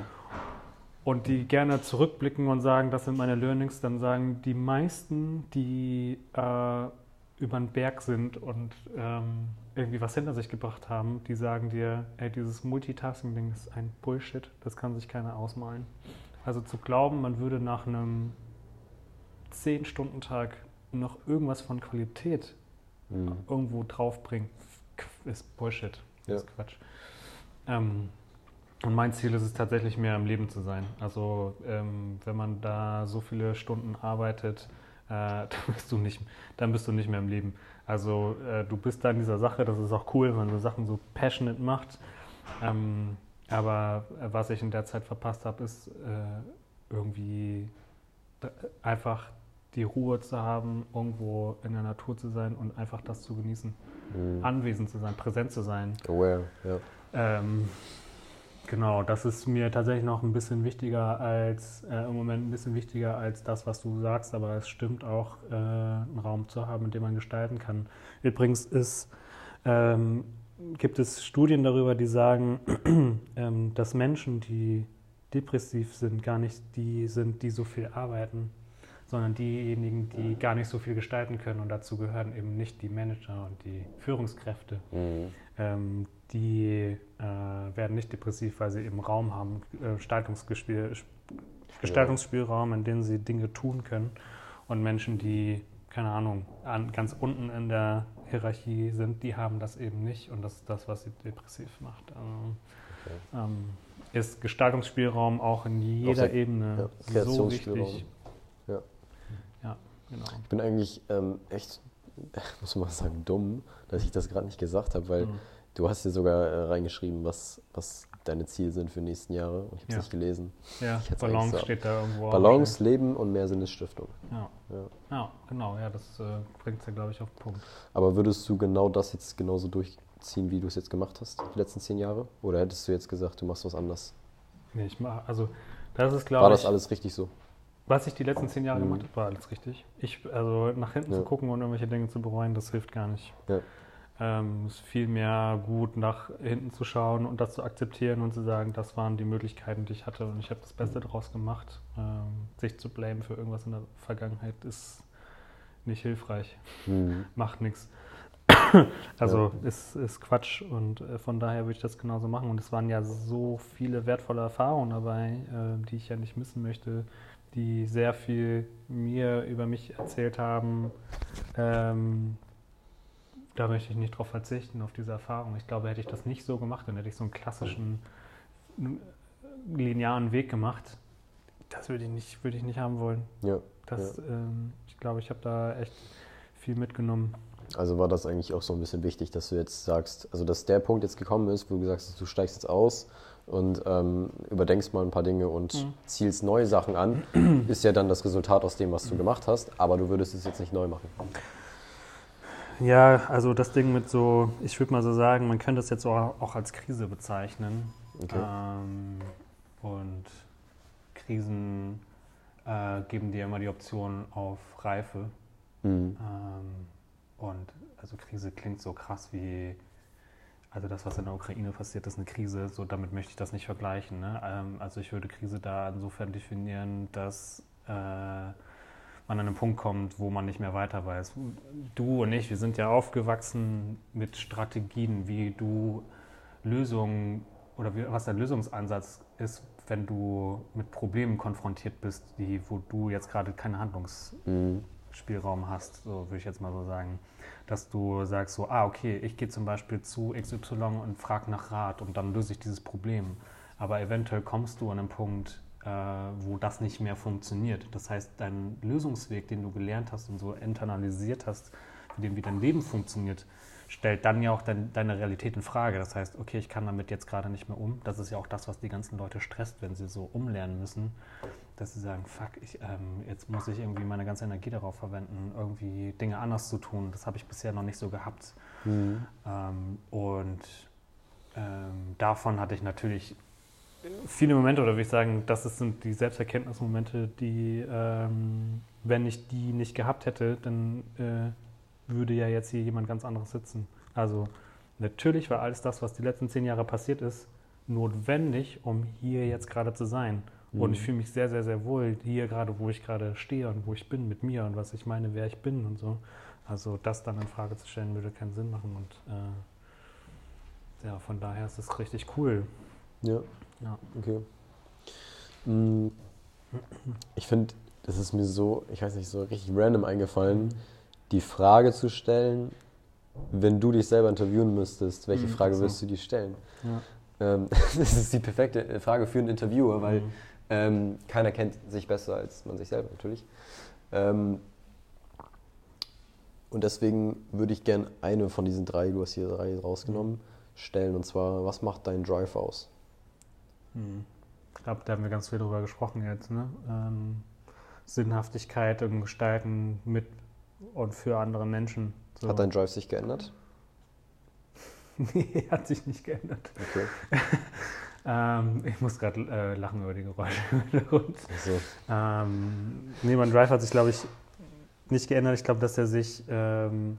Speaker 2: und die gerne zurückblicken und sagen, das sind meine Learnings, dann sagen die meisten, die äh, über den Berg sind und ähm, irgendwie was hinter sich gebracht haben, die sagen dir, ey, dieses Multitasking-Ding ist ein Bullshit, das kann sich keiner ausmalen. Also zu glauben, man würde nach einem 10-Stunden-Tag noch irgendwas von Qualität
Speaker 1: Hm.
Speaker 2: irgendwo draufbringen, ist Bullshit. Das ist Quatsch. Ähm, und mein Ziel ist es tatsächlich mehr im Leben zu sein. Also ähm, wenn man da so viele Stunden arbeitet, äh, (laughs) dann, bist du nicht, dann bist du nicht mehr im Leben. Also äh, du bist da in dieser Sache, das ist auch cool, wenn man so Sachen so passionate macht. Ähm, aber äh, was ich in der Zeit verpasst habe, ist äh, irgendwie einfach die Ruhe zu haben, irgendwo in der Natur zu sein und einfach das zu genießen.
Speaker 1: Hm.
Speaker 2: Anwesend zu sein, präsent zu sein.
Speaker 1: Aware, ja.
Speaker 2: Ähm, genau, das ist mir tatsächlich noch ein bisschen wichtiger als, äh, im Moment ein bisschen wichtiger als das, was du sagst, aber es stimmt auch, äh, einen Raum zu haben, in dem man gestalten kann. Übrigens ist, ähm, gibt es Studien darüber, die sagen, (clears throat) ähm, dass Menschen, die depressiv sind, gar nicht die sind, die so viel arbeiten, sondern diejenigen, die gar nicht so viel gestalten können. Und dazu gehören eben nicht die Manager und die Führungskräfte.
Speaker 1: Hm.
Speaker 2: Ähm, die äh, werden nicht depressiv, weil sie eben Raum haben, äh, Gestaltungsspielraum, in dem sie Dinge tun können. Und Menschen, die, keine Ahnung, an, ganz unten in der Hierarchie sind, die haben das eben nicht. Und das ist das, was sie depressiv macht. Also, ähm, ist Gestaltungsspielraum auch in jeder
Speaker 1: sehr-
Speaker 2: Ebene
Speaker 1: ja,
Speaker 2: so wichtig.
Speaker 1: Ja.
Speaker 2: Ja, genau.
Speaker 1: Ich bin eigentlich ähm, echt, (laughs) muss man sagen, dumm, dass ich das gerade nicht gesagt habe, weil
Speaker 2: Mhm.
Speaker 1: Du hast dir sogar äh, reingeschrieben, was, was deine Ziele sind für die nächsten Jahre. Und ich habe es
Speaker 2: Ja.
Speaker 1: nicht gelesen.
Speaker 2: Ja, Balance
Speaker 1: so-
Speaker 2: steht da irgendwo.
Speaker 1: Balance, Leben und mehr Sinnesstiftung.
Speaker 2: Ja.
Speaker 1: Ja.
Speaker 2: ja, genau. Ja, das äh, bringt es ja, glaube ich, auf den Punkt.
Speaker 1: Aber würdest du genau das jetzt genauso durchziehen, wie du es jetzt gemacht hast, die letzten zehn Jahre? Oder hättest du jetzt gesagt, du machst was anders?
Speaker 2: Nee, ich mach, also das ist,
Speaker 1: War
Speaker 2: glaube
Speaker 1: das
Speaker 2: ich,
Speaker 1: alles richtig so?
Speaker 2: was ich die letzten zehn Jahre
Speaker 1: Mhm.
Speaker 2: gemacht habe, war alles richtig. Ich, also nach hinten
Speaker 1: Ja.
Speaker 2: zu gucken und irgendwelche Dinge zu bereuen, das hilft gar nicht.
Speaker 1: Ja.
Speaker 2: Ähm, es ist vielmehr gut, nach hinten zu schauen und das zu akzeptieren und zu sagen, das waren die Möglichkeiten, die ich hatte und ich habe das Beste daraus gemacht. Ähm, sich zu blamen für irgendwas in der Vergangenheit ist nicht hilfreich,
Speaker 1: Mhm. (laughs)
Speaker 2: macht nichts. (coughs) Also ist, ist Quatsch und äh, von daher würde ich das genauso machen. Und es waren ja so viele wertvolle Erfahrungen dabei, äh, die ich ja nicht missen möchte, die sehr viel mir über mich erzählt haben. Ähm, da möchte ich nicht drauf verzichten, auf diese Erfahrung. Ich glaube, hätte ich das nicht so gemacht, dann hätte ich so einen klassischen äh, linearen Weg gemacht. Das würde ich nicht, würde ich nicht haben wollen.
Speaker 1: Ja.
Speaker 2: Das, ähm, ich glaube, ich habe da echt viel mitgenommen.
Speaker 1: Also war das eigentlich auch so ein bisschen wichtig, dass du jetzt sagst, also dass der Punkt jetzt gekommen ist, wo du gesagt hast, du steigst jetzt aus und ähm, überdenkst mal ein paar Dinge und mhm. zielst neue Sachen an, (clears throat) ist ja dann das Resultat aus dem, was du gemacht hast, aber du würdest es jetzt nicht neu machen.
Speaker 2: Ja, also das Ding mit so, ich würde mal so sagen, man könnte es jetzt auch als Krise bezeichnen. Okay. Ähm, und Krisen äh, geben dir immer die Option auf Reife. Mhm. Ähm, und also Krise klingt so krass wie, also das, was in der Ukraine passiert, ist eine Krise. So damit möchte ich das nicht vergleichen. Ne? Ähm, also ich würde Krise da insofern definieren, dass äh, man an einen Punkt kommt, wo man nicht mehr weiter weiß. Du und ich, wir sind ja aufgewachsen mit Strategien, wie du Lösungen oder wie, was dein Lösungsansatz ist, wenn du mit Problemen konfrontiert bist, die, wo du jetzt gerade keinen Handlungsspielraum hast, so würde ich jetzt mal so sagen. Dass du sagst so, ah, okay, ich gehe zum Beispiel zu XY und frage nach Rat und dann löse ich dieses Problem. Aber eventuell kommst du an einen Punkt, wo das nicht mehr funktioniert. Das heißt, dein Lösungsweg, den du gelernt hast und so internalisiert hast, für den wie dein Leben funktioniert, stellt dann ja auch dein, deine Realität in Frage. Das heißt, okay, ich kann damit jetzt gerade nicht mehr um. Das ist ja auch das, was die ganzen Leute stresst, wenn sie so umlernen müssen, dass sie sagen, fuck, ich, ähm, jetzt muss ich irgendwie meine ganze Energie darauf verwenden, irgendwie Dinge anders zu tun. Das habe ich bisher noch nicht so gehabt. Mhm. Ähm, und ähm, davon hatte ich natürlich viele Momente, oder würde ich sagen, das sind die Selbsterkenntnismomente, die, ähm, wenn ich die nicht gehabt hätte, dann äh, würde ja jetzt hier jemand ganz anderes sitzen. Also natürlich war alles das, was die letzten zehn Jahre passiert ist, notwendig, um hier jetzt gerade zu sein. Mhm. Und ich fühle mich sehr, sehr, sehr wohl hier gerade, wo ich gerade stehe und wo ich bin mit mir und was ich meine, wer ich bin und so. Also das dann in Frage zu stellen, würde keinen Sinn machen. Und äh, ja, von daher ist es richtig cool.
Speaker 1: Ja. Ja. Okay. Mm. Ich finde, das ist mir so, ich weiß nicht, so richtig random eingefallen, die Frage zu stellen, wenn du dich selber interviewen müsstest, welche mhm, Frage so. würdest du dir stellen? Ja. Ähm, (laughs) das ist die perfekte Frage für einen Interviewer, weil mhm. ähm, keiner kennt sich besser als man sich selber natürlich. Ähm, und deswegen würde ich gerne eine von diesen drei, du hast hier drei rausgenommen, mhm. stellen. Und zwar, was macht dein Drive aus?
Speaker 2: Hm. Ich glaube, da haben wir ganz viel drüber gesprochen jetzt. Ne? Ähm, Sinnhaftigkeit im Gestalten mit und für andere Menschen.
Speaker 1: So. Hat dein Drive sich geändert? (laughs)
Speaker 2: nee, hat sich nicht geändert. Okay. (laughs) ähm, ich muss gerade äh, lachen über die Geräusche im. So. Ähm, nee, mein Drive hat sich, glaube ich, nicht geändert. Ich glaube, dass er sich ähm,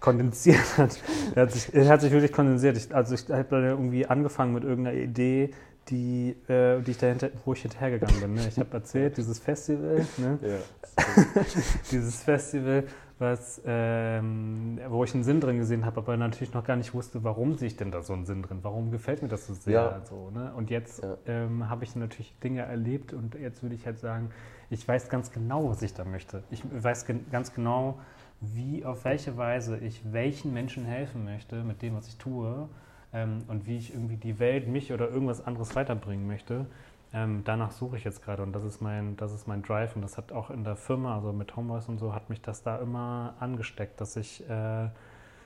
Speaker 2: kondensiert hat. Er hat sich, er hat sich wirklich kondensiert. Ich, also ich habe irgendwie angefangen mit irgendeiner Idee, die, äh, die ich dahinter, wo ich hinterhergegangen bin. Ne? Ich habe erzählt, dieses Festival, ne? ja, (laughs) dieses Festival, was, ähm, wo ich einen Sinn drin gesehen habe, aber natürlich noch gar nicht wusste, warum sehe ich denn da so einen Sinn drin? Warum gefällt mir das so sehr? Ja. So, ne? Und jetzt ja. ähm, habe ich natürlich Dinge erlebt und jetzt würde ich halt sagen, ich weiß ganz genau, was ich da möchte. Ich weiß ganz genau, wie, auf welche Weise ich welchen Menschen helfen möchte mit dem, was ich tue ähm, und wie ich irgendwie die Welt, mich oder irgendwas anderes weiterbringen möchte. Ähm, danach suche ich jetzt gerade und das ist, mein, das ist mein Drive und das hat auch in der Firma, also mit Homevoice und so, hat mich das da immer angesteckt, dass ich äh,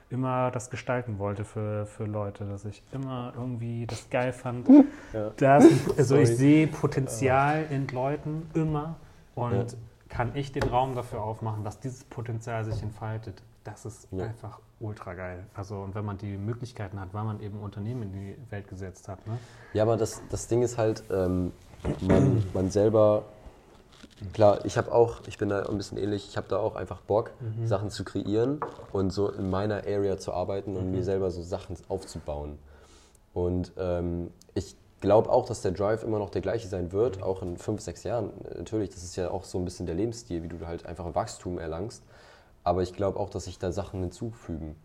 Speaker 2: immer das gestalten wollte für, für Leute, dass ich immer irgendwie das geil fand. Ja. Dass, also ich sehe Potenzial in Leuten immer und ja kann ich den Raum dafür aufmachen, dass dieses Potenzial sich entfaltet. Das ist ja. einfach ultra geil. Also, und wenn man die Möglichkeiten hat, weil man eben Unternehmen in die Welt gesetzt hat. Ne?
Speaker 1: Ja, aber das, das Ding ist halt, ähm, man, man selber Klar, ich habe auch, ich bin da ein bisschen ähnlich, ich habe da auch einfach Bock, mhm. Sachen zu kreieren und so in meiner Area zu arbeiten und mhm. mir selber so Sachen aufzubauen. Und ähm, glaube auch, dass der Drive immer noch der gleiche sein wird, auch in fünf, sechs Jahren. Natürlich, das ist ja auch so ein bisschen der Lebensstil, wie du halt einfach Wachstum erlangst. Aber ich glaube auch, dass sich da Sachen hinzufügen.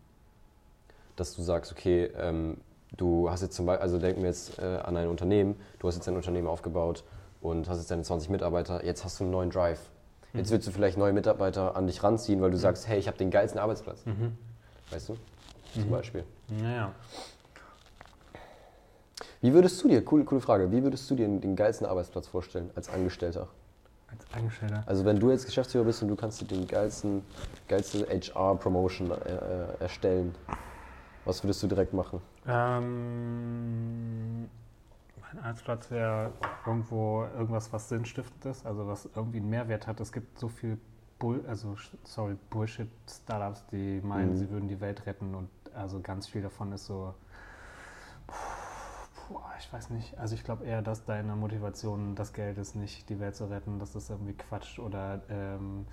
Speaker 1: Dass du sagst, okay, ähm, du hast jetzt zum Beispiel, also denken wir jetzt äh, an ein Unternehmen, du hast jetzt ein Unternehmen aufgebaut und hast jetzt deine 20 Mitarbeiter, jetzt hast du einen neuen Drive. Jetzt mhm. willst du vielleicht neue Mitarbeiter an dich ranziehen, weil du mhm. sagst, hey, ich habe den geilsten Arbeitsplatz. Mhm. Weißt du? Zum mhm. Beispiel.
Speaker 2: Naja.
Speaker 1: Wie würdest du dir, coole, coole Frage, wie würdest du dir den, geilsten Arbeitsplatz vorstellen als Angestellter?
Speaker 2: als Angestellter.
Speaker 1: Also wenn du jetzt Geschäftsführer bist und du kannst dir den geilsten, geilste HR-Promotion äh, äh, erstellen, was würdest du direkt machen?
Speaker 2: Ähm, mein Arbeitsplatz wäre irgendwo irgendwas, was sinnstiftend ist, also was irgendwie einen Mehrwert hat. Es gibt so viel Bull, also sorry, Bullshit-Startups, die meinen,
Speaker 1: Mhm.
Speaker 2: sie würden die Welt retten und also ganz viel davon ist so, puh, ich weiß nicht. Also ich glaube eher, dass deine Motivation das Geld ist, nicht die Welt zu retten. Das ist irgendwie Quatsch oder ähm,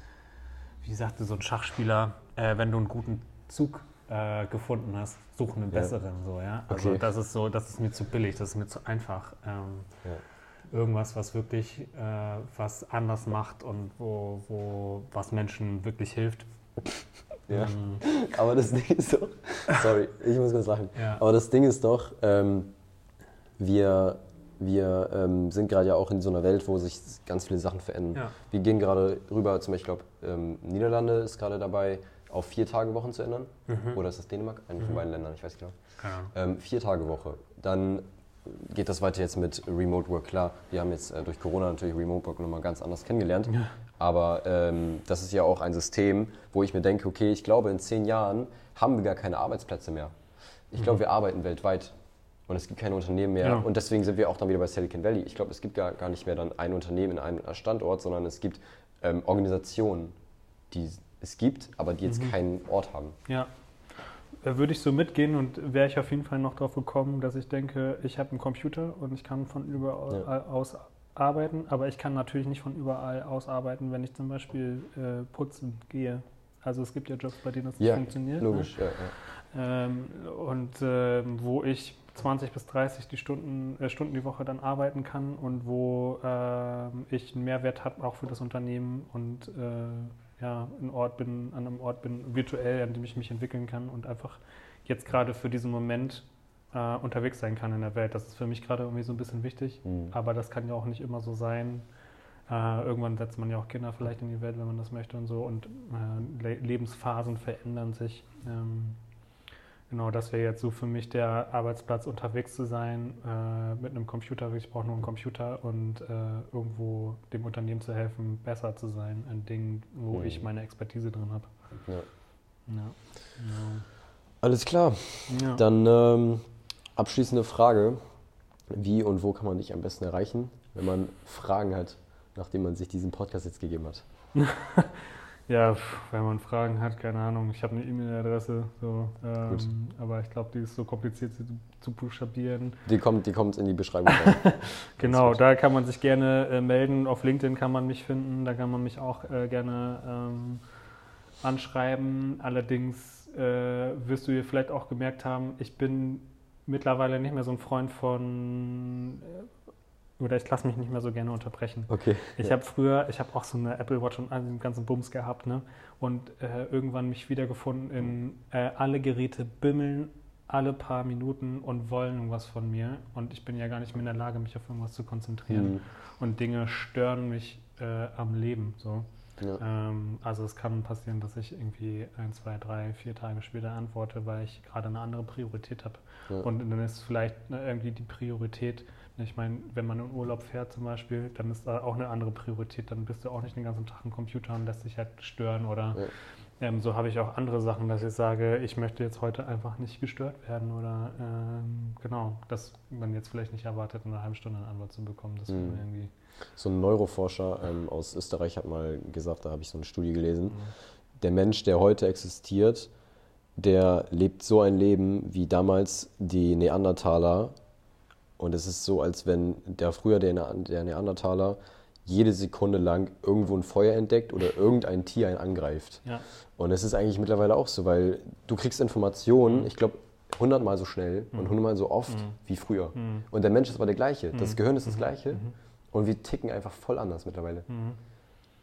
Speaker 2: wie sagte so ein Schachspieler, äh, wenn du einen guten Zug äh, gefunden hast, such einen
Speaker 1: Ja.
Speaker 2: besseren so, ja. Also
Speaker 1: Okay.
Speaker 2: das ist so, das ist mir zu billig, das ist mir zu einfach. Ähm,
Speaker 1: Ja.
Speaker 2: Irgendwas, was wirklich äh, was anders macht und wo, wo was Menschen wirklich hilft.
Speaker 1: Ja.
Speaker 2: Ähm,
Speaker 1: Aber das Ding ist doch, sorry, ich muss kurz lachen.
Speaker 2: Ja.
Speaker 1: Aber das Ding ist doch, ähm, wir, wir ähm, sind gerade ja auch in so einer Welt, wo sich ganz viele Sachen verändern.
Speaker 2: Ja.
Speaker 1: Wir gehen gerade rüber, zum Beispiel, ich glaube, ähm, Niederlande ist gerade dabei, auf vier Tage Wochen zu ändern.
Speaker 2: Mhm.
Speaker 1: Oder ist das Dänemark? Eine von beiden Ländern, ich weiß genau. Ähm, vier Tage Woche. Dann geht das weiter jetzt mit Remote Work. Klar, wir haben jetzt äh, durch Corona natürlich Remote Work nochmal ganz anders kennengelernt.
Speaker 2: Ja.
Speaker 1: Aber ähm, das ist ja auch ein System, wo ich mir denke, okay, ich glaube, in zehn Jahren haben wir gar keine Arbeitsplätze mehr. Ich glaube, wir arbeiten weltweit. Und es gibt keine Unternehmen mehr.
Speaker 2: Ja.
Speaker 1: Und deswegen sind wir auch dann wieder bei Silicon Valley. Ich glaube, es gibt gar, gar nicht mehr dann ein Unternehmen in einem Standort, sondern es gibt ähm, Organisationen, die es gibt, aber die jetzt keinen Ort haben.
Speaker 2: Ja, würde ich so mitgehen und wäre ich auf jeden Fall noch drauf gekommen, dass ich denke, ich habe einen Computer und ich kann von überall
Speaker 1: Ja.
Speaker 2: aus arbeiten, aber ich kann natürlich nicht von überall aus arbeiten, wenn ich zum Beispiel äh, putzen gehe. Also es gibt ja Jobs, bei denen das nicht
Speaker 1: Ja,
Speaker 2: funktioniert.
Speaker 1: Logisch. Ja, ja.
Speaker 2: Ne? Ähm, und ähm, wo ich 20 bis 30 die Stunden, äh, Stunden die Woche dann arbeiten kann und wo ähm, ich einen Mehrwert habe, auch für das Unternehmen und äh, ja, ein Ort bin, an einem Ort bin, virtuell, an dem ich mich entwickeln kann und einfach jetzt gerade für diesen Moment äh, unterwegs sein kann in der Welt. Das ist für mich gerade irgendwie so ein bisschen wichtig,
Speaker 1: Mhm.
Speaker 2: aber das kann ja auch nicht immer so sein. Äh, irgendwann setzt man ja auch Kinder vielleicht in die Welt, wenn man das möchte und so. Und äh, Le Lebensphasen verändern sich. Ähm, genau, das wäre jetzt so für mich der Arbeitsplatz, unterwegs zu sein äh, mit einem Computer. Ich brauche nur einen Computer und äh, irgendwo dem Unternehmen zu helfen, besser zu sein in Dingen, wo
Speaker 1: Mhm.
Speaker 2: ich meine Expertise drin habe.
Speaker 1: Ja.
Speaker 2: Ja.
Speaker 1: Alles klar.
Speaker 2: Ja. Ja.
Speaker 1: Dann ähm, abschließende Frage. Wie und wo kann man dich am besten erreichen, wenn man Fragen hat, nachdem man sich diesen Podcast jetzt gegeben hat? (laughs)
Speaker 2: Ja, wenn man Fragen hat, keine Ahnung. Ich habe eine E-Mail-Adresse, so, ähm, aber ich glaube, die ist so kompliziert zu, zu buchstabieren.
Speaker 1: Die kommt, die kommt in die Beschreibung. (laughs)
Speaker 2: Genau, da kann man sich gerne äh, melden. Auf LinkedIn kann man mich finden, da kann man mich auch äh, gerne ähm, anschreiben. Allerdings äh, wirst du hier vielleicht auch gemerkt haben, ich bin mittlerweile nicht mehr so ein Freund von, äh, oder ich lasse mich nicht mehr so gerne unterbrechen.
Speaker 1: Okay.
Speaker 2: Ich
Speaker 1: ja.
Speaker 2: habe früher, ich habe auch so eine Apple Watch und all den ganzen Bums gehabt, ne? Und äh, irgendwann mich wiedergefunden in äh, alle Geräte bimmeln alle paar Minuten und wollen irgendwas von mir. Und ich bin ja gar nicht mehr in der Lage, mich auf irgendwas zu konzentrieren.
Speaker 1: Mhm.
Speaker 2: Und Dinge stören mich äh, am Leben. So.
Speaker 1: Ja.
Speaker 2: Ähm, also es kann passieren, dass ich irgendwie ein, zwei, drei, vier Tage später antworte, weil ich gerade eine andere Priorität habe.
Speaker 1: Ja.
Speaker 2: Und dann ist vielleicht ne, irgendwie die Priorität, ne, ich meine, wenn man in Urlaub fährt zum Beispiel, dann ist da auch eine andere Priorität. Dann bist du auch nicht den ganzen Tag am Computer und lässt dich halt stören. Oder. Ähm, so habe ich auch andere Sachen, dass ich sage, ich möchte jetzt heute einfach nicht gestört werden. Oder ähm, genau, dass man jetzt vielleicht nicht erwartet, in einer halben Stunde eine Antwort zu bekommen. Das
Speaker 1: Mhm.
Speaker 2: irgendwie.
Speaker 1: So ein Neuroforscher ähm, aus Österreich hat mal gesagt, da habe ich so eine Studie gelesen, der Mensch, der heute existiert, der lebt so ein Leben wie damals die Neandertaler. Und es ist so, als wenn der früher der, Ne- der Neandertaler jede Sekunde lang irgendwo ein Feuer entdeckt oder irgendein Tier einen angreift.
Speaker 2: Ja.
Speaker 1: Und es ist eigentlich mittlerweile auch so, weil du kriegst Informationen,
Speaker 2: Mhm.
Speaker 1: ich glaube, hundertmal so schnell und hundertmal so oft
Speaker 2: Mhm.
Speaker 1: wie früher.
Speaker 2: Mhm.
Speaker 1: Und der Mensch ist aber der gleiche. Das
Speaker 2: Mhm.
Speaker 1: Gehirn ist das
Speaker 2: Mhm.
Speaker 1: gleiche.
Speaker 2: Mhm.
Speaker 1: Und wir ticken einfach voll anders mittlerweile.
Speaker 2: Mhm.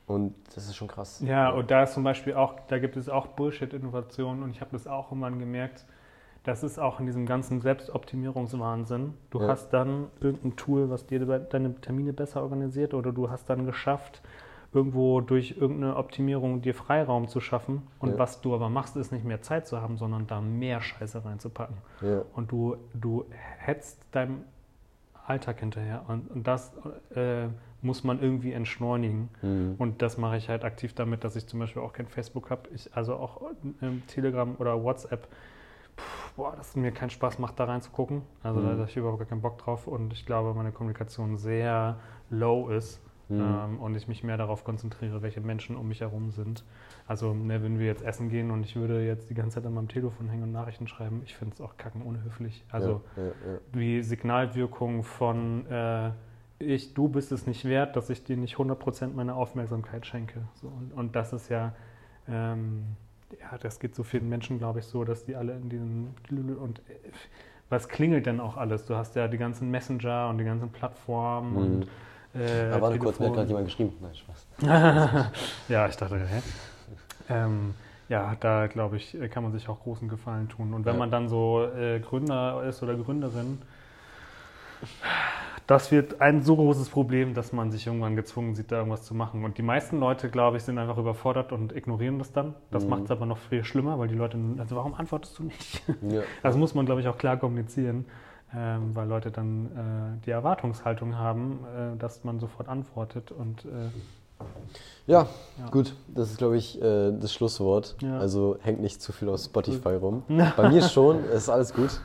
Speaker 1: Und das ist schon krass.
Speaker 2: Ja, und da ist zum Beispiel auch, da gibt es auch Bullshit-Innovationen und ich habe das auch irgendwann gemerkt, das ist auch in diesem ganzen Selbstoptimierungswahnsinn. Du
Speaker 1: Ja.
Speaker 2: hast dann irgendein Tool, was dir de- deine Termine besser organisiert oder du hast dann geschafft, irgendwo durch irgendeine Optimierung dir Freiraum zu schaffen. Und
Speaker 1: Ja.
Speaker 2: was du aber machst, ist nicht mehr Zeit zu haben, sondern da mehr Scheiße reinzupacken.
Speaker 1: Ja.
Speaker 2: Und du, du hetzt deinem Alltag hinterher. Und, und das äh, muss man irgendwie entschleunigen.
Speaker 1: Mhm.
Speaker 2: Und das mache ich halt aktiv damit, dass ich zum Beispiel auch kein Facebook habe. Ich also auch ähm, Telegram oder WhatsApp, pff, boah, dass es mir keinen Spaß macht, da reinzugucken. Also da
Speaker 1: Mhm.
Speaker 2: habe ich überhaupt gar keinen Bock drauf und ich glaube, meine Kommunikation sehr low ist.
Speaker 1: Mhm.
Speaker 2: Ähm, und ich mich mehr darauf konzentriere, welche Menschen um mich herum sind. Also, ne, wenn wir jetzt essen gehen und ich würde jetzt die ganze Zeit an meinem Telefon hängen und Nachrichten schreiben, ich finde es auch kacken unhöflich. Also,
Speaker 1: ja, ja, ja.
Speaker 2: wie Signalwirkung von äh, ich, du bist es nicht wert, dass ich dir nicht 100% meiner Aufmerksamkeit schenke. So, und, und das ist ja, ähm, ja, das geht so vielen Menschen, glaube ich, so, dass die alle in diesem und äh, was klingelt denn auch alles? Du hast ja die ganzen Messenger und die ganzen Plattformen
Speaker 1: Mhm.
Speaker 2: und äh,
Speaker 1: Aber warte kurz, mir hat gerade jemand geschrieben. Nein, Spaß. (laughs)
Speaker 2: ja, ich dachte, hä? Ähm, ja, da glaube ich, kann man sich auch großen Gefallen tun. Und wenn
Speaker 1: Ja.
Speaker 2: man dann so äh, Gründer ist oder Gründerin, das wird ein so großes Problem, dass man sich irgendwann gezwungen sieht, da irgendwas zu machen. Und die meisten Leute, glaube ich, sind einfach überfordert und ignorieren das dann. Das
Speaker 1: Mhm.
Speaker 2: macht es aber noch viel schlimmer, weil die Leute, also warum antwortest du nicht? (laughs)
Speaker 1: Ja.
Speaker 2: Das muss man, glaube ich, auch klar kommunizieren, ähm, weil Leute dann äh, die Erwartungshaltung haben, äh, dass man sofort antwortet und äh,
Speaker 1: Ja,
Speaker 2: Ja.
Speaker 1: gut, das ist, glaube ich, äh, das Schlusswort.
Speaker 2: Ja.
Speaker 1: Also hängt nicht zu viel auf Spotify rum. (laughs) Bei mir schon, ist alles gut.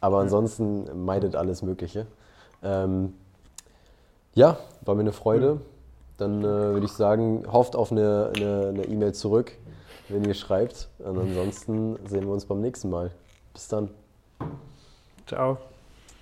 Speaker 1: Aber ansonsten meidet alles Mögliche. Ähm, ja, war mir eine Freude. Dann äh, würde ich sagen, hofft auf eine E-Mail zurück, wenn ihr schreibt. Und ansonsten sehen wir uns beim nächsten Mal. Bis dann.
Speaker 2: ciao.